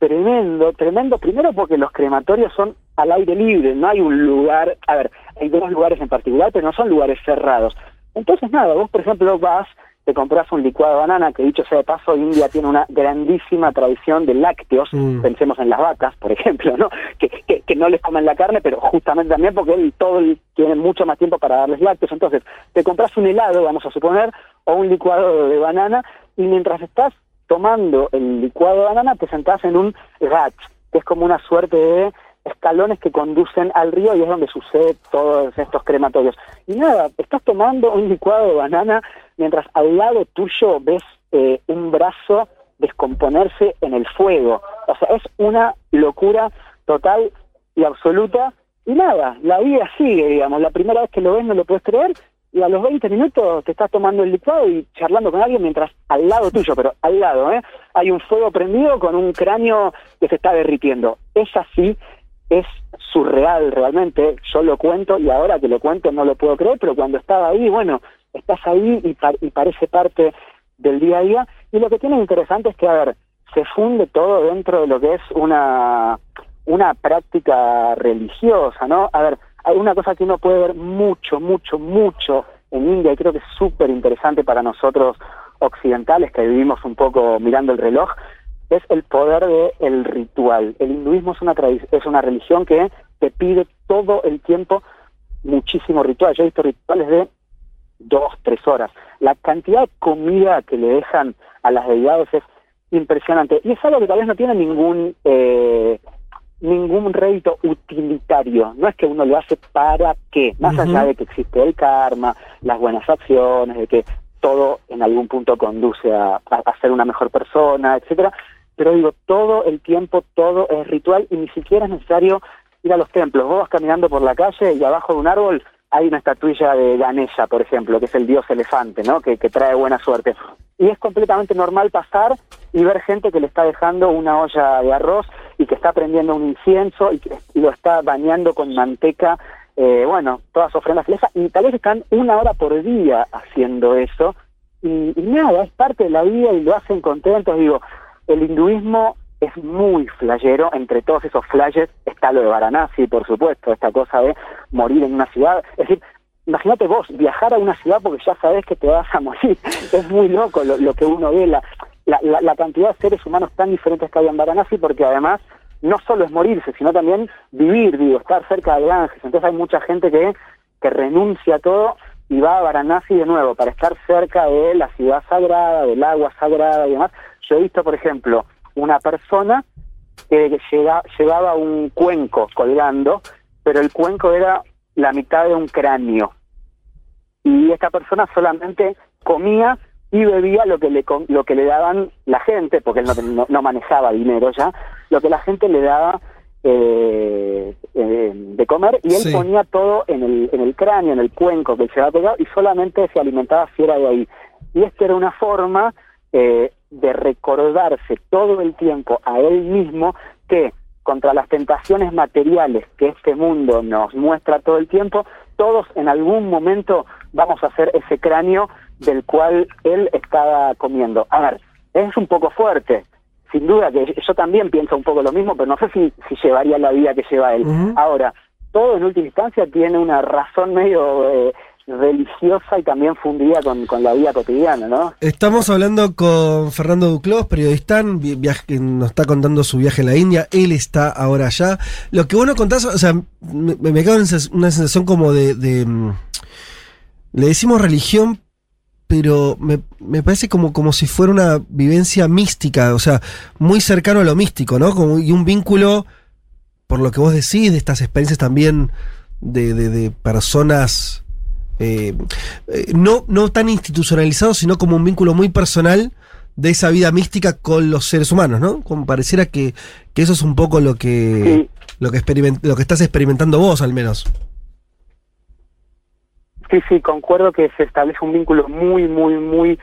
tremendo, tremendo, primero porque los crematorios son al aire libre, no hay un lugar, a ver, hay dos lugares en particular, pero no son lugares cerrados. Entonces, nada, vos, por ejemplo, vas, te compras un licuado de banana, que dicho sea de paso, India tiene una grandísima tradición de lácteos, Mm. pensemos en las vacas, por ejemplo, ¿no? Que, que, que no les comen la carne, pero justamente también porque él, todo tiene mucho más tiempo para darles lácteos. Entonces, te compras un helado, vamos a suponer, o un licuado de banana, y mientras estás tomando el licuado de banana, te sentás en un rat, que es como una suerte de escalones que conducen al río y es donde sucede todos estos crematorios. Y nada, estás tomando un licuado de banana mientras al lado tuyo ves eh, un brazo descomponerse en el fuego. O sea, es una locura total y absoluta. Y nada, la vida sigue, digamos. La primera vez que lo ves no lo puedes creer y a los 20 minutos te estás tomando el licuado y charlando con alguien mientras al lado tuyo, pero al lado, ¿eh? Hay un fuego prendido con un cráneo que se está derritiendo. Es así, es surreal realmente. Yo lo cuento y ahora que lo cuento no lo puedo creer, pero cuando estaba ahí, bueno, estás ahí y, par- y parece parte del día a día. Y lo que tiene interesante es que, a ver, se funde todo dentro de lo que es una, una práctica religiosa, ¿no? A ver, hay una cosa que uno puede ver mucho, mucho, mucho en India y creo que es súper interesante para nosotros occidentales que vivimos un poco mirando el reloj, es el poder del ritual. El hinduismo es una, es una religión que te pide todo el tiempo muchísimo ritual. Yo he visto rituales de dos, tres horas. La cantidad de comida que le dejan a las deidades es impresionante. Y es algo que tal vez no tiene ningún, eh, ningún rédito utilitario. No es que uno lo hace para qué, más allá de que existe el karma, las buenas acciones, de que todo en algún punto conduce a, a- a ser una mejor persona, etcétera. Pero digo, todo el tiempo, todo es ritual y ni siquiera es necesario ir a los templos. Vos vas caminando por la calle y abajo de un árbol hay una estatuilla de Ganesha, por ejemplo, que es el dios elefante, ¿no? Que, que trae buena suerte. Y es completamente normal pasar y ver gente que le está dejando una olla de arroz y que está prendiendo un incienso y que lo está bañando con manteca, eh, bueno, todas ofrendas a y tal vez están una hora por día haciendo eso y, nada, es parte de la vida y lo hacen contentos. Digo, el hinduismo es muy flayero, entre todos esos flashes está lo de Varanasi, por supuesto, esta cosa de morir en una ciudad. Es decir, imagínate vos viajar a una ciudad porque ya sabes que te vas a morir. Es muy loco lo, lo que uno ve, la, la, la- cantidad de seres humanos tan diferentes que hay en Varanasi, porque además no solo es morirse, sino también vivir, digo, estar cerca de Ganges. Entonces hay mucha gente que, que renuncia a todo y va a Varanasi de nuevo para estar cerca de la ciudad sagrada, del agua sagrada y demás. Yo he visto, por ejemplo, una persona que llevaba un cuenco colgando, pero el cuenco era la mitad de un cráneo. Y esta persona solamente comía y bebía lo que le lo que le daban la gente, porque él no, no- no manejaba dinero ya, lo que la gente le daba eh, eh, de comer y él Sí. ponía todo en el, en el cráneo, en el cuenco que se había pegado y solamente se alimentaba si era de ahí. Y esta era una forma eh, de recordarse todo el tiempo a él mismo que contra las tentaciones materiales que este mundo nos muestra todo el tiempo, todos en algún momento vamos a hacer ese cráneo del cual él estaba comiendo. A ver, es un poco fuerte, sin duda que yo también pienso un poco lo mismo, pero no sé si, si llevaría la vida que lleva él. Ahora, todo en última instancia tiene una razón medio eh, religiosa y también fundida con, con la vida cotidiana, ¿no? Estamos hablando con Fernando Duclos, periodista, que nos está contando su viaje a la India. Él está ahora allá. Lo que vos nos contás, o sea, me, me queda una sens- una sensación como de, de, mm, Le decimos religión, pero me, me parece como, como si fuera una vivencia mística, o sea, muy cercano a lo místico, ¿no? Como, y un vínculo, por lo que vos decís, de estas experiencias también de- de personas eh, eh, no, no tan institucionalizado, sino como un vínculo muy personal de esa vida mística con los seres humanos, ¿no? Como pareciera que, que eso es un poco lo que, lo, que lo que estás experimentando vos, al menos. Sí, sí, concuerdo que se establece un vínculo muy, muy, muy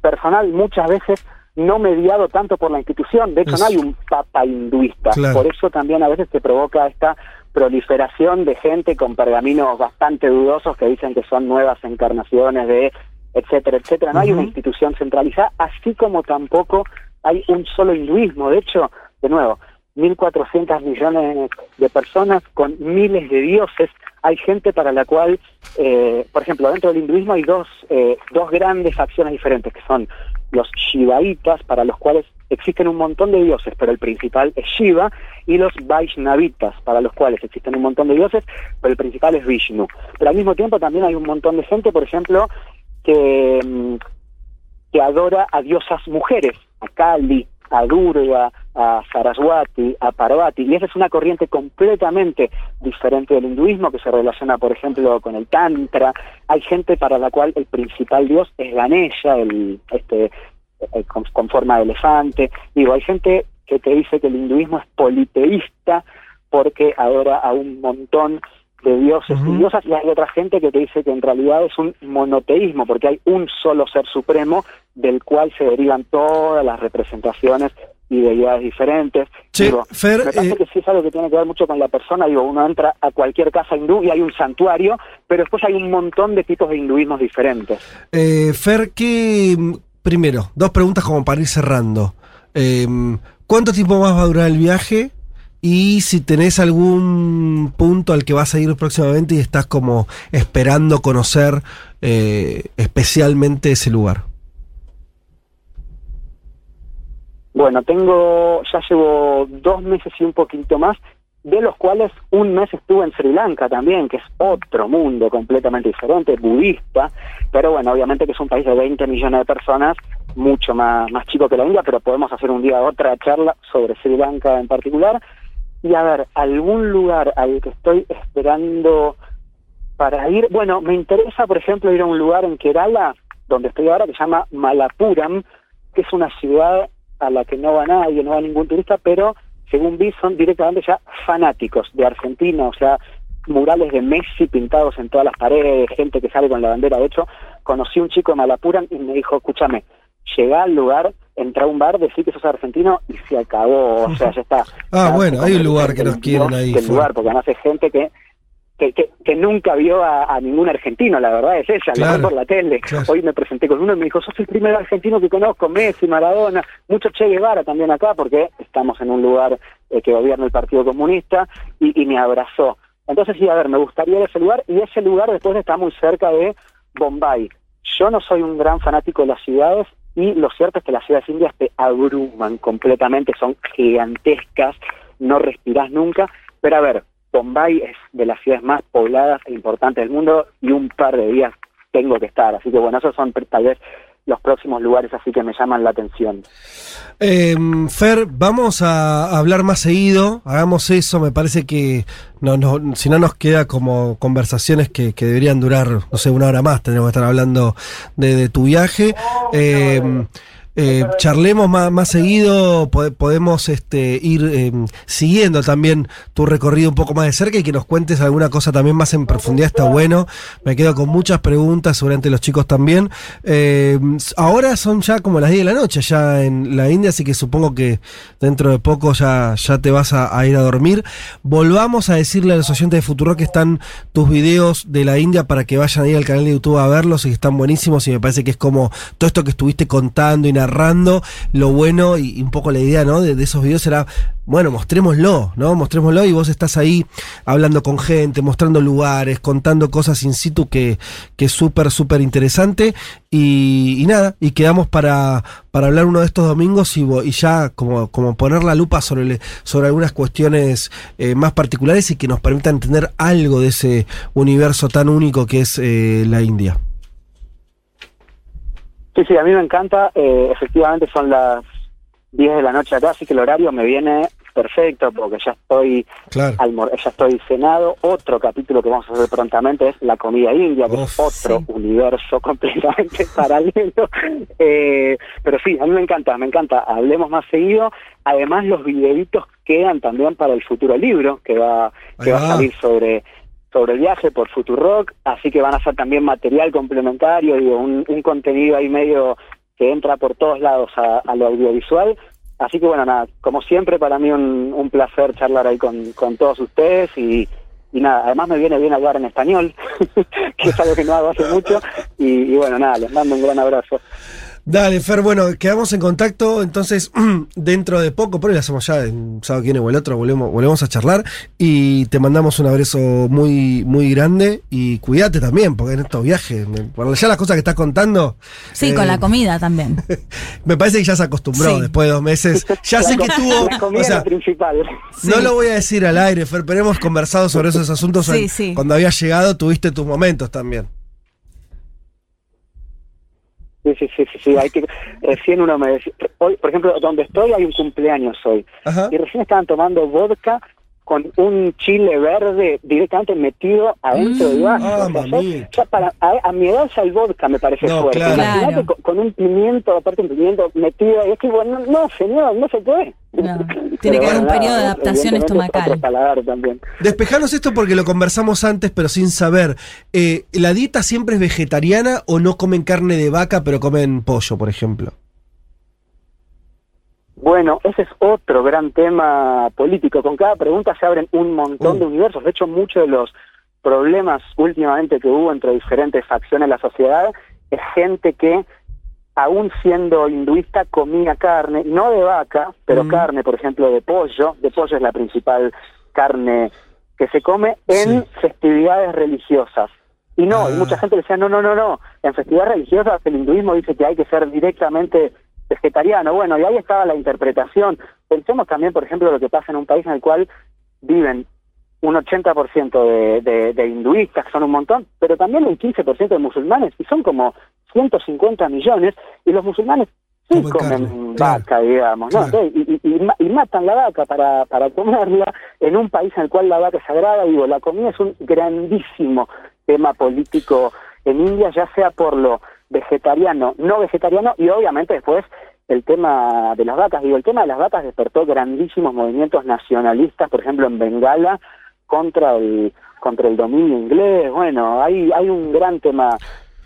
personal, muchas veces no mediado tanto por la institución. De hecho, Es- no hay un papa hinduista. Claro. Por eso también a veces te provoca esta proliferación de gente con pergaminos bastante dudosos que dicen que son nuevas encarnaciones de etcétera, etcétera. No hay una institución centralizada, así como tampoco hay un solo hinduismo. De hecho, de nuevo, 1.400 millones de personas con miles de dioses. Hay gente para la cual, eh, por ejemplo, dentro del hinduismo hay dos, eh, dos grandes facciones diferentes, que son los shivaitas, para los cuales existen un montón de dioses, pero el principal es Shiva, y los Vaishnavitas, para los cuales existen un montón de dioses, pero el principal es Vishnu. Pero al mismo tiempo también hay un montón de gente, por ejemplo, que, mm, que adora a diosas mujeres, a Kali, a Durga, a Saraswati, a Parvati, y esa es una corriente completamente diferente del hinduismo que se relaciona, por ejemplo, con el Tantra. Hay gente para la cual el principal dios es Ganesha, el, este, eh, con, con forma de elefante. Digo, hay gente que te dice que el hinduismo es politeísta porque adora a un montón de dioses y diosas, y hay otra gente que te dice que en realidad es un monoteísmo, porque hay un solo ser supremo del cual se derivan todas las representaciones y deidades diferentes. Che, Digo, Fer, me parece eh, que sí es algo que tiene que ver mucho con la persona. Digo, uno entra a cualquier casa hindú y hay un santuario, pero después hay un montón de tipos de hinduismos diferentes. Eh, Fer, ¿qué. Primero, dos preguntas como para ir cerrando. Eh, ¿Cuánto tiempo más va a durar el viaje? Y si tenés algún punto al que vas a ir próximamente y estás como esperando conocer eh, especialmente ese lugar. Bueno, tengo, ya llevo dos meses y un poquito más, de los cuales un mes estuve en Sri Lanka también, que es otro mundo completamente diferente, budista, pero bueno, obviamente que es un país de 20 millones de personas, mucho más, más chico que la India, pero podemos hacer un día otra charla sobre Sri Lanka en particular. Y a ver, algún lugar al que estoy esperando para ir. Bueno, me interesa, por ejemplo, ir a un lugar en Kerala, donde estoy ahora, que se llama Malapuram, que es una ciudad a la que no va nadie, no va ningún turista, pero según vi son directamente ya fanáticos de Argentina, o sea, murales de Messi pintados en todas las paredes, gente que sale con la bandera. De hecho, conocí un chico de Malapuram y me dijo, escúchame, llega al lugar, entra a un bar, decir que sos argentino y se acabó, o sea, ya está. Ah, Ya bueno, hay un lugar que nos el quieren ahí. fuerte. lugar, porque además es gente que que, que, que nunca vio a, a ningún argentino, la verdad es esa, Claro, por la tele. Hoy me presenté con uno y me dijo, sos el primer argentino que conozco, Messi, Maradona, mucho Che Guevara también acá, porque estamos en un lugar eh, que gobierna el Partido Comunista, y, y me abrazó. Entonces, sí, a ver, me gustaría ir a ese lugar, y ese lugar después está muy cerca de Bombay. Yo no soy un gran fanático de las ciudades, y lo cierto es que las ciudades indias te abruman completamente, son gigantescas, no respirás nunca, pero a ver, Bombay es de las ciudades más pobladas e importantes del mundo y un par de días tengo que estar. Así que bueno, esos son tal vez los próximos lugares así que me llaman la atención. Eh, Fer, vamos a hablar más seguido, hagamos eso, me parece que no, no, si no nos queda como conversaciones que, deberían durar, no sé, una hora más, tendremos que estar hablando de, tu viaje. Eh, eh, charlemos más, más seguido, pode- podemos este, ir eh, siguiendo también tu recorrido un poco más de cerca y que nos cuentes alguna cosa también más en profundidad, está bueno. Me quedo con muchas preguntas, seguramente los chicos también. Eh, ahora son ya como las 10 de la noche, ya en la India, así que supongo que dentro de poco ya, ya te vas a, a ir a dormir. Volvamos a decirle a los oyentes de Futuro que están tus videos de la India para que vayan ahí al canal de YouTube a verlos y que están buenísimos y me parece que es como todo esto que estuviste contando y narrando, lo bueno y, un poco la idea, ¿no? De, esos videos era, bueno, mostrémoslo, ¿no? Mostrémoslo y vos estás ahí hablando con gente, mostrando lugares, contando cosas in situ que, que es súper, súper interesante y, nada, y quedamos para, para hablar uno de estos domingos y, ya como, como poner la lupa sobre, sobre algunas cuestiones eh, más particulares y que nos permitan entender algo de ese universo tan único que es eh, la India. Sí, sí, a mí me encanta. eh, efectivamente son las 10 de la noche acá, así que el horario me viene perfecto porque ya estoy Claro. ya estoy cenado. Otro capítulo que vamos a hacer prontamente es la comida india, que es otro universo completamente paralelo. Eh, pero sí, a mí me encanta, me encanta. Hablemos más seguido. Además, los videitos quedan también para el futuro libro que va, que va a salir sobre sobre el viaje por Futurock, así que van a ser también material complementario, digo, un, un contenido ahí medio que entra por todos lados a, a lo audiovisual. Así que bueno, nada, como siempre para mí un, un placer charlar ahí con, con todos ustedes y, y nada, además me viene bien hablar en español, que es algo que no hago hace mucho, y, y bueno, nada, les mando un gran abrazo. Dale, Fer, bueno, quedamos en contacto, entonces dentro de poco, por ahí lo hacemos ya, en sábado que viene o el otro, volvemos, volvemos a charlar y te mandamos un abrazo muy, muy grande y cuídate también, porque en estos viajes, por ya las cosas que estás contando, Sí, eh, con la comida también. me parece que ya se acostumbró Sí. después de dos meses, ya sé que tuvo, La comida o es sea, lo principal. no lo voy a decir al aire, Fer, pero hemos conversado sobre esos asuntos Sí, en- sí. cuando había llegado, tuviste tus momentos también. Sí, sí, sí, sí, sí, hay que, recién uno me decía, hoy, por ejemplo, donde estoy hay un cumpleaños hoy, y recién estaban tomando vodka con un chile verde directamente metido adentro del vaso. Ah, O sea, yo- para, a, a mi edad ya el vodka me parece No, fuerte. claro. Imagínate Claro. con, con un pimiento, aparte un pimiento metido, y es que bueno, no, señor, no se puede. No, tiene que haber un periodo de adaptación es estomacal. también. Despejanos esto porque lo conversamos antes, pero sin saber. Eh, ¿La dieta siempre es vegetariana o no comen carne de vaca, pero comen pollo, por ejemplo? Bueno, ese es otro gran tema político. Con cada pregunta se abren un montón de universos. De hecho, muchos de los problemas últimamente que hubo entre diferentes facciones de la sociedad es gente que, aún siendo hinduista, comía carne, no de vaca, pero carne, por ejemplo, de pollo. De pollo es la principal carne que se come en festividades religiosas. Y no, y mucha gente decía, no, no, no, no, en festividades religiosas el hinduismo dice que hay que ser directamente vegetariano. Bueno, y ahí estaba la interpretación. Pensemos también, por ejemplo, lo que pasa en un país en el cual viven un 80% de, de, de hinduistas, que son un montón, pero también un 15% de musulmanes, y son como 150 millones, y los musulmanes sí comen vaca, digamos, ¿no? Sí, Y, y- y matan la vaca para, para comerla, en un país en el cual la vaca es sagrada, digo, la comida es un grandísimo tema político en India, ya sea por lo vegetariano, no vegetariano y obviamente después el tema de las vacas. Digo, el tema de las vacas despertó grandísimos movimientos nacionalistas, por ejemplo en Bengala, contra el contra el dominio inglés. Bueno, hay, hay un gran tema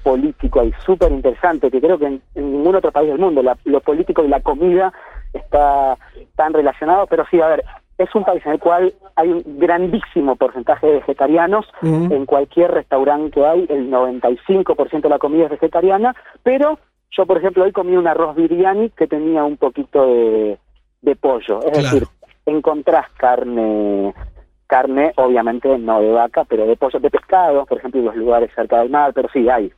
político ahí súper interesante que creo que en, ningún otro país del mundo la- lo político y la comida está tan relacionado, pero sí, a ver, es un país en el cual hay un grandísimo porcentaje de vegetarianos. En cualquier restaurante que hay, el 95% de la comida es vegetariana, pero yo, por ejemplo, hoy comí un arroz biryani que tenía un poquito de, de pollo. Es Claro. decir, encontrás carne, carne, obviamente no de vaca, pero de pollo, de pescado, por ejemplo, en los lugares cerca del mar, pero sí hay.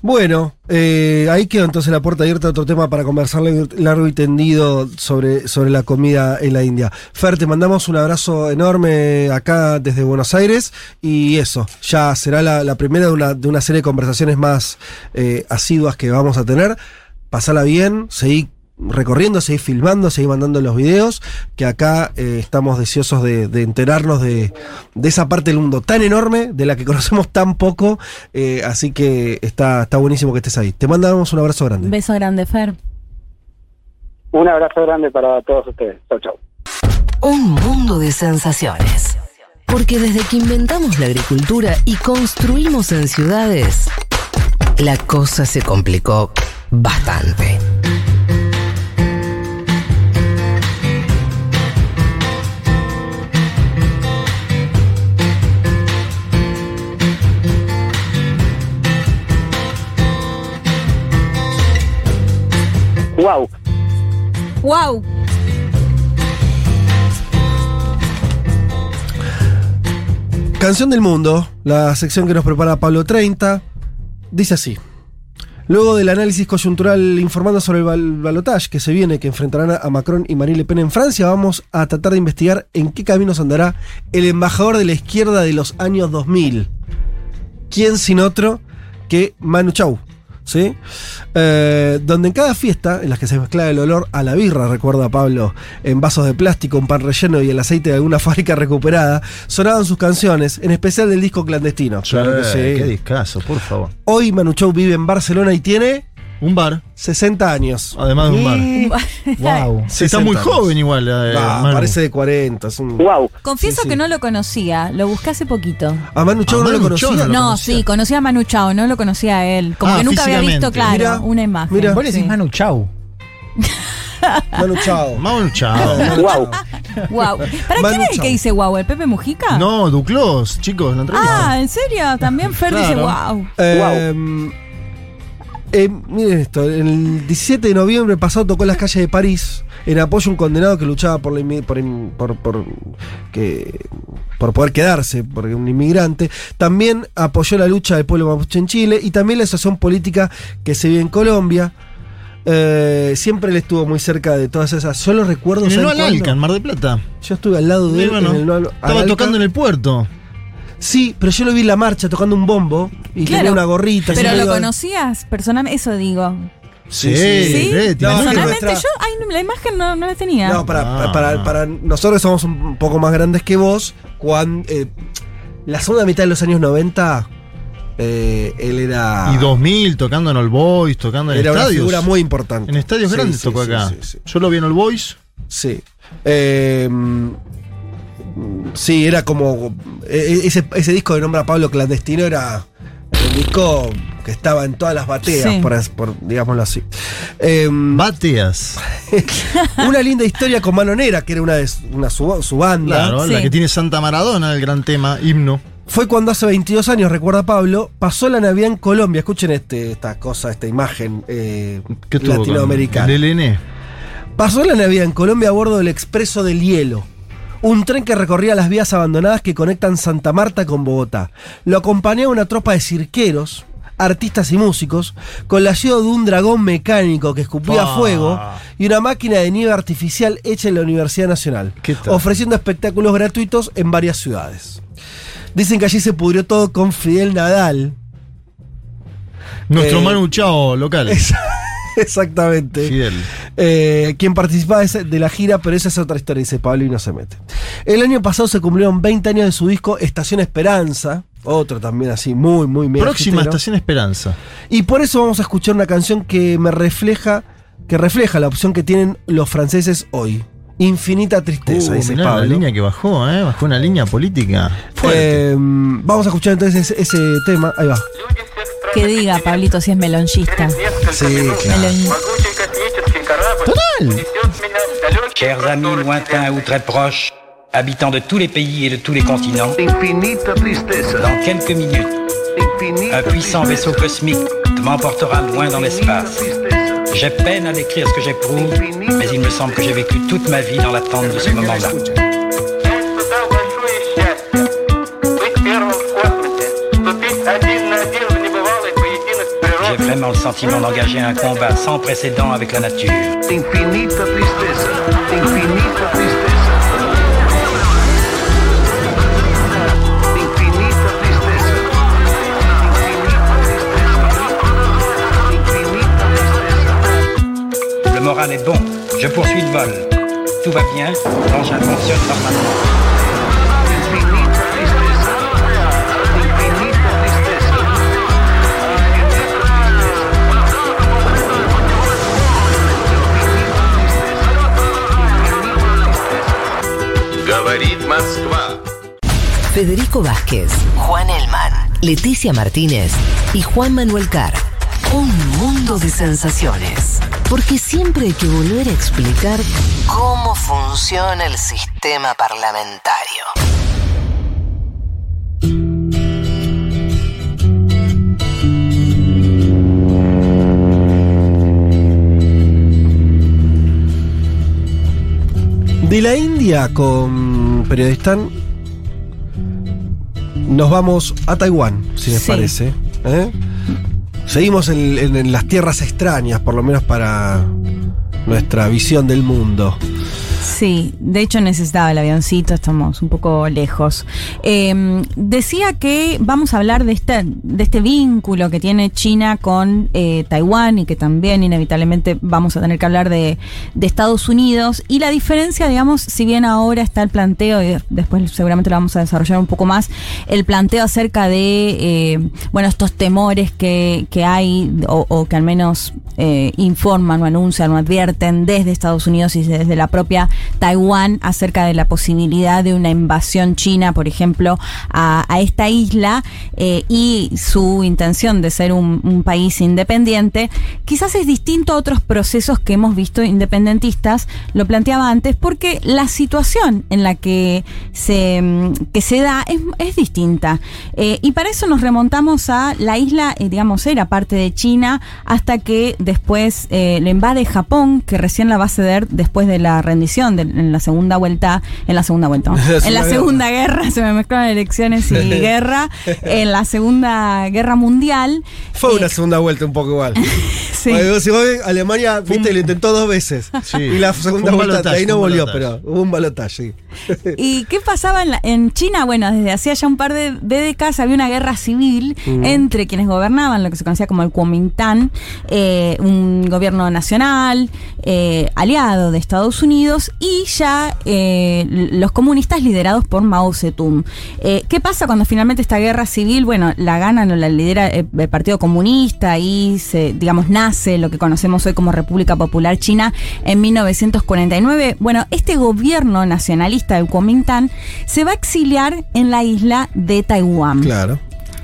Bueno, eh, ahí quedó entonces la puerta abierta a otro tema para conversar largo- y tendido sobre, sobre la comida en la India. Fer, te mandamos un abrazo enorme acá desde Buenos Aires y eso, ya será la, la primera de una, de una serie de conversaciones más eh, asiduas que vamos a tener. Pasala bien, seguí recorriendo, seguí filmando, seguí mandando los videos, que acá eh, estamos deseosos de, de enterarnos de, de esa parte del mundo tan enorme, de la que conocemos tan poco, eh, así que está, está buenísimo que estés ahí. Te mandamos un abrazo grande. Beso grande, Fer. Un abrazo grande para todos ustedes. Chau, chau. Un mundo de sensaciones. Porque desde que inventamos la agricultura y construimos en ciudades, la cosa se complicó bastante. Wow. ¡Wow! Canción del Mundo, la sección que nos prepara Pablo 30, dice así. Luego del análisis coyuntural informando sobre el bal- balotaje que se viene, que enfrentarán a- Macron y Marine Le Pen en Francia, vamos a tratar de investigar en qué caminos andará el embajador de la izquierda de los años 2000. ¿Quién sin otro que Manu Chao? ¿Sí? Eh, donde en cada fiesta, en las que se mezclaba el olor a la birra, recuerda Pablo, en vasos de plástico, un pan relleno y el aceite de alguna fábrica recuperada, sonaban sus canciones, en especial del disco clandestino. Claro que sí. Qué discazo, por favor. Hoy Manu Chao vive en Barcelona y tiene Un bar. 60 años. Además de un bar. Y- Wow. Está 60 muy años. joven igual. eh, Ah, parece de 40. Es un... Wow. Confieso Sí, sí. que no lo conocía, lo busqué hace poquito. A Manu Chao A no lo Manu Chao conocía. no lo No, conocía. sí, conocía a Manu Chao, no lo conocía a él. Como Ah, que nunca había visto, claro, Mira, una imagen. mira. Vos le decís Sí. Manu Chau. Manu Chao. Manu Chao. Wow. Wow. ¿Para Manu quién es el Chao. que dice wow? ¿El Pepe Mujica? No, Duclos, chicos, la entrevista. Ah, ¿en serio? También Fer dice wow. Eh, eh, miren esto, el 17 de noviembre pasado tocó en las calles de París en apoyo a un condenado que luchaba por, la por, por, por que, por poder quedarse, porque un inmigrante. También apoyó la lucha del pueblo mapuche en Chile y también la situación política que se vive en Colombia. Eh, siempre él estuvo muy cerca de todas esas. Solo recuerdo. En el ¿saben No? Alca, en Mar del Plata. Yo estuve al lado de él. Bueno, en el No Al- estaba tocando en el puerto. Sí, pero yo lo vi en la marcha tocando un bombo y tenía Claro, una gorrita. Pero lo conocías personalmente, eso digo. Sí, ¿Sí? No, Personalmente nuestra- yo, ay, la imagen no, no la tenía. No, para, Ah. para, para nosotros que somos un poco más grandes que vos, cuando la segunda mitad de los años 90, eh, él era, Y 2000 tocando en All Boys, tocando en era una estadios. figura muy importante. En estadios Sí, grandes sí, tocó sí, acá. sí, sí. Yo lo vi en All Boys. Sí. Eh, sí, era como. eh, Ese, ese disco de nombre a Pablo Clandestino era un disco que estaba en todas las bateas, Sí. por, as- por- digámoslo así. Eh, Bateas. una linda historia con Manonera, que era una de su, una, su, su banda. Claro, la que tiene Santa Maradona, el gran tema, himno. Fue cuando hace 22 años, recuerda Pablo, pasó la Navidad en Colombia. Escuchen este, esta cosa, esta imagen eh, ¿Qué tuvo con latinoamericana. El LN. Pasó la Navidad en Colombia a bordo del Expreso del Hielo, un tren que recorría las vías abandonadas que conectan Santa Marta con Bogotá. Lo acompañaba una tropa de cirqueros, artistas y músicos, con la ayuda de un dragón mecánico que escupía fuego y una máquina de nieve artificial hecha en la Universidad Nacional, ofreciendo espectáculos gratuitos en varias ciudades. Dicen que allí se pudrió todo con Fidel Nadal. Nuestro Eh, Manu Chao local. Exactamente. Fidel. Eh, quien participaba de la gira, pero esa es otra historia, dice Pablo y no se mete. El año pasado se cumplieron 20 años de su disco Estación Esperanza. Otro también así, muy, muy mega Próxima. Estación Esperanza. Y por eso vamos a escuchar una canción que me refleja, que refleja la opción que tienen los franceses hoy. Infinita tristeza, Uh, dice mirá la Pablo. línea que bajó, ¿eh? Bajó una línea política. Fuerte. Eh, vamos a escuchar entonces ese, ese tema. Ahí va. Que diga, Pablito, si es melonchista. Sí, Melon- Chers amis lointains ou très proches, habitants de tous les pays et de tous les continents, dans quelques minutes, un puissant vaisseau cosmique m'emportera loin dans l'espace. J'ai peine à décrire ce que j'éprouve, mais il me semble que j'ai vécu toute ma vie dans l'attente de ce moment-là. Vraiment le sentiment d'engager un combat sans précédent avec la nature. Le moral est bon, je poursuis le vol. Tout va bien, l'engin fonctionne normalement. Federico Vázquez, Juan Elman, Leticia Martínez y Juan Manuel Carr. Un mundo de sensaciones. Porque siempre hay que volver a explicar cómo funciona el sistema parlamentario. De la India con Periodistán nos vamos a Taiwán, si les Sí. parece. ¿eh? Seguimos en, en- en las tierras extrañas, por lo menos para nuestra visión del mundo. Sí, de hecho necesitaba el avioncito, estamos un poco lejos. Eh, decía que vamos a hablar de este, de este vínculo que tiene China con eh, Taiwán y que también inevitablemente vamos a tener que hablar de, de Estados Unidos. Y la diferencia, digamos, si bien ahora está el planteo, y después seguramente lo vamos a desarrollar un poco más, el planteo acerca de, eh, bueno, estos temores que, que hay o, o que al menos eh, informan o anuncian o advierten desde Estados Unidos y desde la propia Taiwán acerca de la posibilidad de una invasión china, por ejemplo, a, esta isla eh, y su intención de ser un, país independiente, quizás es distinto a otros procesos que hemos visto independentistas, lo planteaba antes, porque la situación en la que se, que se da es, es distinta. Eh, y para eso nos remontamos a la isla, eh, digamos, era parte de China, hasta que después eh, le invade Japón, que recién la va a ceder después de la rendición, de- en la segunda vuelta, en la segunda vuelta, en la segunda guerra, se me mezclaron elecciones y guerra, en la segunda guerra mundial. Fue una segunda vuelta un poco igual. Sí. Vos- si vos ves, Alemania, viste, lo intentó dos veces. Y la segunda Un vuelta, de ahí no volvió, balotaje. pero hubo un balotaje. sí. ¿Y qué pasaba en, la- en China? Bueno, desde hacía ya un par de, de décadas había una guerra civil Mm. entre quienes gobernaban, lo que se conocía como el Kuomintang, eh, un gobierno nacional, eh, aliado de Estados Unidos, y ya eh, los comunistas liderados por Mao Zedong. Eh, ¿Qué pasa cuando finalmente esta guerra civil, bueno, la ganan o la lidera eh, el Partido Comunista y se, digamos, nace lo que conocemos hoy como República Popular China en 1949? Bueno, este gobierno nacionalista del Kuomintang se va a exiliar en la isla de Taiwán. Claro.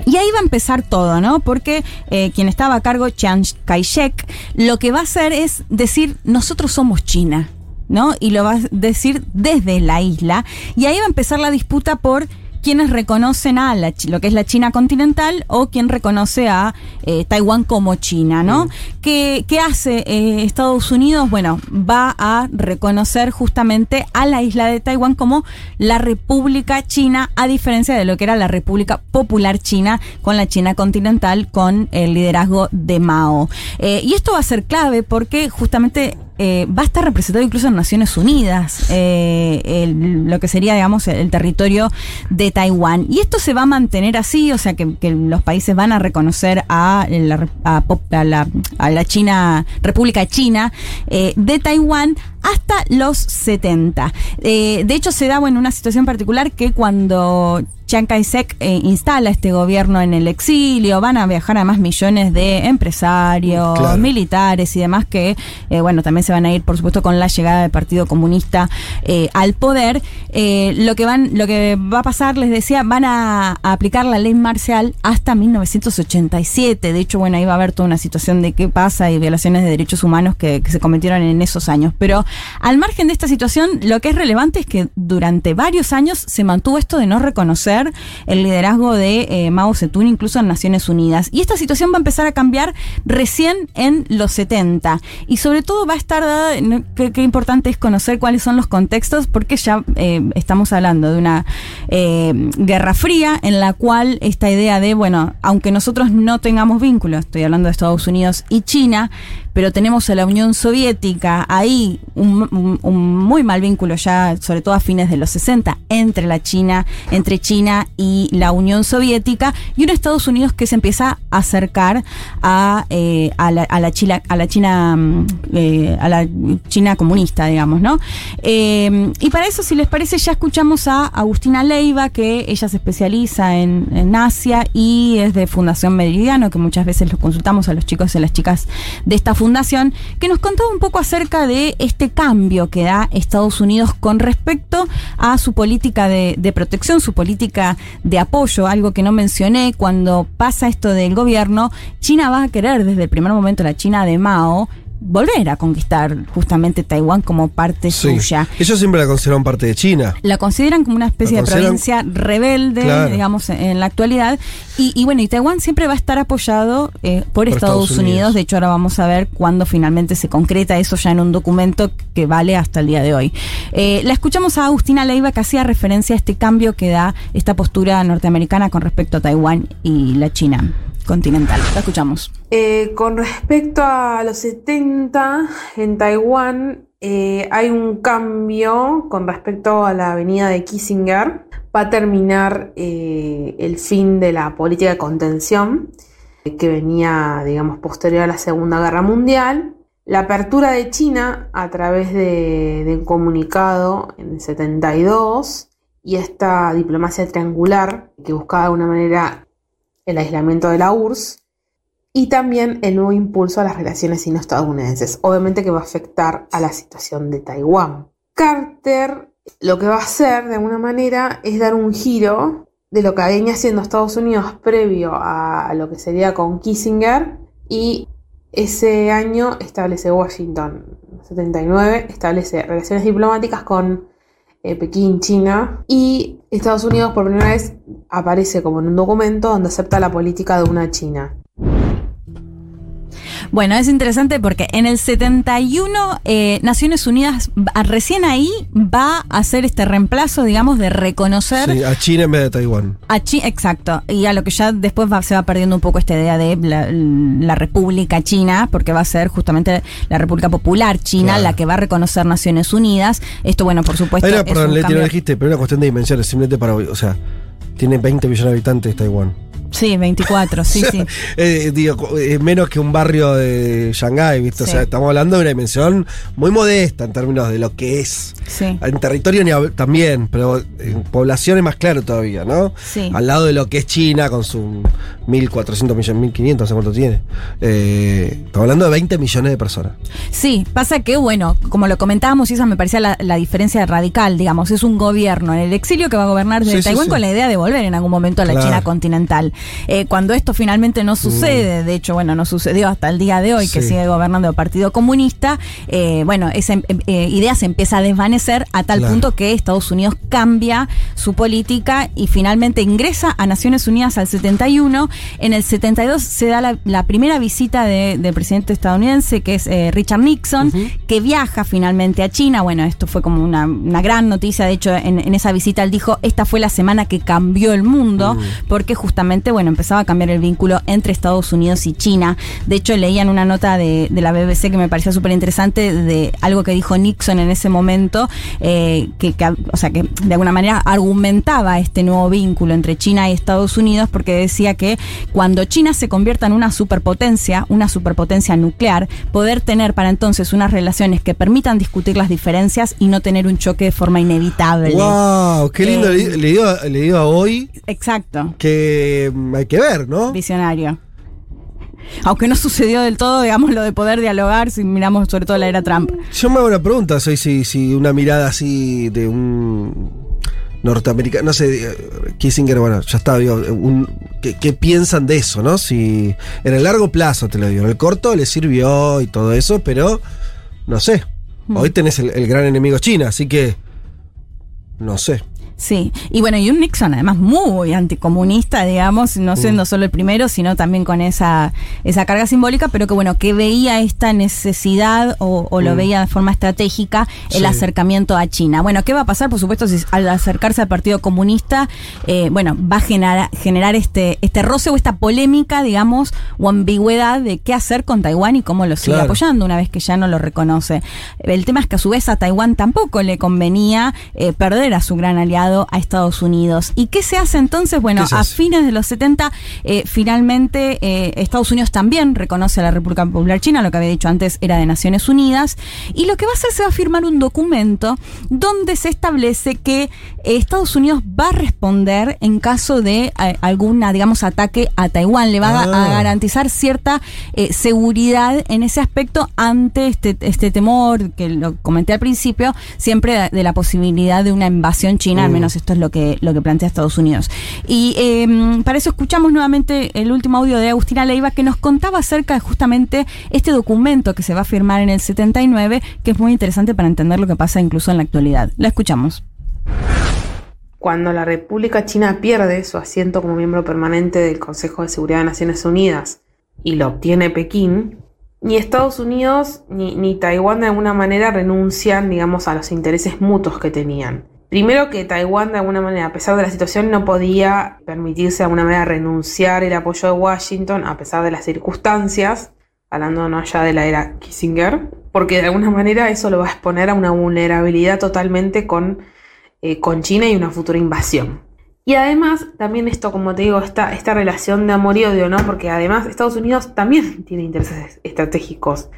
Y ahí va a empezar todo, ¿no? Porque eh, quien estaba a cargo, Chiang Kai-shek, lo que va a hacer es decir, nosotros somos China, ¿no? Y lo va a decir desde la isla. Y ahí va a empezar la disputa por quienes reconocen a la lo que es la China continental o quien reconoce a eh, Taiwán como China, ¿no? ¿Qué, qué hace eh, Estados Unidos? Bueno, va a reconocer justamente a la isla de Taiwán como la República China, a diferencia de lo que era la República Popular China con la China continental, con el liderazgo de Mao. Eh, y esto va a ser clave porque justamente eh, va a estar representado incluso en Naciones Unidas, eh, el- lo que sería, digamos, el, territorio de Taiwán. Y esto se va a mantener así, o sea, que, los países van a reconocer a a la, a la China, República China eh, de Taiwán, hasta los 70. Eh, de hecho, se da bueno, una situación particular que cuando Chiang Kai-shek eh, instala este gobierno en el exilio, van a viajar además millones de empresarios, Claro. militares y demás que, eh, bueno, también se van a ir, por supuesto, con la llegada del Partido Comunista eh, al poder. Eh, lo que van, lo que va a pasar, les decía, van a, a aplicar la ley marcial hasta 1987. De hecho, bueno, ahí va a haber toda una situación de qué pasa y violaciones de derechos humanos que, que se cometieron en esos años. Pero al margen de esta situación, lo que es relevante es que durante varios años se mantuvo esto de no reconocer el liderazgo de eh, Mao Zedong incluso en Naciones Unidas. Y esta situación va a empezar a cambiar recién en los 70. Y sobre todo va a estar dada, qué, qué importante es conocer cuáles son los contextos, porque ya eh, estamos hablando de una eh, guerra fría en la cual esta idea de, bueno, aunque nosotros no tengamos vínculos, estoy hablando de Estados Unidos y China, pero tenemos a la Unión Soviética ahí, un, muy mal vínculo ya, sobre todo a fines de los 60, entre la China, entre China y la Unión Soviética, y un Estados Unidos que se empieza a acercar a, eh, a, la, a China, a la China, mm, eh, a la China comunista, digamos, ¿no? Eh, y para eso, si les parece, ya escuchamos a Agustina Leiva, que ella se especializa en, en Asia y es de Fundación Meridiano, que muchas veces los consultamos a los chicos y a las chicas de esta fundación, que nos contaba un poco acerca de este cambio que da Estados Unidos con respecto a su política de, de protección, su política de apoyo, algo que no mencioné, cuando pasa esto del gobierno, China va a querer desde el primer momento, la China de Mao, volver a conquistar justamente Taiwán como parte Sí. suya. Ellos siempre la consideraron parte de China. La consideran como una especie de provincia rebelde, Claro. digamos, en, la actualidad. Y, y bueno, y Taiwán siempre va a estar apoyado eh, por, Estados, Estados Unidos. Unidos. De hecho, ahora vamos a ver cuándo finalmente se concreta eso ya en un documento que vale hasta el día de hoy. Eh, la escuchamos a Agustina Leiva que hacía referencia a este cambio que da esta postura norteamericana con respecto a Taiwán y la China continental. La escuchamos. Eh, con respecto a los 70, en Taiwán eh, hay un cambio con respecto a la avenida de Kissinger. Va a terminar eh, el fin de la política de contención que venía, digamos, posterior a la Segunda Guerra Mundial. La apertura de China a través de, de un comunicado en el 72 y esta diplomacia triangular que buscaba de alguna manera el aislamiento de la URSS y también el nuevo impulso a las relaciones sino-estadounidenses, obviamente que va a afectar a la situación de Taiwán. Carter lo que va a hacer de alguna manera es dar un giro de lo que venía haciendo Estados Unidos previo a lo que sería con Kissinger y ese año establece Washington, 79, establece relaciones diplomáticas con eh, Pekín, China, y Estados Unidos por primera vez aparece como en un documento donde acepta la política de una China. Bueno, es interesante porque en el 71 eh, Naciones Unidas recién ahí va a hacer este reemplazo, digamos, de reconocer Sí, a China en vez de Taiwán. a China, exacto, y a lo que ya después va- se va perdiendo un poco esta idea de la, la República China, porque va a ser justamente la República Popular China Claro. la que va a reconocer Naciones Unidas. Esto, bueno, por supuesto, es perdón, lo dijiste, pero una cuestión de dimensiones, simplemente para. O sea, tiene 20 millones de habitantes Taiwán. Sí, 24, sí, sí. Eh, digo, eh, menos que un barrio de Shanghái, ¿viste? O sea, estamos hablando de una dimensión muy modesta en términos de lo que es. Sí. En territorio ni también, pero en población es más claro todavía, ¿no? Sí. Al lado de lo que es China con sus 1.400 millones, 1.500, no sé cuánto tiene. Eh, estamos hablando de 20 millones de personas. Sí, pasa que, bueno, como lo comentábamos, y esa me parecía la, la diferencia radical, digamos, es un gobierno en el exilio que va a gobernar desde Sí, Taiwán con la idea de volver en algún momento a la Claro. China continental. Eh, cuando esto finalmente no sucede, de hecho, bueno, no sucedió hasta el día de hoy, que Sí. sigue gobernando el Partido Comunista, eh, bueno, esa em- eh, idea se empieza a desvanecer a tal Claro. punto que Estados Unidos cambia su política y finalmente ingresa a Naciones Unidas al 71. En el 72 se da la, la primera visita de- del presidente estadounidense, que es Richard Nixon, que viaja finalmente a China. Bueno, esto fue como una, una gran noticia. De hecho, en, en esa visita él dijo, esta fue la semana que cambió el mundo, porque justamente bueno, empezaba a cambiar el vínculo entre Estados Unidos y China. De hecho, leían una nota de, de la BBC que me parecía súper interesante de algo que dijo Nixon en ese momento, eh, que, que, o sea, que de alguna manera argumentaba este nuevo vínculo entre China y Estados Unidos porque decía que cuando China se convierta en una superpotencia, una superpotencia nuclear, poder tener para entonces unas relaciones que permitan discutir las diferencias y no tener un choque de forma inevitable. ¡Wow! ¡Qué lindo! Eh, le, le digo, le digo a hoy Exacto. que hay que ver, ¿no? Visionario. Aunque no sucedió del todo, digamos, lo de poder dialogar, si miramos sobre todo la era Trump. Yo me hago una pregunta, soy si, si una mirada así de un norteamericano, no sé, eh, Kissinger, bueno, ya está, digo, un- ¿qué, qué piensan de eso, no? Si en el largo plazo, te lo digo, en el corto le sirvió y todo eso, pero no sé. Hmm. Hoy tenés el, el gran enemigo China, así que no sé. Sí, y bueno, y un Nixon además muy anticomunista, digamos, no siendo solo el primero, sino también con esa, esa carga simbólica, pero que bueno, que veía esta necesidad o, o lo Mm. veía de forma estratégica el Sí. acercamiento a China. Bueno, ¿qué va a pasar? Por supuesto, si al acercarse al Partido Comunista, eh, bueno, va a generar, generar este, este roce o esta polémica, digamos, o ambigüedad de qué hacer con Taiwán y cómo lo sigue Claro. apoyando una vez que ya no lo reconoce. El tema es que a su vez a Taiwán tampoco le convenía eh, perder a su gran aliado a Estados Unidos. ¿Y qué se hace entonces? Bueno, ¿Qué se a fines de los 70, eh, finalmente eh, Estados Unidos también reconoce a la República Popular China, lo que había dicho antes era de Naciones Unidas, y lo que va a hacer se va a firmar un documento donde se establece que eh, Estados Unidos va a responder en caso de alguna, digamos, ataque a Taiwán, le va a- a Ah. garantizar cierta eh, seguridad en ese aspecto ante este, este temor que lo comenté al principio, siempre de, la posibilidad de una invasión china. Menos esto es lo que, lo que plantea Estados Unidos. Y eh, para eso escuchamos nuevamente el último audio de Agustina Leiva que nos contaba acerca de justamente este documento que se va a firmar en el 79, que es muy interesante para entender lo que pasa incluso en la actualidad. La escuchamos. Cuando la República China pierde su asiento como miembro permanente del Consejo de Seguridad de Naciones Unidas y lo obtiene Pekín, ni Estados Unidos ni, ni Taiwán de alguna manera renuncian, digamos, a los intereses mutuos que tenían. Primero que Taiwán de alguna manera, a pesar de la situación, no podía permitirse de alguna manera renunciar el apoyo de Washington a pesar de las circunstancias, hablando no ya de la era Kissinger, porque de alguna manera eso lo va a exponer a una vulnerabilidad totalmente con eh, con China y una futura invasión. Y además, también esto, como te digo, esta, esta relación de amor y odio, ¿no? Porque además Estados Unidos también tiene intereses estratégicos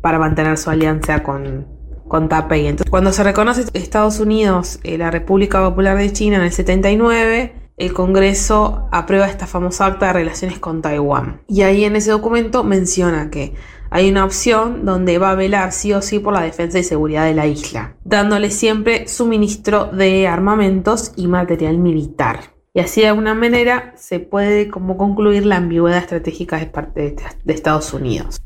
para mantener su alianza con, con Taipei. Entonces, cuando se reconoce Estados Unidos, eh, la República Popular de China en el 79, el Congreso aprueba esta famosa acta de relaciones con Taiwán. Y ahí en ese documento menciona que hay una opción donde va a velar sí o sí por la defensa y seguridad de la isla, dándole siempre suministro de armamentos y material militar. Y así de alguna manera se puede como concluir la ambigüedad estratégica de parte de Estados Unidos.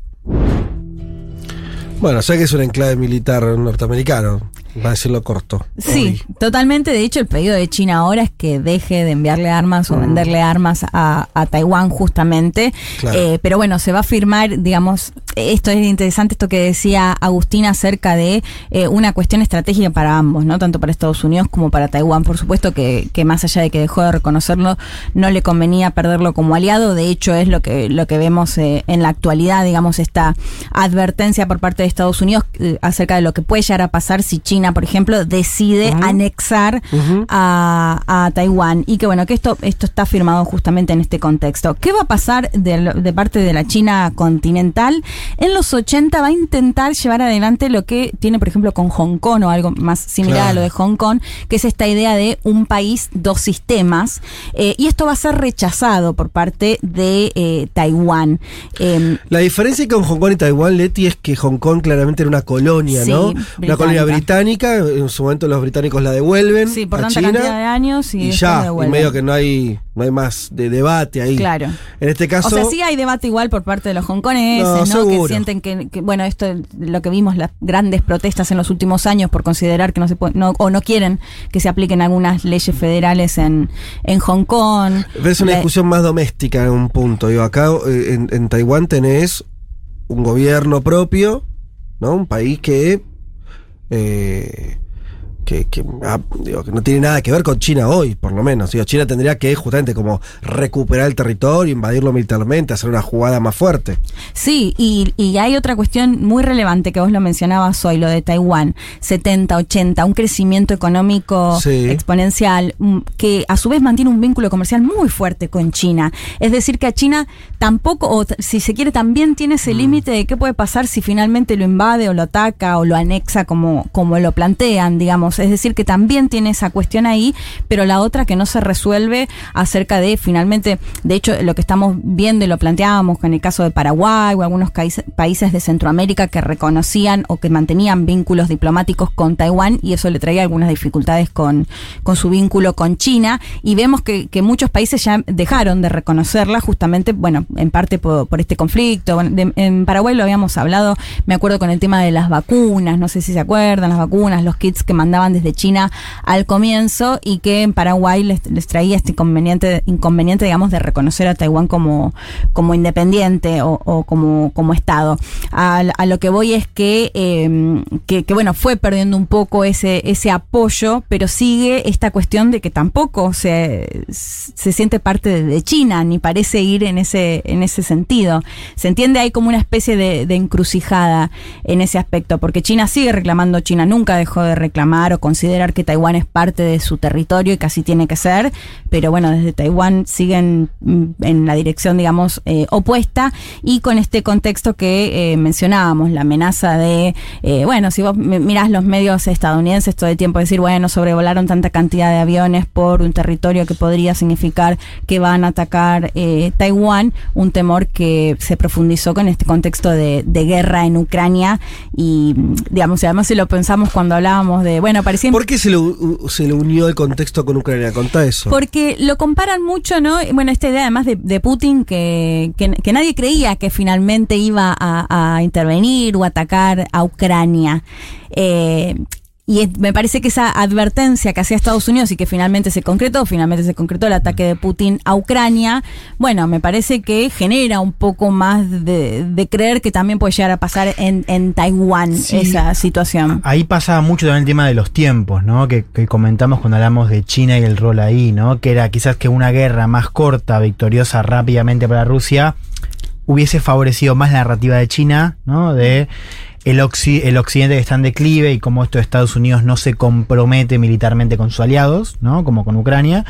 Bueno, sé que es un enclave militar norteamericano, va a decirlo corto. Sí, totalmente. De hecho, el pedido de China ahora es que deje de enviarle armas Mm. o venderle armas a, a Taiwán justamente. Claro. Eh, pero bueno, se va a firmar, digamos, esto es interesante, esto que decía Agustina acerca de eh, una cuestión estratégica para ambos, ¿no? Tanto para Estados Unidos como para Taiwán. Por supuesto que, que más allá de que dejó de reconocerlo, no le convenía perderlo como aliado. De hecho, es lo que, lo que vemos eh, en la actualidad, digamos, esta advertencia por parte de Estados Unidos acerca de lo que puede llegar a pasar si China, por ejemplo, decide anexar a, a Taiwán. Y que bueno, que esto, esto está firmado justamente en este contexto. ¿Qué va a pasar de, parte de la China continental? En los 80 va a intentar llevar adelante lo que tiene, por ejemplo, con Hong Kong o algo más similar a Claro. lo de Hong Kong, que es esta idea de un país, dos sistemas. Eh, y esto va a ser rechazado por parte de eh, Taiwán. Em, La diferencia con Hong Kong y Taiwán, Leti, es que Hong Kong claramente era una colonia, Sí, ¿no? británica. Una colonia británica, en su momento los británicos la devuelven sí, por a tanta China cantidad de años y, y ya, y medio que no hay, no hay más de debate ahí. Claro. En este caso, O sea, sí hay debate igual por parte de los hongkoneses, No. Que sienten que, que, bueno, esto, lo que vimos, las grandes protestas en los últimos años por considerar que no se puede, no, o no quieren que se apliquen algunas leyes federales en, en Hong Kong. es una discusión más doméstica en un punto. Digo, acá eh, en, en Taiwán tenés un gobierno propio, ¿no? Un país que eh, que, que, ah, digo, que no tiene nada que ver con China hoy, por lo menos. Digo, China tendría que justamente como recuperar el territorio, invadirlo militarmente, hacer una jugada más fuerte. Sí, y, y hay otra cuestión muy relevante que vos lo mencionabas hoy, lo de Taiwán, 70, 80, un crecimiento económico Sí. exponencial, mm, que a su vez mantiene un vínculo comercial muy fuerte con China. Es decir, que a China tampoco, o si se quiere, también tiene Mm. ese límite de qué puede pasar si finalmente lo invade o lo ataca o lo anexa como, como lo plantean, digamos. Es decir, que también tiene esa cuestión ahí, pero la otra que no se resuelve acerca de finalmente, de hecho, lo que estamos viendo y lo planteábamos en el caso de Paraguay o algunos países de Centroamérica que reconocían o que mantenían vínculos diplomáticos con Taiwán y eso le traía algunas dificultades con, con su vínculo con China. Y vemos que, muchos países ya dejaron de reconocerla justamente, bueno, en parte por, este conflicto. En Paraguay lo habíamos hablado, me acuerdo con el tema de las vacunas, no sé si se acuerdan, las vacunas, los kits que mandaban desde China al comienzo y que en Paraguay les, les traía este inconveniente, inconveniente, digamos, de reconocer a Taiwán como, como independiente o, como, como Estado. A, lo que voy es que, eh, que, que, bueno, fue perdiendo un poco ese, ese apoyo, pero sigue esta cuestión de que tampoco se, se siente parte de, China, ni parece ir en ese, en ese sentido. Se entiende ahí como una especie de encrucijada en ese aspecto, porque China sigue reclamando, China nunca dejó de reclamar considerar que Taiwán es parte de su territorio y casi tiene que ser, pero bueno, desde Taiwán siguen mm, en la dirección, digamos, eh, opuesta y con este contexto que eh, mencionábamos, la amenaza de, eh, bueno, si vos mi- mirás los medios estadounidenses todo el tiempo decir, bueno, sobrevolaron tanta cantidad de aviones por un territorio que podría significar que van a atacar Taiwán, un temor que se profundizó con este contexto de, de guerra en Ucrania y, mm, digamos, y además si lo pensamos cuando hablábamos de, bueno, parecía... ¿Por qué se le, u- se le unió el contexto con Ucrania? Contá eso. Porque lo comparan mucho, ¿no? Bueno, esta idea además de, de Putin que, que, que nadie creía que finalmente iba a, a intervenir o atacar a Ucrania. Eh, y me parece que esa advertencia que hacía Estados Unidos y que finalmente se concretó, finalmente se concretó el ataque de Putin a Ucrania, bueno, me parece que genera un poco más de, de creer que también puede llegar a pasar en, en Taiwán Sí. esa situación. Ahí pasa mucho también el tema de los tiempos, ¿no? Que, que comentamos cuando hablamos de China y el rol ahí, ¿no? Que era quizás que una guerra más corta, victoriosa rápidamente para Rusia, hubiese favorecido más la narrativa de China, ¿no? De el, el occidente que está en declive y cómo esto de Estados Unidos no se compromete militarmente con sus aliados, ¿no? Como con Ucrania.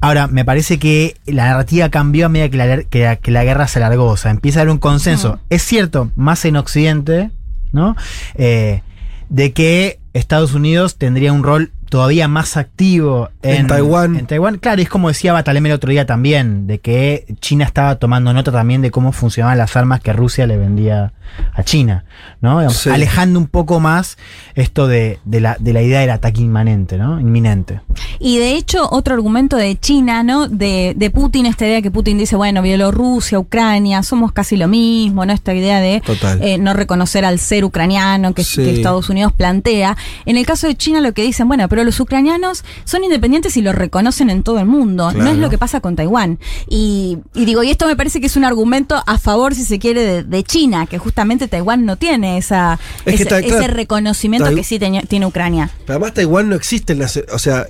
Ahora, me parece que la narrativa cambió a medida que la, que la- que la guerra se alargó. O sea, empieza a haber un consenso. Es cierto, más en Occidente, ¿no? Eh, de que Estados Unidos tendría un rol todavía más activo en, En Taiwán. En Taiwán, claro, es como decía Batalem el otro día también, de que China estaba tomando nota también de cómo funcionaban las armas que Rusia le vendía a China, ¿no? Digamos, Sí. Alejando un poco más esto de, de la, de la idea del ataque inmanente, ¿no? Inminente. Y de hecho, otro argumento de China, ¿no? De, de Putin, esta idea que Putin dice, bueno, Bielorrusia, Ucrania, somos casi lo mismo, ¿no? Esta idea de eh, no reconocer al ser ucraniano que, Sí. que Estados Unidos plantea. En el caso de China, lo que dicen, bueno, pero los ucranianos son independientes y lo reconocen en todo el mundo. No es lo que pasa con Taiwán. Y, y digo, y esto me parece que es un argumento a favor, si se quiere, de, de China, que justamente Taiwán no tiene esa, Es que ese, claro, reconocimiento que sí tiene Ucrania. Pero además Taiwán no existe en las... O sea,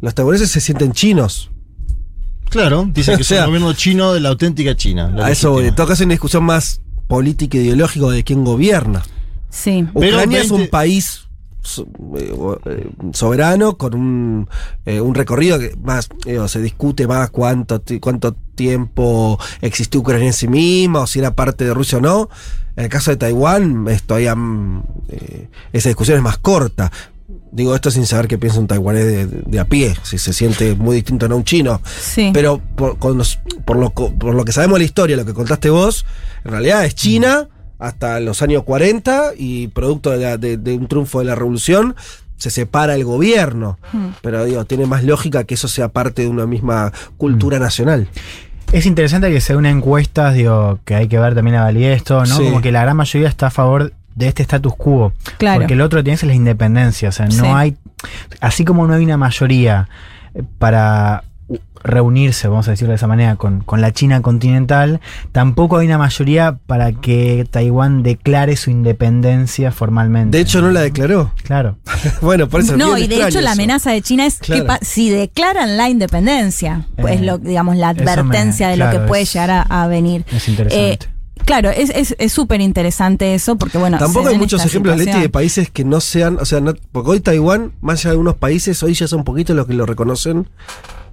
los taiwaneses se sienten chinos. Claro, dicen que O sea, es un gobierno chino de la auténtica China. la A eso voy. legítima. En todo caso hay una discusión más política e ideológica de quién gobierna. Sí. Pero Ucrania es 20 un país soberano con un, eh, un recorrido que más eh, se discute más cuánto, cuánto tiempo existió Ucrania en sí misma o si era parte de Rusia o no. En el caso de Taiwán, todavía mm, eh, esa discusión es más corta. Digo esto sin saber qué piensa un taiwanés de, de- a pie, si se siente muy distinto a un chino. Sí. Pero por, con los- por, lo, por lo que sabemos de la historia, lo que contaste vos, en realidad es China hasta los años 40 y producto de, la- de- de un triunfo de la revolución se separa el gobierno. Hmm. Pero digo, tiene más lógica que eso sea parte de una misma cultura nacional. Es interesante que según encuestas, digo, que hay que ver también la validez de esto, ¿no? Sí. Como que la gran mayoría está a favor de este status quo. Claro. Porque el otro que tienes es la independencia. O sea, no Sí. hay. Así como no hay una mayoría para reunirse, vamos a decirlo de esa manera, con, con la China continental, tampoco hay una mayoría para que Taiwán declare su independencia formalmente. De hecho, no la declaró. Claro. bueno, por eso es No, bien y de hecho la amenaza de China es Claro. que si declaran la independencia, pues Eh, lo, digamos la me- advertencia de lo que puede es- llegar a, a venir. Es interesante. Eh, claro, es es- es súper interesante eso porque bueno. Tampoco hay muchos ejemplos, Leti, de países que no sean, o sea, no- porque hoy Taiwán, más allá de algunos países, hoy ya son poquitos los que lo reconocen,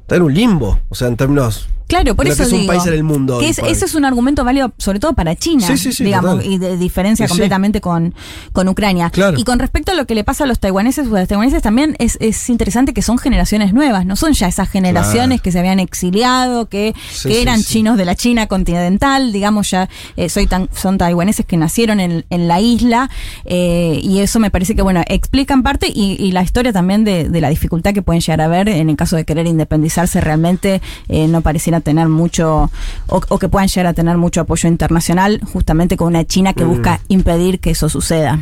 está en un limbo, o sea, en términos Claro, por lo eso que es un digo, país en el mundo. que es- es un argumento válido sobre todo para China, Sí, sí, sí, digamos, total. y de diferencia completamente con, con Ucrania. Claro. Y con respecto a lo que le pasa a los taiwaneses o a los taiwaneses también es, es interesante que son generaciones nuevas, no son ya esas generaciones Claro. que se habían exiliado, que, que eran chinos de la China continental, digamos ya eh, soy tan, son taiwaneses que nacieron en, en la isla eh, y eso me parece que bueno explica en parte y, y la historia también de, de la dificultad que pueden llegar a ver en el caso de querer independizarse realmente eh, no pareciera tener mucho o, o que puedan llegar a tener mucho apoyo internacional justamente con una China que Mm. busca impedir que eso suceda.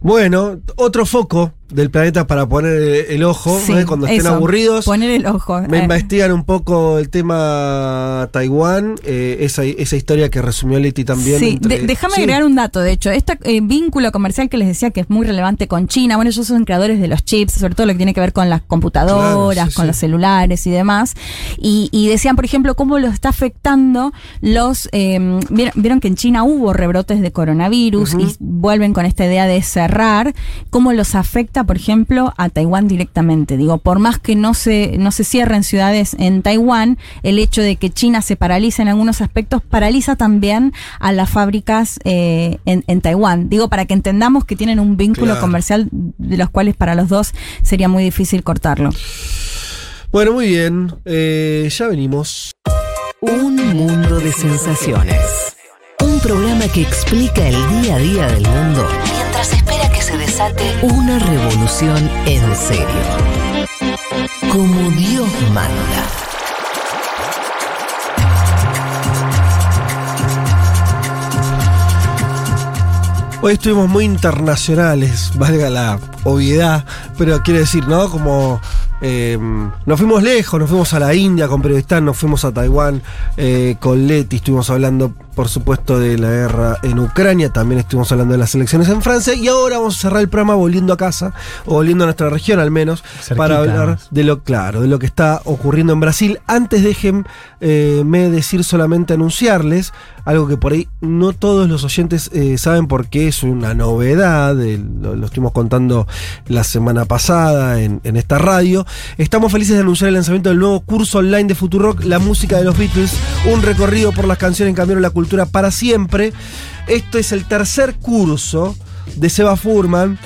Bueno, otro foco del planeta para poner el, el ojo, cuando estén eso, aburridos. Poner el ojo. Me eh. investigan un poco el tema Taiwán, eh, esa, esa historia que resumió Leti también. Sí, entre- de- déjame Sí. agregar un dato, de hecho, este vínculo comercial que les decía que es muy relevante con China, bueno, ellos son creadores de los chips, sobre todo lo que tiene que ver con las computadoras, Claro, sí, con los celulares y demás, y, y decían, por ejemplo, cómo los está afectando los, vieron, vieron que en China hubo rebrotes de coronavirus y vuelven con esta idea de cerrar, cómo los afecta, por ejemplo, a Taiwán directamente. Digo, por más que no se, no se cierren ciudades en Taiwán, el hecho de que China se paralice en algunos aspectos paraliza también a las fábricas eh, en, en Taiwán. Digo, para que entendamos que tienen un vínculo Claro. comercial de los cuales para los dos sería muy difícil cortarlo. Bueno, muy bien. eh, ya venimos. Un mundo de sensaciones. Un programa que explica el día a día del mundo mientras espera se desate una revolución en serio. Como Dios manda. Hoy estuvimos muy internacionales, valga la obviedad, pero quiere decir, ¿no? Como eh, nos fuimos lejos, nos fuimos a la India con Periodistán, nos fuimos a Taiwán eh, con Leti, estuvimos hablando, por supuesto, de la guerra en Ucrania, también estuvimos hablando de las elecciones en Francia, y ahora vamos a cerrar el programa volviendo a casa, o volviendo a nuestra región al menos, Cerquita, para hablar de lo claro, de lo que está ocurriendo en Brasil. Antes déjenme decir solamente anunciarles algo que por ahí no todos los oyentes eh, saben porque es una novedad, eh, lo, lo estuvimos contando la semana pasada en, en esta radio. Estamos felices de anunciar el lanzamiento del nuevo curso online de Futurock, la música de los Beatles, un recorrido por las canciones que cambiaron la cultura para siempre. Esto es el tercer curso de Seba Furman.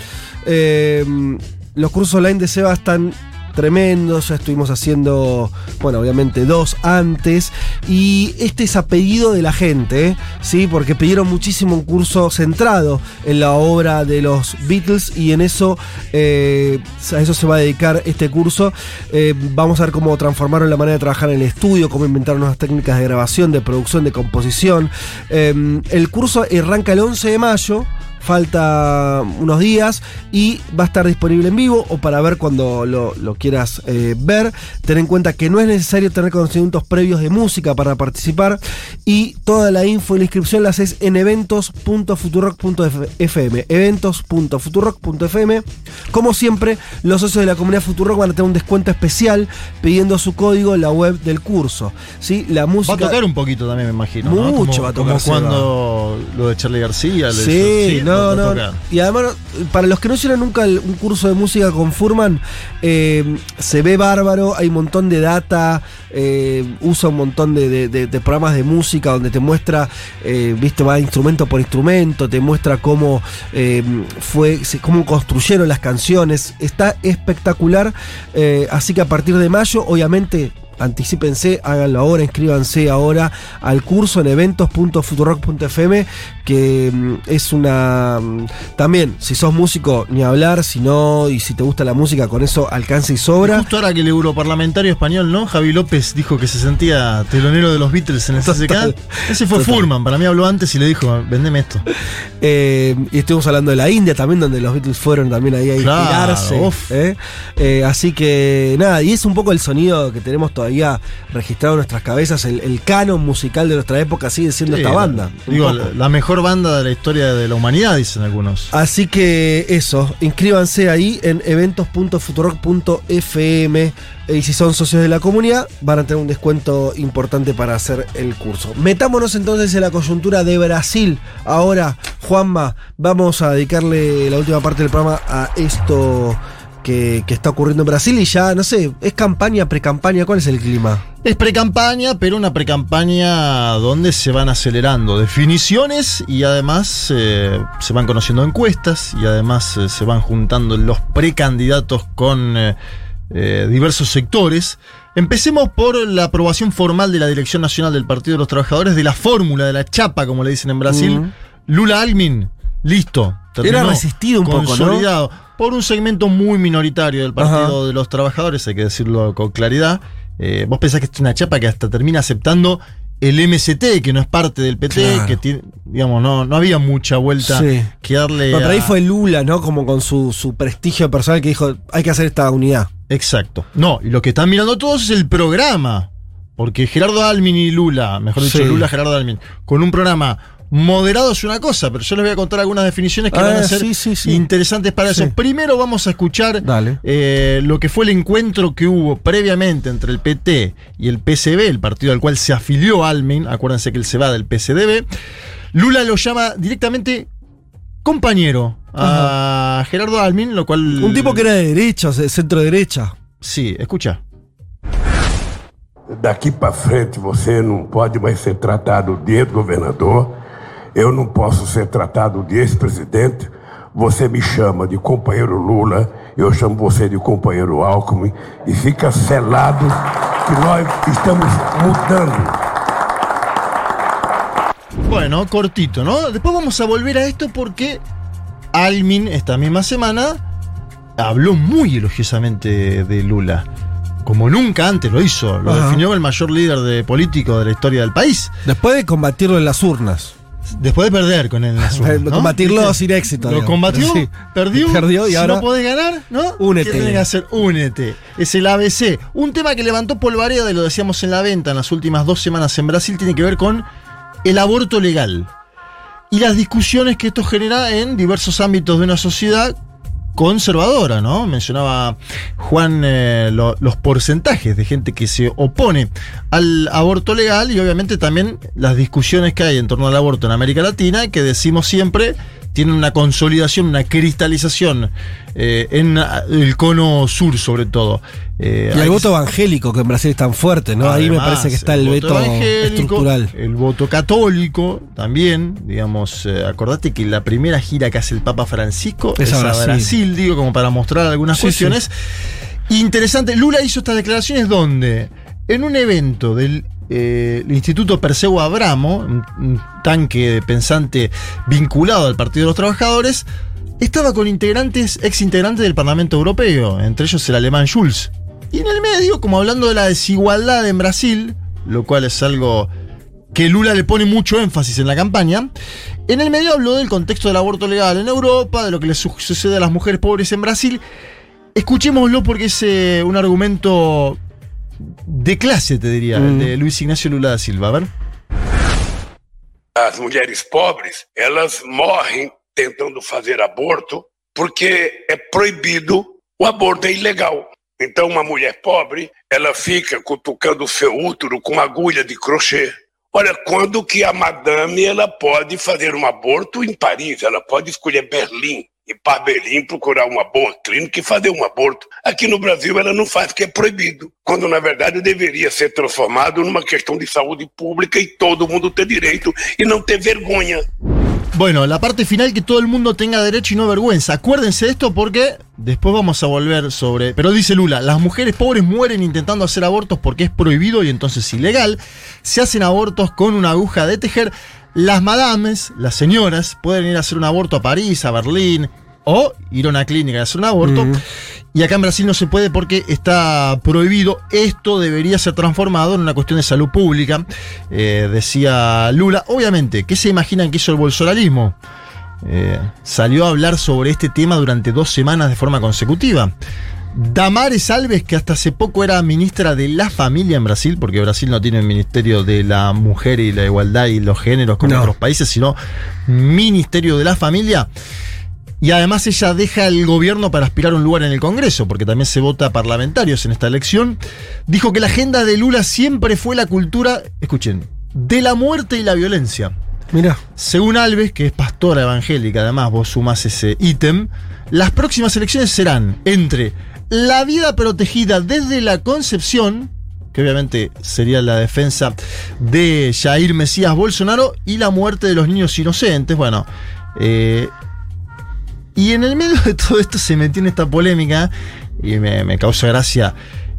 Eh, los cursos online de Seba están tremendos, ya estuvimos haciendo, bueno, obviamente dos antes, y este es a pedido de la gente. ¿sí? Porque pidieron muchísimo un curso centrado en la obra de los Beatles y en eso, eh, a eso se va a dedicar este curso. Eh, vamos a ver cómo transformaron la manera de trabajar en el estudio, cómo inventaron nuevas técnicas de grabación, de producción, de composición. Eh, el curso arranca el 11 de mayo falta unos días y va a estar disponible en vivo o para ver cuando lo, lo quieras eh, ver. Ten en cuenta que no es necesario tener conocimientos previos de música para participar y toda la info y la inscripción la haces en eventos.futurock.fm. Eventos.futurock.fm. Como siempre, los socios de la comunidad Futurock van a tener un descuento especial pidiendo su código en la web del curso. ¿sí? La Va música. a tocar un poquito también, me imagino. ¿no? Mucho Como- va a tocar, Como cuando lo de Charlie García. lo de Sí, no, no. tocar. Y además, para los que no hicieron nunca un curso de música con Furman, eh, se ve bárbaro, hay un montón de data, eh, usa un montón de, de- de- de programas de música donde te muestra, eh, viste, va instrumento por instrumento, te muestra cómo fue, cómo construyeron las canciones. Está espectacular. así que a partir de mayo, obviamente. Anticípense, háganlo ahora, inscríbanse ahora al curso en eventos.futurock.fm, que mm, es una. mm, También, si sos músico, ni hablar, si no, y si te gusta la música, con eso alcanza y Y sobra. Justo ahora que el europarlamentario español, ¿no? Javi López dijo que se sentía telonero de los Beatles en el. CCK. Ese fue Total. Furman. Para mí habló antes y le dijo, vendeme esto. Eh, y estuvimos hablando de la India también, donde los Beatles fueron también ahí a Claro, inspirarse. ¿eh? Eh, así que nada, y es un poco el sonido que tenemos todavía todavía registrado en nuestras cabezas. El, el canon musical de nuestra época sigue siendo Sí, esta banda. Digo, la, la mejor banda de la historia de la humanidad, dicen algunos. Así que eso, inscríbanse ahí en eventos.futurock.fm y si son socios de la comunidad van a tener un descuento importante para hacer el curso. Metámonos entonces en la coyuntura de Brasil. Ahora, Juanma, vamos a dedicarle la última parte del programa a esto que, que está ocurriendo en Brasil y ya, no sé, ¿es campaña, pre-campaña? ¿Cuál es el clima? Es precampaña, pero una precampaña donde se van acelerando definiciones y además eh, se van conociendo encuestas y además eh, se van juntando los precandidatos con eh, diversos sectores. Empecemos por la aprobación formal de la Dirección Nacional del Partido de los Trabajadores de la fórmula, de la chapa, como le dicen en Brasil. Mm. Lula Almin, listo. Era resistido un poco, ¿no? Por un segmento muy minoritario del Partido Ajá. de los Trabajadores, hay que decirlo con claridad. Eh, vos pensás que es una chapa que hasta termina aceptando el MST, que no es parte del PT, Claro. que tiene, digamos, no, no había mucha vuelta Sí. que darle. Pero ahí fue Lula, ¿no? Como con su, su prestigio personal que dijo, hay que hacer esta unidad. Exacto. No, y lo que están mirando todos es el programa. Porque Gerardo Almin y Lula, mejor dicho, Sí. Lula, Gerardo Almin, con un programa moderado es una cosa, pero yo les voy a contar algunas definiciones que Ah, van a ser sí, sí, sí. interesantes para Sí. eso. Primero vamos a escuchar Dale. eh, lo que fue el encuentro que hubo previamente entre el PT y el PCB, el partido al cual se afilió Almin. Acuérdense que él se va del PCDB. Lula lo llama directamente compañero a Gerardo Almin, lo cual. Un tipo que era de derecha, de centro derecha. Sí, escucha. Daqui para frente você não pode mais ser tratado de governador, eu não posso ser tratado de ex-presidente. Você me chama de companheiro Lula, eu chamo você de companheiro Alckmin e fica selado que nós estamos mudando. Bueno, cortito, ¿no? Después vamos a volver a esto porque Almin esta misma semana habló muy elogiosamente de Lula. Como nunca antes lo hizo. Lo Ajá. definió como el mayor líder de político de la historia del país. Después de combatirlo en las urnas. Después de perder con él. Combatirlo sin éxito. Lo digamos. combatió, Sí. perdió, Perdió y si ahora. no podés ganar, ¿no? Únete. ¿Qué tenés que hacer? Únete. Es el ABC. Un tema que levantó Polvareda, y lo decíamos en la venta en las últimas dos semanas en Brasil, tiene que ver con el aborto legal. Y las discusiones que esto genera en diversos ámbitos de una sociedad conservadora, ¿no? Mencionaba Juan eh, lo- los porcentajes de gente que se opone al aborto legal y obviamente también las discusiones que hay en torno al aborto en América Latina, que decimos siempre tienen una consolidación, una cristalización eh, en el cono sur sobre todo. Eh, Y el hay- voto evangélico, que en Brasil es tan fuerte, ¿no? Ahí me parece que está el, veto evangélico, estructural. El voto católico también, digamos, eh, acordate que la primera gira que hace el Papa Francisco Es es, a a Brasil. Brasil. digo, como para mostrar algunas Sí, cuestiones. Interesante, Lula hizo estas declaraciones donde, en un evento del eh, el Instituto Perseo Abramo, un, tanque pensante vinculado al Partido de los Trabajadores, estaba con integrantes, ex integrantes del Parlamento Europeo, entre ellos el alemán Schulz. Y en el medio, como hablando de la desigualdad en Brasil, lo cual es algo que Lula le pone mucho énfasis en la campaña, en el medio habló del contexto del aborto legal en Europa, de lo que le su- sucede a las mujeres pobres en Brasil. Escuchémoslo porque es eh, un argumento de clase, te diría, el de Luis Ignacio Lula da Silva. A ver. As mulheres pobres, elas morrem tentando fazer aborto porque é proibido, o aborto é ilegal. Então uma mulher pobre, ela fica cutucando o seu útero com agulha de crochê. Olha, quando que a madame ela pode fazer um aborto em Paris, ela pode escolher Berlim, ir para Berlim procurar uma boa clínica e fazer um aborto. Aqui no Brasil ela não faz porque é proibido, quando na verdade deveria ser transformado numa questão de saúde pública e todo mundo ter direito e não ter vergonha. Bueno, la parte final que todo el mundo tenga derecho y no vergüenza. Acuérdense de esto porque después vamos a volver sobre. Pero dice Lula, las mujeres pobres mueren intentando hacer abortos porque es prohibido y entonces ilegal. Se hacen abortos con una aguja de tejer. Las madames, las señoras, pueden ir a hacer un aborto a París, a Berlín o ir a una clínica a hacer un aborto. Y acá en Brasil no se puede porque está prohibido. Esto debería ser transformado en una cuestión de salud pública, eh, decía Lula. Obviamente, ¿qué se imaginan que hizo el bolsonarismo? Eh, salió a hablar sobre este tema durante dos semanas de forma consecutiva. Damares Alves, que hasta hace poco era ministra de la familia en Brasil, porque Brasil no tiene el Ministerio de la Mujer y la Igualdad y los Géneros como No. otros países, sino Ministerio de la Familia. Y además ella deja el gobierno para aspirar a un lugar en el Congreso, porque también se vota a parlamentarios en esta elección. Dijo que la agenda de Lula siempre fue la cultura, escuchen, de la muerte y la violencia. Mira. Según Alves, que es pastora evangélica, además vos sumás ese ítem, las próximas elecciones serán entre la vida protegida desde la concepción, que obviamente sería la defensa de Jair Mesías Bolsonaro, y la muerte de los niños inocentes. Bueno, eh, y en el medio de todo esto se metió en esta polémica, y me, me causa gracia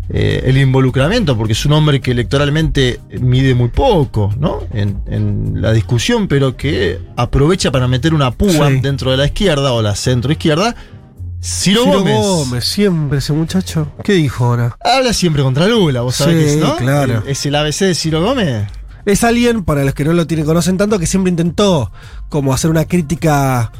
eh, el involucramiento, porque es un hombre que electoralmente mide muy poco, ¿no? En, en la discusión, pero que aprovecha para meter una púa Sí. dentro de la izquierda o la centro izquierda. Ciro, Ciro Gómez. Gómez, siempre ese muchacho. ¿Qué dijo ahora? Habla siempre contra Lula, vos sabés Sí, que es, ¿no? claro. ¿Es el ABC de Ciro Gómez? Es alguien, para los que no lo tienen, conocen tanto, que siempre intentó como hacer una crítica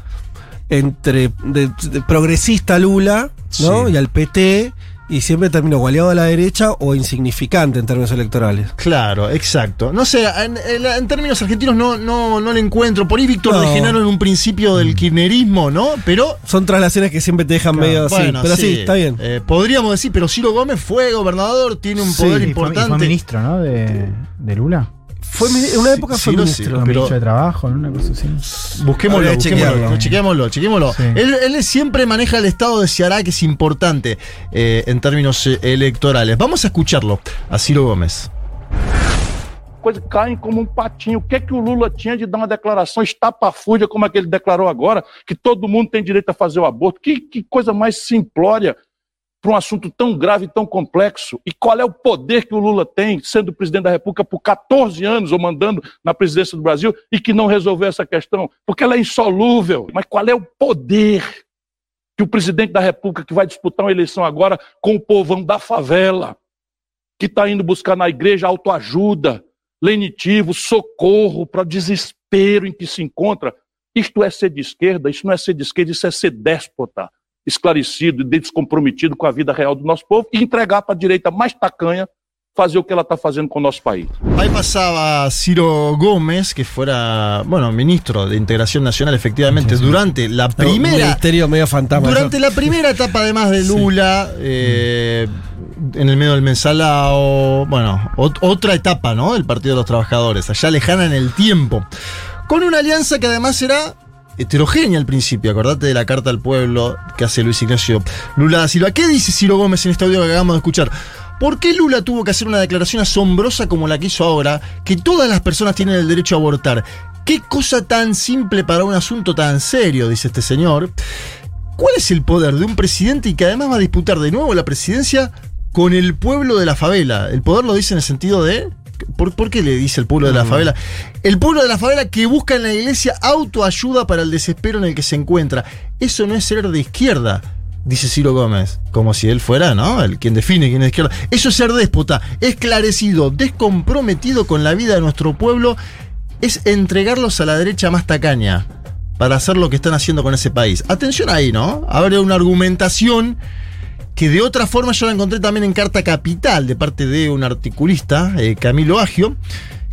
entre de- de progresista Lula, ¿no? Sí. Y al PT, y siempre terminó gualeado a la derecha o insignificante en términos electorales. Claro, exacto. No sé, en, términos argentinos no, no, no le encuentro. Por ahí Víctor No. de Genaro en un principio del kirchnerismo, ¿no? Pero Son traslaciones que siempre te dejan medio así. Bueno, Pero sí, está bien. Eh, podríamos decir, pero Ciro Gómez fue gobernador, tiene un Sí, poder Y fue, y importante. fue ministro, ¿no? De, de Lula. Fue en una época fue Ciro ministro. sí, Fue pero- ministro de Trabajo, ¿no? Una cosa así. Busquémoslo, que busquémoslo, chequémoslo, chequémoslo. Sí. Él, él siempre maneja el estado de Ceará, que es importante eh, en términos eh, electorales. Vamos a escucharlo a Ciro Gómez. coisas caem como um patinho. O que é que o Lula tinha de dar uma declaração estapafúrdia como a que ele declarou agora, que todo mundo tem direito a fazer o aborto? Que, que coisa mais simplória para um assunto tão grave tão complexo. E qual é o poder que o Lula tem, sendo presidente da República por 14 anos, ou mandando na presidência do Brasil, e que não resolveu essa questão? Porque ela é insolúvel. Mas qual é o poder que o presidente da República, que vai disputar uma eleição agora com o povão da favela, que está indo buscar na igreja autoajuda, lenitivo, socorro para o desespero em que se encontra. Isto é ser de esquerda, isso não é ser de esquerda, isso é ser déspota, esclarecido e descomprometido com a vida real do nosso povo e entregar para a direita mais tacanha fazer o que ela está fazendo com o nosso país. Ahí pasaba Ciro Gómez, que fuera, bueno, ministro de Integración Nacional, efectivamente, durante la primera. ministerio medio fantasma. Durante la primera etapa, además de Lula, eh, en el medio del mensalao, bueno, ot- otra etapa, ¿no? Del Partido de los Trabajadores, allá lejana en el tiempo. Con una alianza que además era heterogénea al principio. Acordate de la carta al pueblo que hace Luis Ignacio Lula da Silva. ¿Qué dice Ciro Gómez en este audio que acabamos de escuchar? ¿Por qué Lula tuvo que hacer una declaración asombrosa como la que hizo ahora, que todas las personas tienen el derecho a abortar? ¿Qué cosa tan simple para un asunto tan serio, dice este señor? ¿Cuál es el poder de un presidente y que además va a disputar de nuevo la presidencia con el pueblo de la favela? El poder lo dice en el sentido de... ¿Por, por qué le dice el pueblo de la favela? El pueblo de la favela que busca en la iglesia autoayuda para el desespero en el que se encuentra. Eso no es ser de izquierda, dice Ciro Gómez. Como si él fuera, ¿no? El quien define quién es de izquierda. Eso es ser déspota, esclarecido, descomprometido con la vida de nuestro pueblo. Es entregarlos a la derecha más tacaña para hacer lo que están haciendo con ese país. Atención ahí, ¿no? Habrá una argumentación que de otra forma yo la encontré también en Carta Capital de parte de un articulista, eh, Camilo Agio,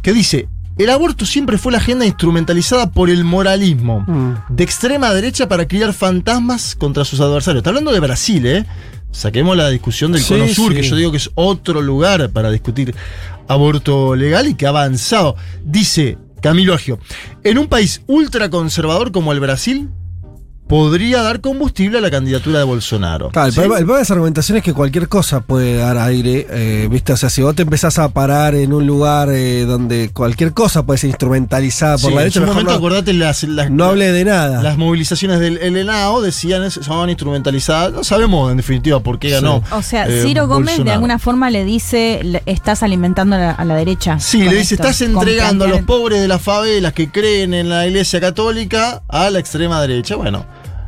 que dice, el aborto siempre fue la agenda instrumentalizada por el moralismo de extrema derecha para criar fantasmas contra sus adversarios. Está hablando de Brasil, ¿eh? Saquemos la discusión del Sí, Cono Sur, sí. que yo digo que es otro lugar para discutir aborto legal y que ha avanzado. Dice Camilo Agio, en un país ultraconservador como el Brasil, podría dar combustible a la candidatura de Bolsonaro. Claro, el, ¿Sí? problema, el problema de esa argumentación es que cualquier cosa puede dar aire, eh, ¿viste? O sea, si vos te empezás a parar en un lugar eh, donde cualquier cosa puede ser instrumentalizada por Sí, la en derecha, su mejor momento, no, acordate, las, las- no hable de nada. las movilizaciones del ENAO decían son instrumentalizadas. No sabemos en definitiva por qué ganó. O sea, eh, Ciro Gómez de alguna forma le dice, estás alimentando a la, a la derecha. Sí, le dice, esto, estás entregando a los pobres de las favelas que creen en la iglesia católica a la extrema derecha. Bueno,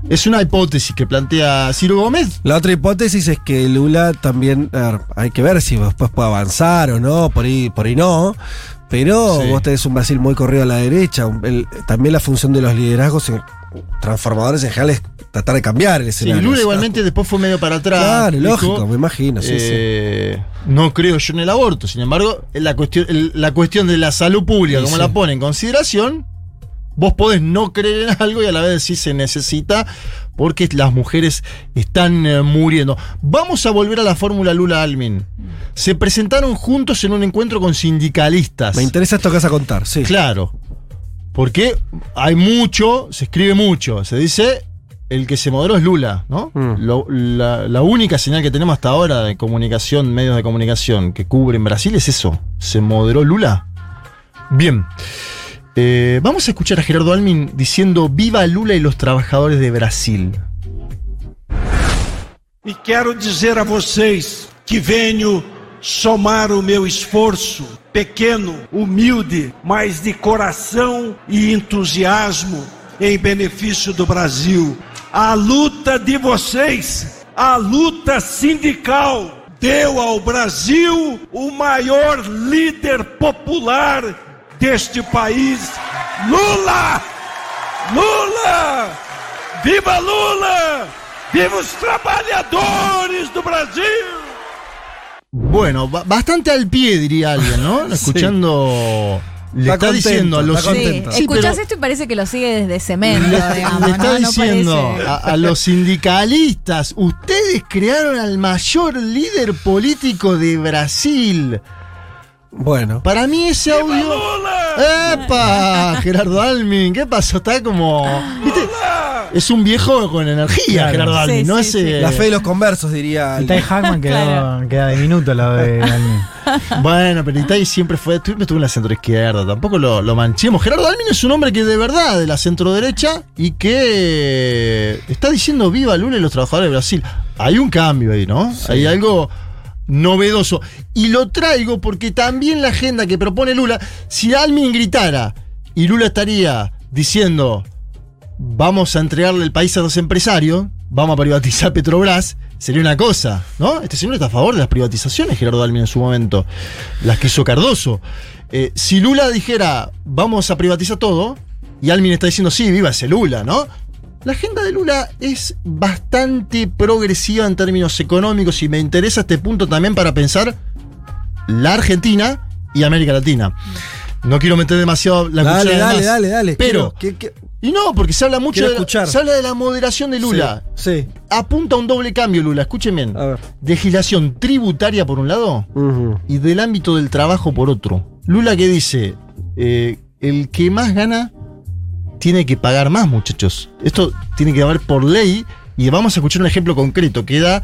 es una hipótesis que plantea Ciro Gómez. La otra hipótesis es que Lula también, ver, hay que ver si después puede avanzar o no, por ahí, por ahí no. Pero Sí. vos tenés un Brasil muy corrido a la derecha. el- también la función de los liderazgos en- transformadores en general es tratar de cambiar el Sí, escenario. Lula igualmente después fue medio para atrás. Claro, dijo, lógico, me imagino, sí, eh, No creo yo en el aborto. Sin embargo, la cuestión, la cuestión de la salud pública, Sí, como sí. la pone en consideración, vos podés no creer en algo y a la vez decir se necesita porque las mujeres están eh, muriendo. Vamos a volver a la fórmula Lula-Almin. Se presentaron juntos en un encuentro con sindicalistas. Me interesa esto que vas a contar, sí. Claro. Porque hay mucho, se escribe mucho. Se dice el que se moderó es Lula, ¿no? Mm. Lo- la, la única señal que tenemos hasta ahora de comunicación, medios de comunicación que cubren Brasil es eso. ¿Se moderó Lula? Bien. Eh, vamos a escuchar a Gerardo Almin diciendo Viva Lula y los trabajadores de Brasil. E quero dizer a vocês que venho somar o meu esforço, pequeno, humilde, mas de coração e entusiasmo em benefício do Brasil. A luta de vocês, a luta sindical, deu ao Brasil o maior líder popular deste país, Lula! Lula! Viva Lula! Viva os trabalhadores do Brasil! Bueno, ba- bastante al pie, diría alguien, ¿no? Escuchando. Le Está está, contento, diciendo a los está Sí, contento. Sí, escuchás esto y parece que lo sigue desde cemento, Le, digamos, le está diciendo a los sindicalistas, ustedes crearon al mayor líder político de Brasil. Bueno. Para mí ese audio... ¡Epa! Gerardo Almin, ¿qué pasó? Está como... ¿viste? Es un viejo con energía, Claro. Gerardo Almin, Sí, no sí, eh, La fe de los conversos, diría. Itai alguien. Hackman quedó, Claro. queda de minuto lo de Almin. Bueno, pero Itai siempre fue, siempre estuvo en la centro izquierda, tampoco lo, lo manchemos. Gerardo Almin es un hombre que de verdad de la centro derecha y que está diciendo viva Lula y los trabajadores de Brasil. Hay un cambio ahí, ¿no? Hay algo novedoso. Y lo traigo porque también la agenda que propone Lula, si Almin gritara y Lula estaría diciendo vamos a entregarle el país a los empresarios, vamos a privatizar Petrobras, sería una cosa, ¿no? Este señor está a favor de las privatizaciones, Gerardo Almin en su momento, las que hizo Cardoso. Eh, si Lula dijera, vamos a privatizar todo, y Almin está diciendo, sí, viva ese Lula, ¿no? La agenda de Lula es bastante progresiva en términos económicos y me interesa este punto también para pensar la Argentina y América Latina. No quiero meter demasiado la Dale, cuchara de dale, más, dale, dale. Pero Quiero- que- que- y no, porque se habla mucho de la, se habla de la moderación de Lula. Sí. Apunta a un doble cambio, Lula. Escuchen bien. A ver. Legislación tributaria por un lado y del ámbito del trabajo por otro. Lula que dice, eh, el que más gana tiene que pagar más, muchachos. Esto tiene que haber por ley y vamos a escuchar un ejemplo concreto que da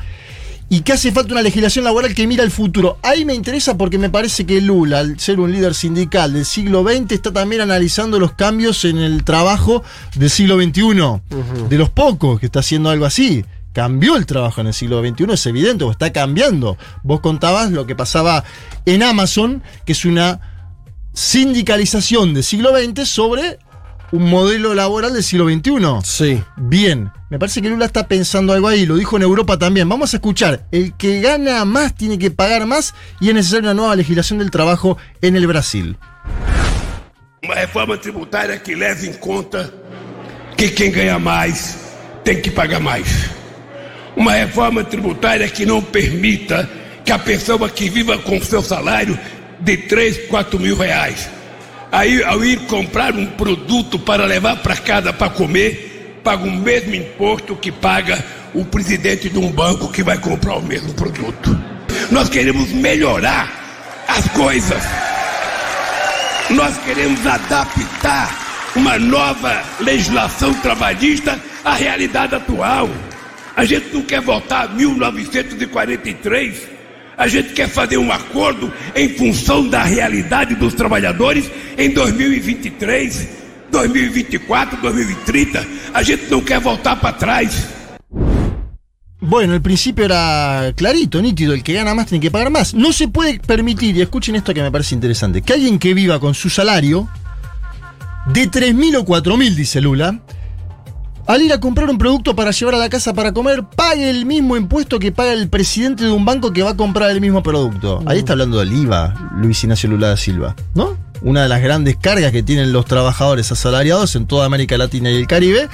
y que hace falta una legislación laboral que mira al futuro. Ahí me interesa porque me parece que Lula, al ser un líder sindical del siglo XX, está también analizando los cambios en el trabajo del siglo XXI. De los pocos que está haciendo algo así. Cambió el trabajo en el siglo XXI, es evidente, o está cambiando. Vos contabas lo que pasaba en Amazon, que es una sindicalización del siglo XX sobre un modelo laboral del siglo XXI. Sí. Bien, me parece que Lula está pensando algo ahí, lo dijo en Europa también. Vamos a escuchar, el que gana más tiene que pagar más y es necesaria una nueva legislación del trabajo en el Brasil. Uma reforma tributária que leve em conta que quem ganha mais tem que pagar mais. Uma reforma tributária que não permita que a pessoa que viva com seu salário de 3, 4 mil reais, aí ao ir comprar um produto para levar para casa para comer, paga o mesmo imposto que paga o presidente de um banco que vai comprar o mesmo produto. Nós queremos melhorar as coisas. Nós queremos adaptar uma nova legislação trabalhista à realidade atual. A gente não quer voltar a 1943. A gente quer fazer um acordo em função da realidade dos trabalhadores em 2023, 2024, 2030. A gente não quer voltar para trás. Bueno, el principio era clarito, nítido, el que gana más tiene que pagar más. No se puede permitir, y escuchen esto que me parece interesante, que alguien que viva con su salario de 3.000 o 4.000, dice Lula, al ir a comprar un producto para llevar a la casa para comer, pague el mismo impuesto que paga el presidente de un banco que va a comprar el mismo producto. Ahí está hablando del IVA, Luis Ignacio Lula da Silva, ¿no? Una de las grandes cargas que tienen los trabajadores asalariados en toda América Latina y el Caribe,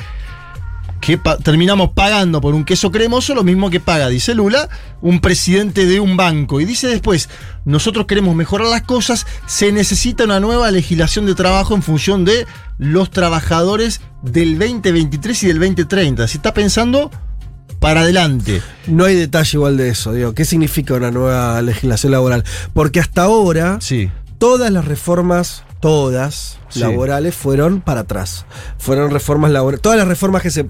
que pa- terminamos pagando por un queso cremoso lo mismo que paga, dice Lula, un presidente de un banco. Y dice después, nosotros queremos mejorar las cosas, se necesita una nueva legislación de trabajo en función de los trabajadores del 2023 y del 2030. Se está pensando para adelante. No hay detalle igual de eso, digo. ¿Qué significa una nueva legislación laboral? Porque hasta ahora, todas las reformas, todas Sí. laborales, fueron para atrás. Fueron reformas laborales. Todas las reformas que se,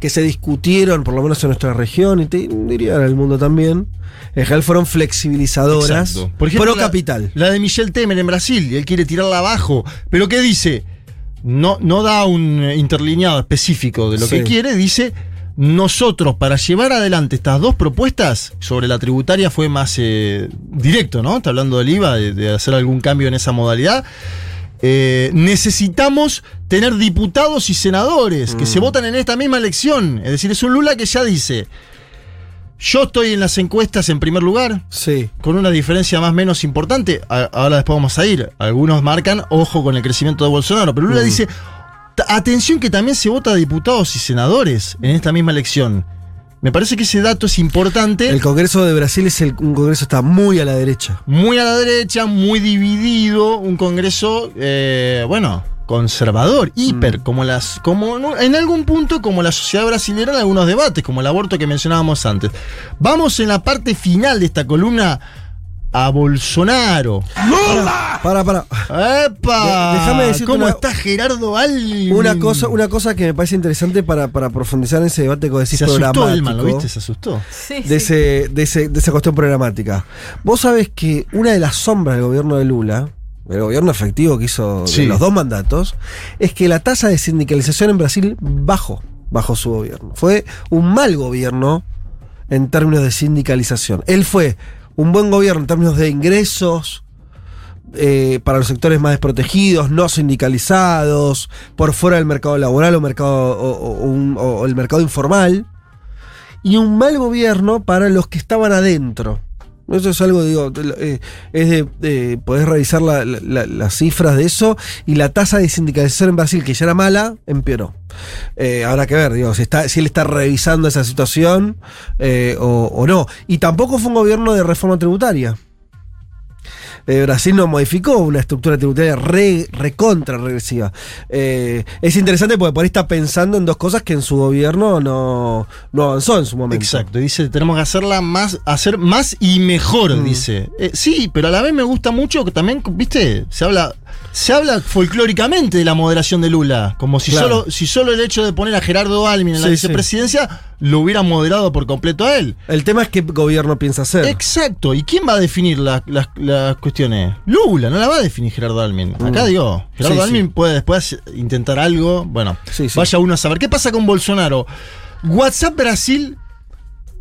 que se discutieron, por lo menos en nuestra región, y te diría en el mundo también, en general fueron flexibilizadoras. Exacto. Por ejemplo, pro la- capital. La, de Michel Temer en Brasil, y él quiere tirarla abajo. Pero ¿qué dice? No, no da un eh, interlineado específico de lo Sí. que quiere, dice. Nosotros, para llevar adelante estas dos propuestas, sobre la tributaria fue más eh, directo, ¿no? Está hablando del IVA, de, de hacer algún cambio en esa modalidad. Eh, necesitamos tener diputados y senadores que se votan en esta misma elección. Es decir, es un Lula que ya dice, yo estoy en las encuestas en primer lugar. Sí. Con una diferencia más o menos importante. A- ahora después vamos a ir. Algunos marcan, ojo con el crecimiento de Bolsonaro. Pero Lula Mm. dice, "Ta- atención que también se vota a diputados y senadores en esta misma elección. Me parece que ese dato es importante. El Congreso de Brasil es el, un Congreso que está muy a la derecha. Muy a la derecha, muy dividido. Un Congreso, eh, bueno, conservador, hiper, como las. como en algún punto, como la sociedad brasileña en algunos debates, como el aborto que mencionábamos antes. Vamos en la parte final de esta columna a Bolsonaro. Para, para. ¡Epa! De- déjame decirte ¿Cómo una- está Gerardo Alvin? Una cosa, una cosa que me parece interesante para, para profundizar en ese debate que decís Se asustó. Elman, ¿lo viste? Se asustó. de, ese, de, ese- de esa cuestión programática. Vos sabés que una de las sombras del gobierno de Lula, el gobierno efectivo que hizo Sí. los dos mandatos, es que la tasa de sindicalización en Brasil bajó bajo su gobierno. Fue un mal gobierno en términos de sindicalización. Él fue un buen gobierno en términos de ingresos, eh, para los sectores más desprotegidos, no sindicalizados, por fuera del mercado laboral o, mercado, o, o- el mercado informal, y un mal gobierno para los que estaban adentro. Eso es algo, digo, eh, es de, revisar la- la- las cifras de eso y la tasa de sindicalización en Brasil, que ya era mala, empeoró. Eh, habrá que ver, digo, si, está, si él está revisando esa situación eh, o, o no. Y tampoco fue un gobierno de reforma tributaria. Eh, Brasil no modificó una estructura tributaria re, recontra regresiva. Eh, es interesante porque por ahí está pensando en dos cosas que en su gobierno no, no avanzó en su momento. Exacto, dice, tenemos que hacerla más, hacer más y mejor, Mm. dice. Eh, sí, pero a la vez me gusta mucho que también, viste, se habla, se habla folclóricamente de la moderación de Lula, como si Claro. solo, si solo el hecho de poner a Gerardo Almin en la Sí, sí. vicepresidencia lo hubiera moderado por completo a él. El tema es qué gobierno piensa hacer. Exacto, ¿y quién va a definir la- las, las cuestiones? Lula, no la va a definir Gerardo Almin. Acá Mm. digo, Gerardo Sí, Almin puede después intentar algo. Bueno, vaya uno a saber. ¿Qué pasa con Bolsonaro? WhatsApp Brasil.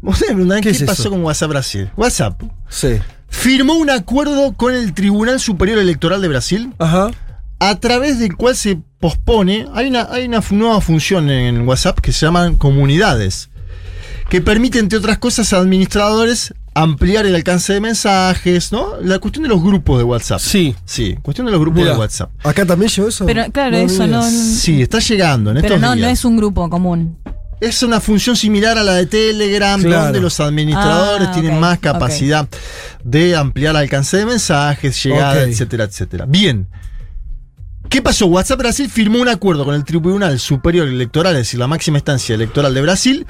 Ustedes me preguntan, ¿qué, ¿Qué es pasó eso? con WhatsApp Brasil? WhatsApp Sí. Firmó un acuerdo con el Tribunal Superior Electoral de Brasil. Ajá. A través del cual se pospone. Hay una, hay una nueva función en WhatsApp que se llaman comunidades. Que permite, entre otras cosas, a administradores ampliar el alcance de mensajes, ¿no? La cuestión de los grupos de WhatsApp. Sí. Sí, cuestión de los grupos Mira, de WhatsApp. Acá también llegó eso. Pero claro, eso no. Sí, está llegando en Pero estos no, días. no es un grupo común. Es una función similar a la de Telegram, Claro. donde los administradores Ah, tienen más capacidad de ampliar alcance de mensajes, llegada, Ok. etcétera, etcétera. Bien. ¿Qué pasó? WhatsApp Brasil firmó un acuerdo con el Tribunal Superior Electoral, es decir, la máxima instancia electoral de Brasil,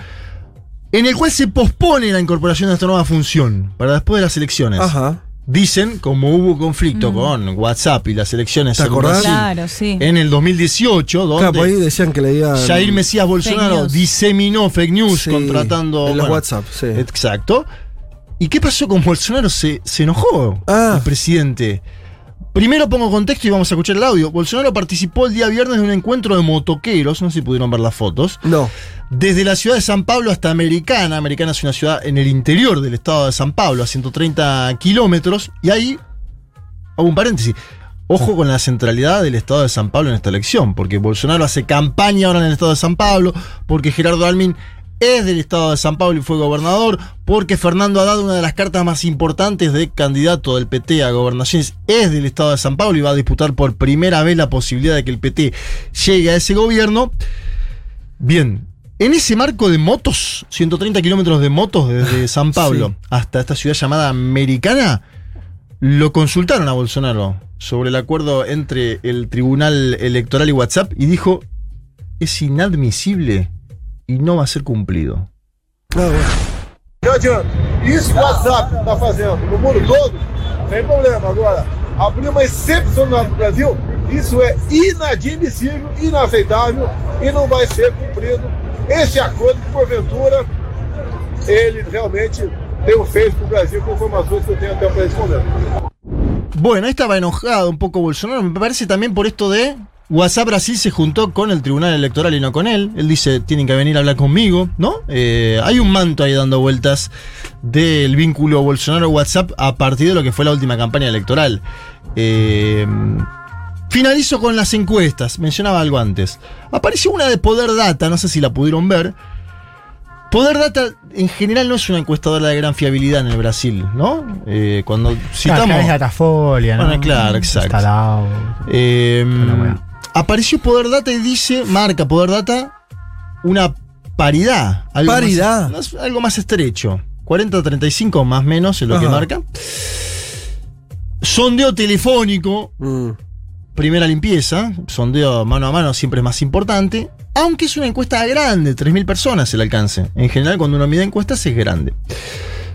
en el cual se pospone la incorporación de esta nueva función para después de las elecciones. Ajá. Dicen, como hubo conflicto Mm. con WhatsApp y las elecciones ¿Te en acordás? Brasil Claro, sí. en el 2018, donde Claro, por ahí decían que le digan. Jair Mesías Bolsonaro diseminó fake news Sí, contratando. En los bueno, WhatsApp, sí. Exacto. ¿Y qué pasó con Bolsonaro? Se, se enojó Ah. el presidente. Primero pongo contexto y vamos a escuchar el audio. Bolsonaro participó el día viernes de un encuentro de motoqueros, no sé si pudieron ver las fotos, No. desde la ciudad de San Pablo hasta Americana. Americana es una ciudad en el interior del estado de San Pablo, a 130 kilómetros. Y ahí, hago un paréntesis, ojo con la centralidad del estado de San Pablo en esta elección, porque Bolsonaro hace campaña ahora en el estado de San Pablo, porque Gerardo Almin es del estado de San Pablo y fue gobernador, porque Fernando Haddad, una de las cartas más importantes de candidato del PT a gobernaciones, es del estado de San Pablo y va a disputar por primera vez la posibilidad de que el PT llegue a ese gobierno. Bien, En ese marco de motos, 130 kilómetros de motos desde San Pablo hasta esta ciudad llamada Americana, lo consultaron a Bolsonaro sobre el acuerdo entre el Tribunal Electoral y WhatsApp y dijo, es inadmisible y no va a ser cumplido. Não adianta. Isso o WhatsApp está fazendo no mundo todo, sem problema. Agora, abrir uma excepcional no Brasil, isso é inadmissível, inaceitável e não vai ser cumprido esse acordo que, porventura, ele realmente tem feito para o Brasil com informações que eu tenho até para esse momento. Bueno, ahí estaba enojado un poco Bolsonaro, me parece también por esto de WhatsApp Brasil se juntó con el Tribunal Electoral y no con él. Él dice, tienen que venir a hablar conmigo, ¿no? Eh, hay un manto ahí dando vueltas del vínculo Bolsonaro-WhatsApp a partir de lo que fue la última campaña electoral. Eh, finalizo con las encuestas, mencionaba algo antes. Apareció una de Poder Data, no sé si la pudieron ver. Poder Data en general no es una encuestadora de gran fiabilidad en el Brasil, ¿no? Eh, cuando citamos... Acá es Datafolia, ¿no? Bueno, claro, exacto. Instalado. Eh, apareció Poder Data y dice, marca Poder Data, una paridad. Algo Paridad. Más, algo más estrecho. 40-35 más o menos es lo que marca. Sondeo telefónico. Mm. Primera limpieza. Sondeo mano a mano siempre es más importante. Aunque es una encuesta grande, 3.000 personas el alcance. En general, cuando uno mide encuestas es grande.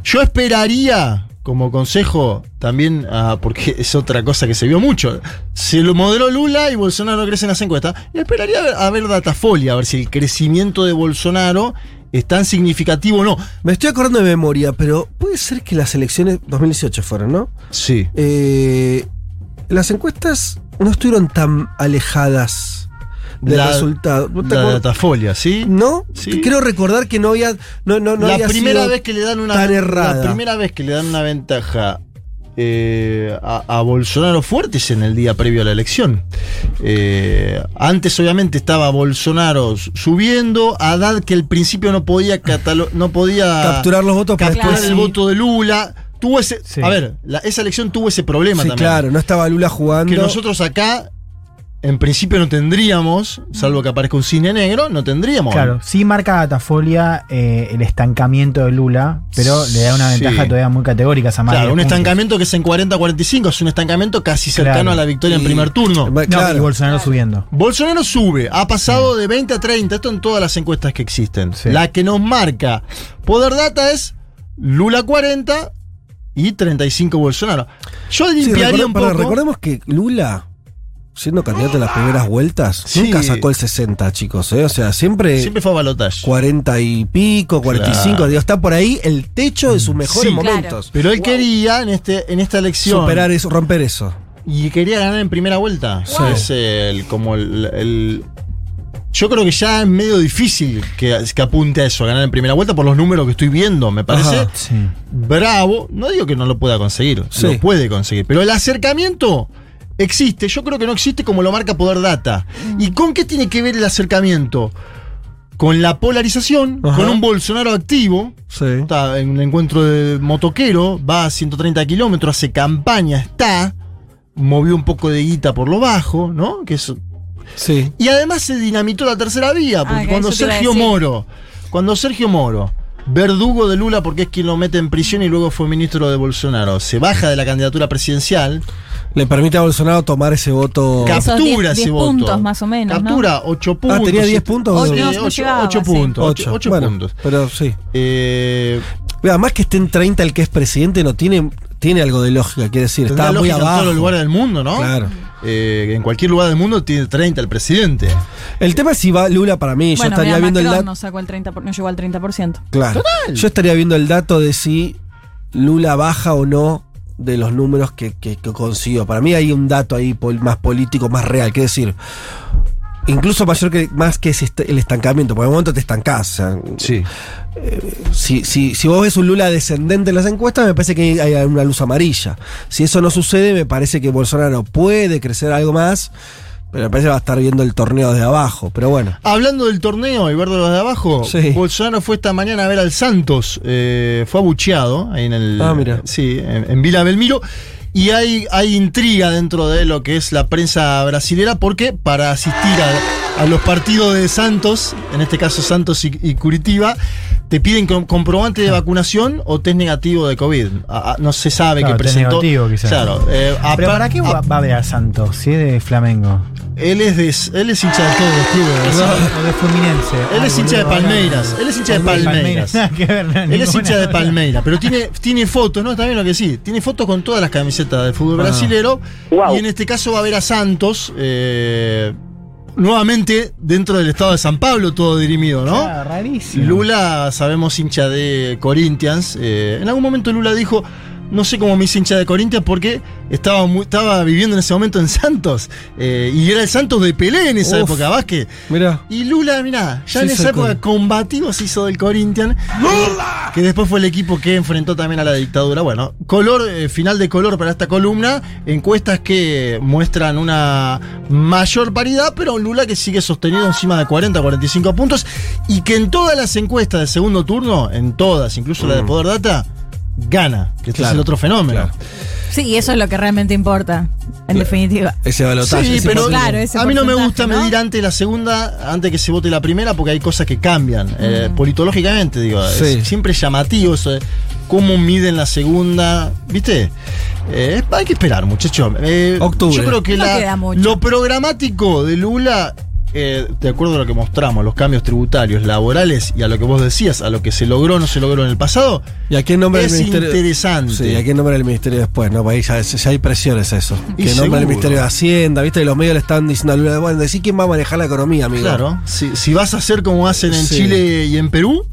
Yo esperaría, como consejo, también, ah, porque es otra cosa que se vio mucho. Se lo modeló Lula y Bolsonaro crece en las encuestas. Y esperaría a ver, a ver Datafolia, a ver si el crecimiento de Bolsonaro es tan significativo o no. Me estoy acordando de memoria, pero puede ser que las elecciones 2018 fueron, ¿no? Sí. Eh, las encuestas no estuvieron tan alejadas del La- resultado. ¿No La? Datafolia, ¿sí? ¿No? Sí. Quiero recordar que no había. No, no, no la había primera sido vez que le dan una tan errada. la primera vez que le dan una ventaja eh, a, a Bolsonaro fuerte es en el día previo a la elección. Eh, antes obviamente estaba Bolsonaro subiendo, Haddad que al principio no podía no podía Capturar los votos, capturar después el sí. voto de Lula. Tuvo ese, Sí. a ver, la- esa elección tuvo ese problema Sí, también. claro, no estaba Lula jugando. Que nosotros acá en principio no tendríamos, salvo que aparezca un cine negro, no tendríamos. Claro, sí marca Datafolia eh, el estancamiento de Lula, pero le da una Sí. ventaja todavía muy categórica a Samar. Claro, un estancamiento que es en 40-45, es un estancamiento casi cercano Claro. a la victoria en primer turno. No, y Bolsonaro subiendo. Bolsonaro sube, ha pasado de 20 a 30, esto en todas las encuestas que existen. Sí. La que nos marca Poder Data es Lula 40 y 35 Bolsonaro. Yo Sí, limpiaría un poco. recordemos que Lula, siendo candidato en las primeras vueltas, Sí. nunca sacó el 60, chicos. ¿eh? O sea, siempre. Siempre fue a balotaje. 40 y pico, 45. Claro. Digo, está por ahí el techo de sus mejores Sí, momentos. Pero él quería en, este, en esta elección. Superar eso, romper eso. Y quería ganar en primera vuelta. Es el, como el, el- Yo creo que ya es medio difícil que, que apunte a eso, a ganar en primera vuelta por los números que estoy viendo. Me parece Ajá. bravo. No digo que no lo pueda conseguir, Sí. lo puede conseguir. Pero el acercamiento existe. Yo creo que no existe como lo marca Poder Data. ¿Y con qué tiene que ver el acercamiento? Con la polarización, Ajá. con un Bolsonaro activo, Sí. está en un encuentro de motoquero, va a 130 kilómetros, hace campaña, está, movió un poco de guita por lo bajo, ¿no? Que es- Sí. y además se dinamitó la tercera vía, porque Ah, cuando Sergio. Moro, cuando Sergio Moro, verdugo de Lula porque es quien lo mete en prisión y luego fue ministro de Bolsonaro, se baja de la candidatura presidencial, Le permite a Bolsonaro tomar ese voto. Captura 10 ese voto. puntos más o menos, ¿no? captura 8 puntos. Ah, tenía 10 puntos. Sí, Ocho, no, no 8 llegaba, sí. puntos. 8. 8 bueno, puntos. Pero sí. Eh, Además que esté en 30 el que es presidente no tiene, tiene algo de lógica, quiere decir, está muy lógica en abajo. todos los lugares del mundo, ¿no? Claro. Eh, en cualquier lugar del mundo tiene 30 el presidente. El tema es si va Lula para mí, yo Bueno, estaría mira, viendo el Macron dato. no sacó el 30, por- no llegó al 30%. Claro. Yo estaría viendo el dato de si Lula baja o no de los números que, que, que consiguió. Para mí hay un dato ahí pol- más político, más real. Quiere decir, incluso mayor que más que el estancamiento. Porque en un momento te estancás. o sea, Sí. si, si, si vos ves un Lula descendente en las encuestas, me parece que hay una luz amarilla. Si eso no sucede, me parece que Bolsonaro puede crecer algo más, pero me parece que va a estar viendo el torneo desde abajo. Pero bueno. Hablando del torneo y ver de los de abajo, Sí. Bolsonaro fue esta mañana a ver al Santos. eh, fue abucheado ahí en el. Ah, mira. Sí, en, en Vila Belmiro. Y hay, hay intriga dentro de lo que es la prensa brasilera, porque para asistir a, a los partidos de Santos, en este caso Santos y, y Curitiba, te piden com- comprobante de vacunación o test negativo de COVID. Ah, ah, no se sabe Claro, que test presentó. negativo, quizás. Claro. eh, Pero ¿para qué va a ver a Santos? Si es de Flamengo. Él es, de, él es hincha de todos los clubes, ¿verdad? O de Fluminense. Él Ay, es hincha de Palmeiras. Él es hincha de Palmeiras. Él es hincha de Palmeiras, pero tiene, tiene fotos, ¿no? También lo que sí. Tiene fotos con todas las camisetas del fútbol Ah. brasilero. Y en este caso va a ver a Santos. eh, nuevamente dentro del estado de San Pablo, todo dirimido, ¿no? Ah, rarísimo. Lula, sabemos, hincha de Corinthians. eh, en algún momento Lula dijo. No sé cómo me hice hincha de Corinthians porque estaba, muy- estaba viviendo en ese momento en Santos. eh, y era el Santos de Pelé en esa Uf. época, Vázquez. Mira. Y Lula, mirá, ya Sí, en esa época combativo se hizo del Corinthians. Que después fue el equipo que enfrentó también a la dictadura. Bueno, color, eh, final de color para esta columna. Encuestas que muestran una mayor paridad, pero un Lula que sigue sostenido encima de 40, 45 puntos. Y que en todas las encuestas del segundo turno, en todas, incluso la de Poder Data, gana. Que este es Claro, el otro fenómeno. Sí, y eso es lo que realmente importa, en definitiva. Ese balotaje. Sí, ese pero. Claro, ese a mí no me gusta ¿no? medir antes la segunda, antes que se vote la primera, porque hay cosas que cambian. eh, politológicamente, digo. es Sí. siempre es llamativo eso de cómo miden la segunda. ¿Viste? Eh, hay que esperar, muchachos. Eh, Octubre. Yo creo que No la- queda mucho. lo programático de Lula. Eh, de acuerdo a lo que mostramos, los cambios tributarios, laborales y a lo que vos decías, a lo que se logró o no se logró en el pasado, ¿Y a quién nombra es el ministerio? interesante. Sí, ¿y a quién nombra el ministerio después? ¿no? Ahí ya, ya hay presiones eso. Y que nombra el seguro. ministerio de Hacienda, ¿viste? Y los medios le están diciendo a Lula, bueno, decí quién va a manejar la economía, amigo. Claro, si, si vas a hacer como hacen en Sí. Chile y en Perú,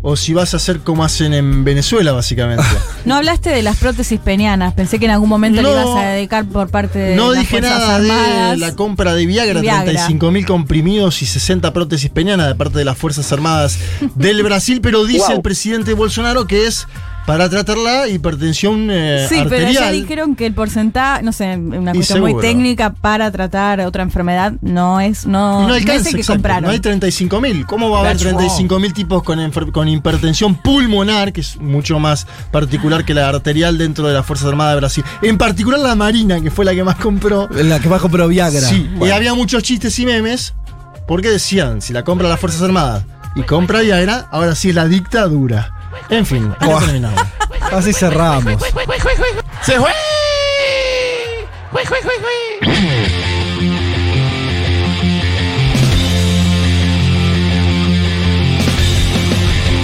o si vas a hacer como hacen en Venezuela, básicamente. No hablaste de las prótesis penianas. Pensé que en algún momento le No. ibas a dedicar por parte de no las dije Fuerzas nada de Armadas. la compra de Viagra, Viagra. 35 mil comprimidos y 60 prótesis peñanas de parte de las Fuerzas Armadas del Brasil, pero dice Wow. el presidente Bolsonaro que es para tratar la hipertensión eh, Sí, pero arterial. ya dijeron que el porcentaje, no sé, una cuestión muy técnica para tratar otra enfermedad no es, no, Y no no alcanza, es el que exacto, compraron. no hay 35 mil. ¿Cómo va a haber That's 35 mil tipos con, con hipertensión pulmonar, que es mucho más particular que la arterial dentro de las Fuerzas Armadas de Brasil? En particular la Marina, que fue la que más compró. La que más compró Viagra. Sí, y había muchos chistes y memes, porque decían, si la compra las Fuerzas Armadas y compra Viagra, ahora sí es la dictadura. En fin, terminamos. Así cerramos. ¡Se fue!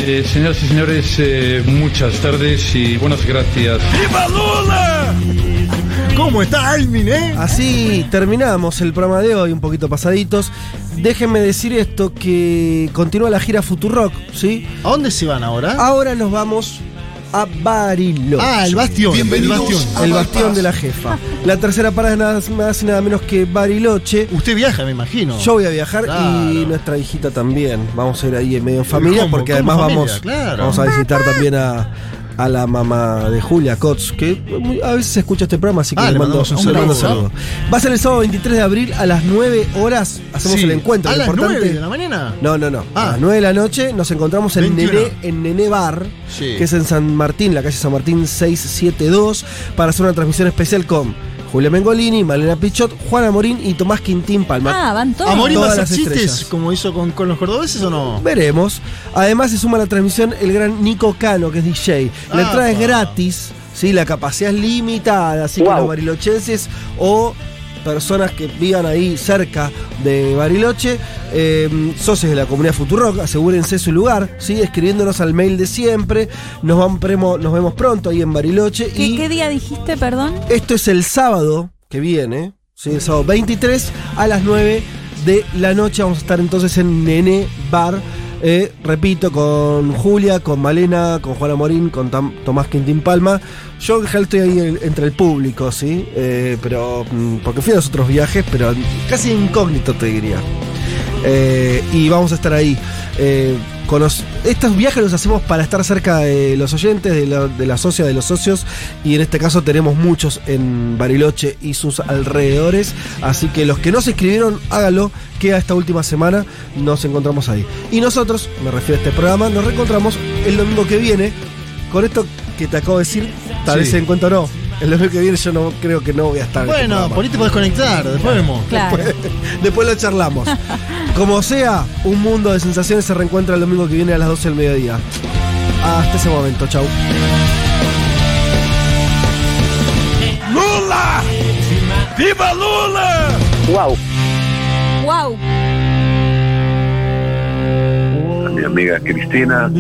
Eh, señoras y señores, eh, muchas tardes y buenas gracias. ¡Viva Lula! ¿Cómo está Almin, eh? Así terminamos el programa de hoy, un poquito pasaditos. Déjenme decir esto, que continúa la gira Futurock, ¿sí? ¿A dónde se van ahora? Ahora nos vamos a Bariloche. Ah, el bastión. Bienvenidos el bastión. El bastión de la jefa. La tercera parada es nada más y nada menos que Bariloche. Usted viaja, me imagino. Yo voy a viajar Claro. y nuestra hijita también. Vamos a ir ahí en medio en familia porque además familia, vamos, claro. vamos a visitar también a, a la mamá de Julia Kotz, que a veces escucha este programa, así que Ah, le mando, un saludo. saludo. Va a ser el sábado 23 de abril a las 9 horas. Hacemos Sí. el encuentro. ¿A las importante- 9 de la mañana? No, no, no. Ah. A las 9 de la noche nos encontramos en 21. Nené, en Nené Bar, Sí. que es en San Martín, la calle San Martín 672, para hacer una transmisión especial con Julia Mengolini, Malena Pichot, Juana Morín y Tomás Quintín Palma. Ah, van todos. ¿A Morín va a Todas hacer las chistes estrellas. como hizo con, con los cordobeses o no? Veremos. Además se suma a la transmisión el gran Nico Cano, que es DJ. La Ah, entrada es gratis, ¿sí? la capacidad es limitada, así que los barilochenses o personas que vivan ahí cerca de Bariloche, eh, socios de la comunidad Futurock, asegúrense su lugar, ¿sí? escribiéndonos al mail de siempre. Nos, vamos, premo- nos vemos pronto ahí en Bariloche. ¿Qué, y qué día dijiste, perdón? esto es el sábado que viene, ¿sí? el sábado 23 a las 9 de la noche. Vamos a estar entonces en Nene Bar. Eh, repito, con Julia, con Malena, con Juana Morín, con Tomás Quintín Palma. Yo en general estoy ahí en- entre el público, ¿sí? Eh, pero. mm, Porque fui a los otros viajes, pero casi incógnito te diría. Eh, y vamos a estar ahí. Estos viajes los hacemos para estar cerca de los oyentes, de la, de la socia, de los socios. Y en este caso tenemos muchos en Bariloche y sus alrededores. Así que los que no se inscribieron, háganlo. Que a esta última semana nos encontramos ahí. Y nosotros, me refiero a este programa, nos reencontramos el domingo que viene. Con esto que te acabo de decir, tal Sí. vez se encuentra o no. El domingo que viene yo no creo que no voy a estar. este Bueno, por ahí te podés conectar, después vemos. Claro. Después lo charlamos. Como sea, un mundo de sensaciones se reencuentra el domingo que viene a las 12 del mediodía. Hasta ese momento, chau. Lula! Viva Lula! Wow. Wow. a mi amiga Cristina,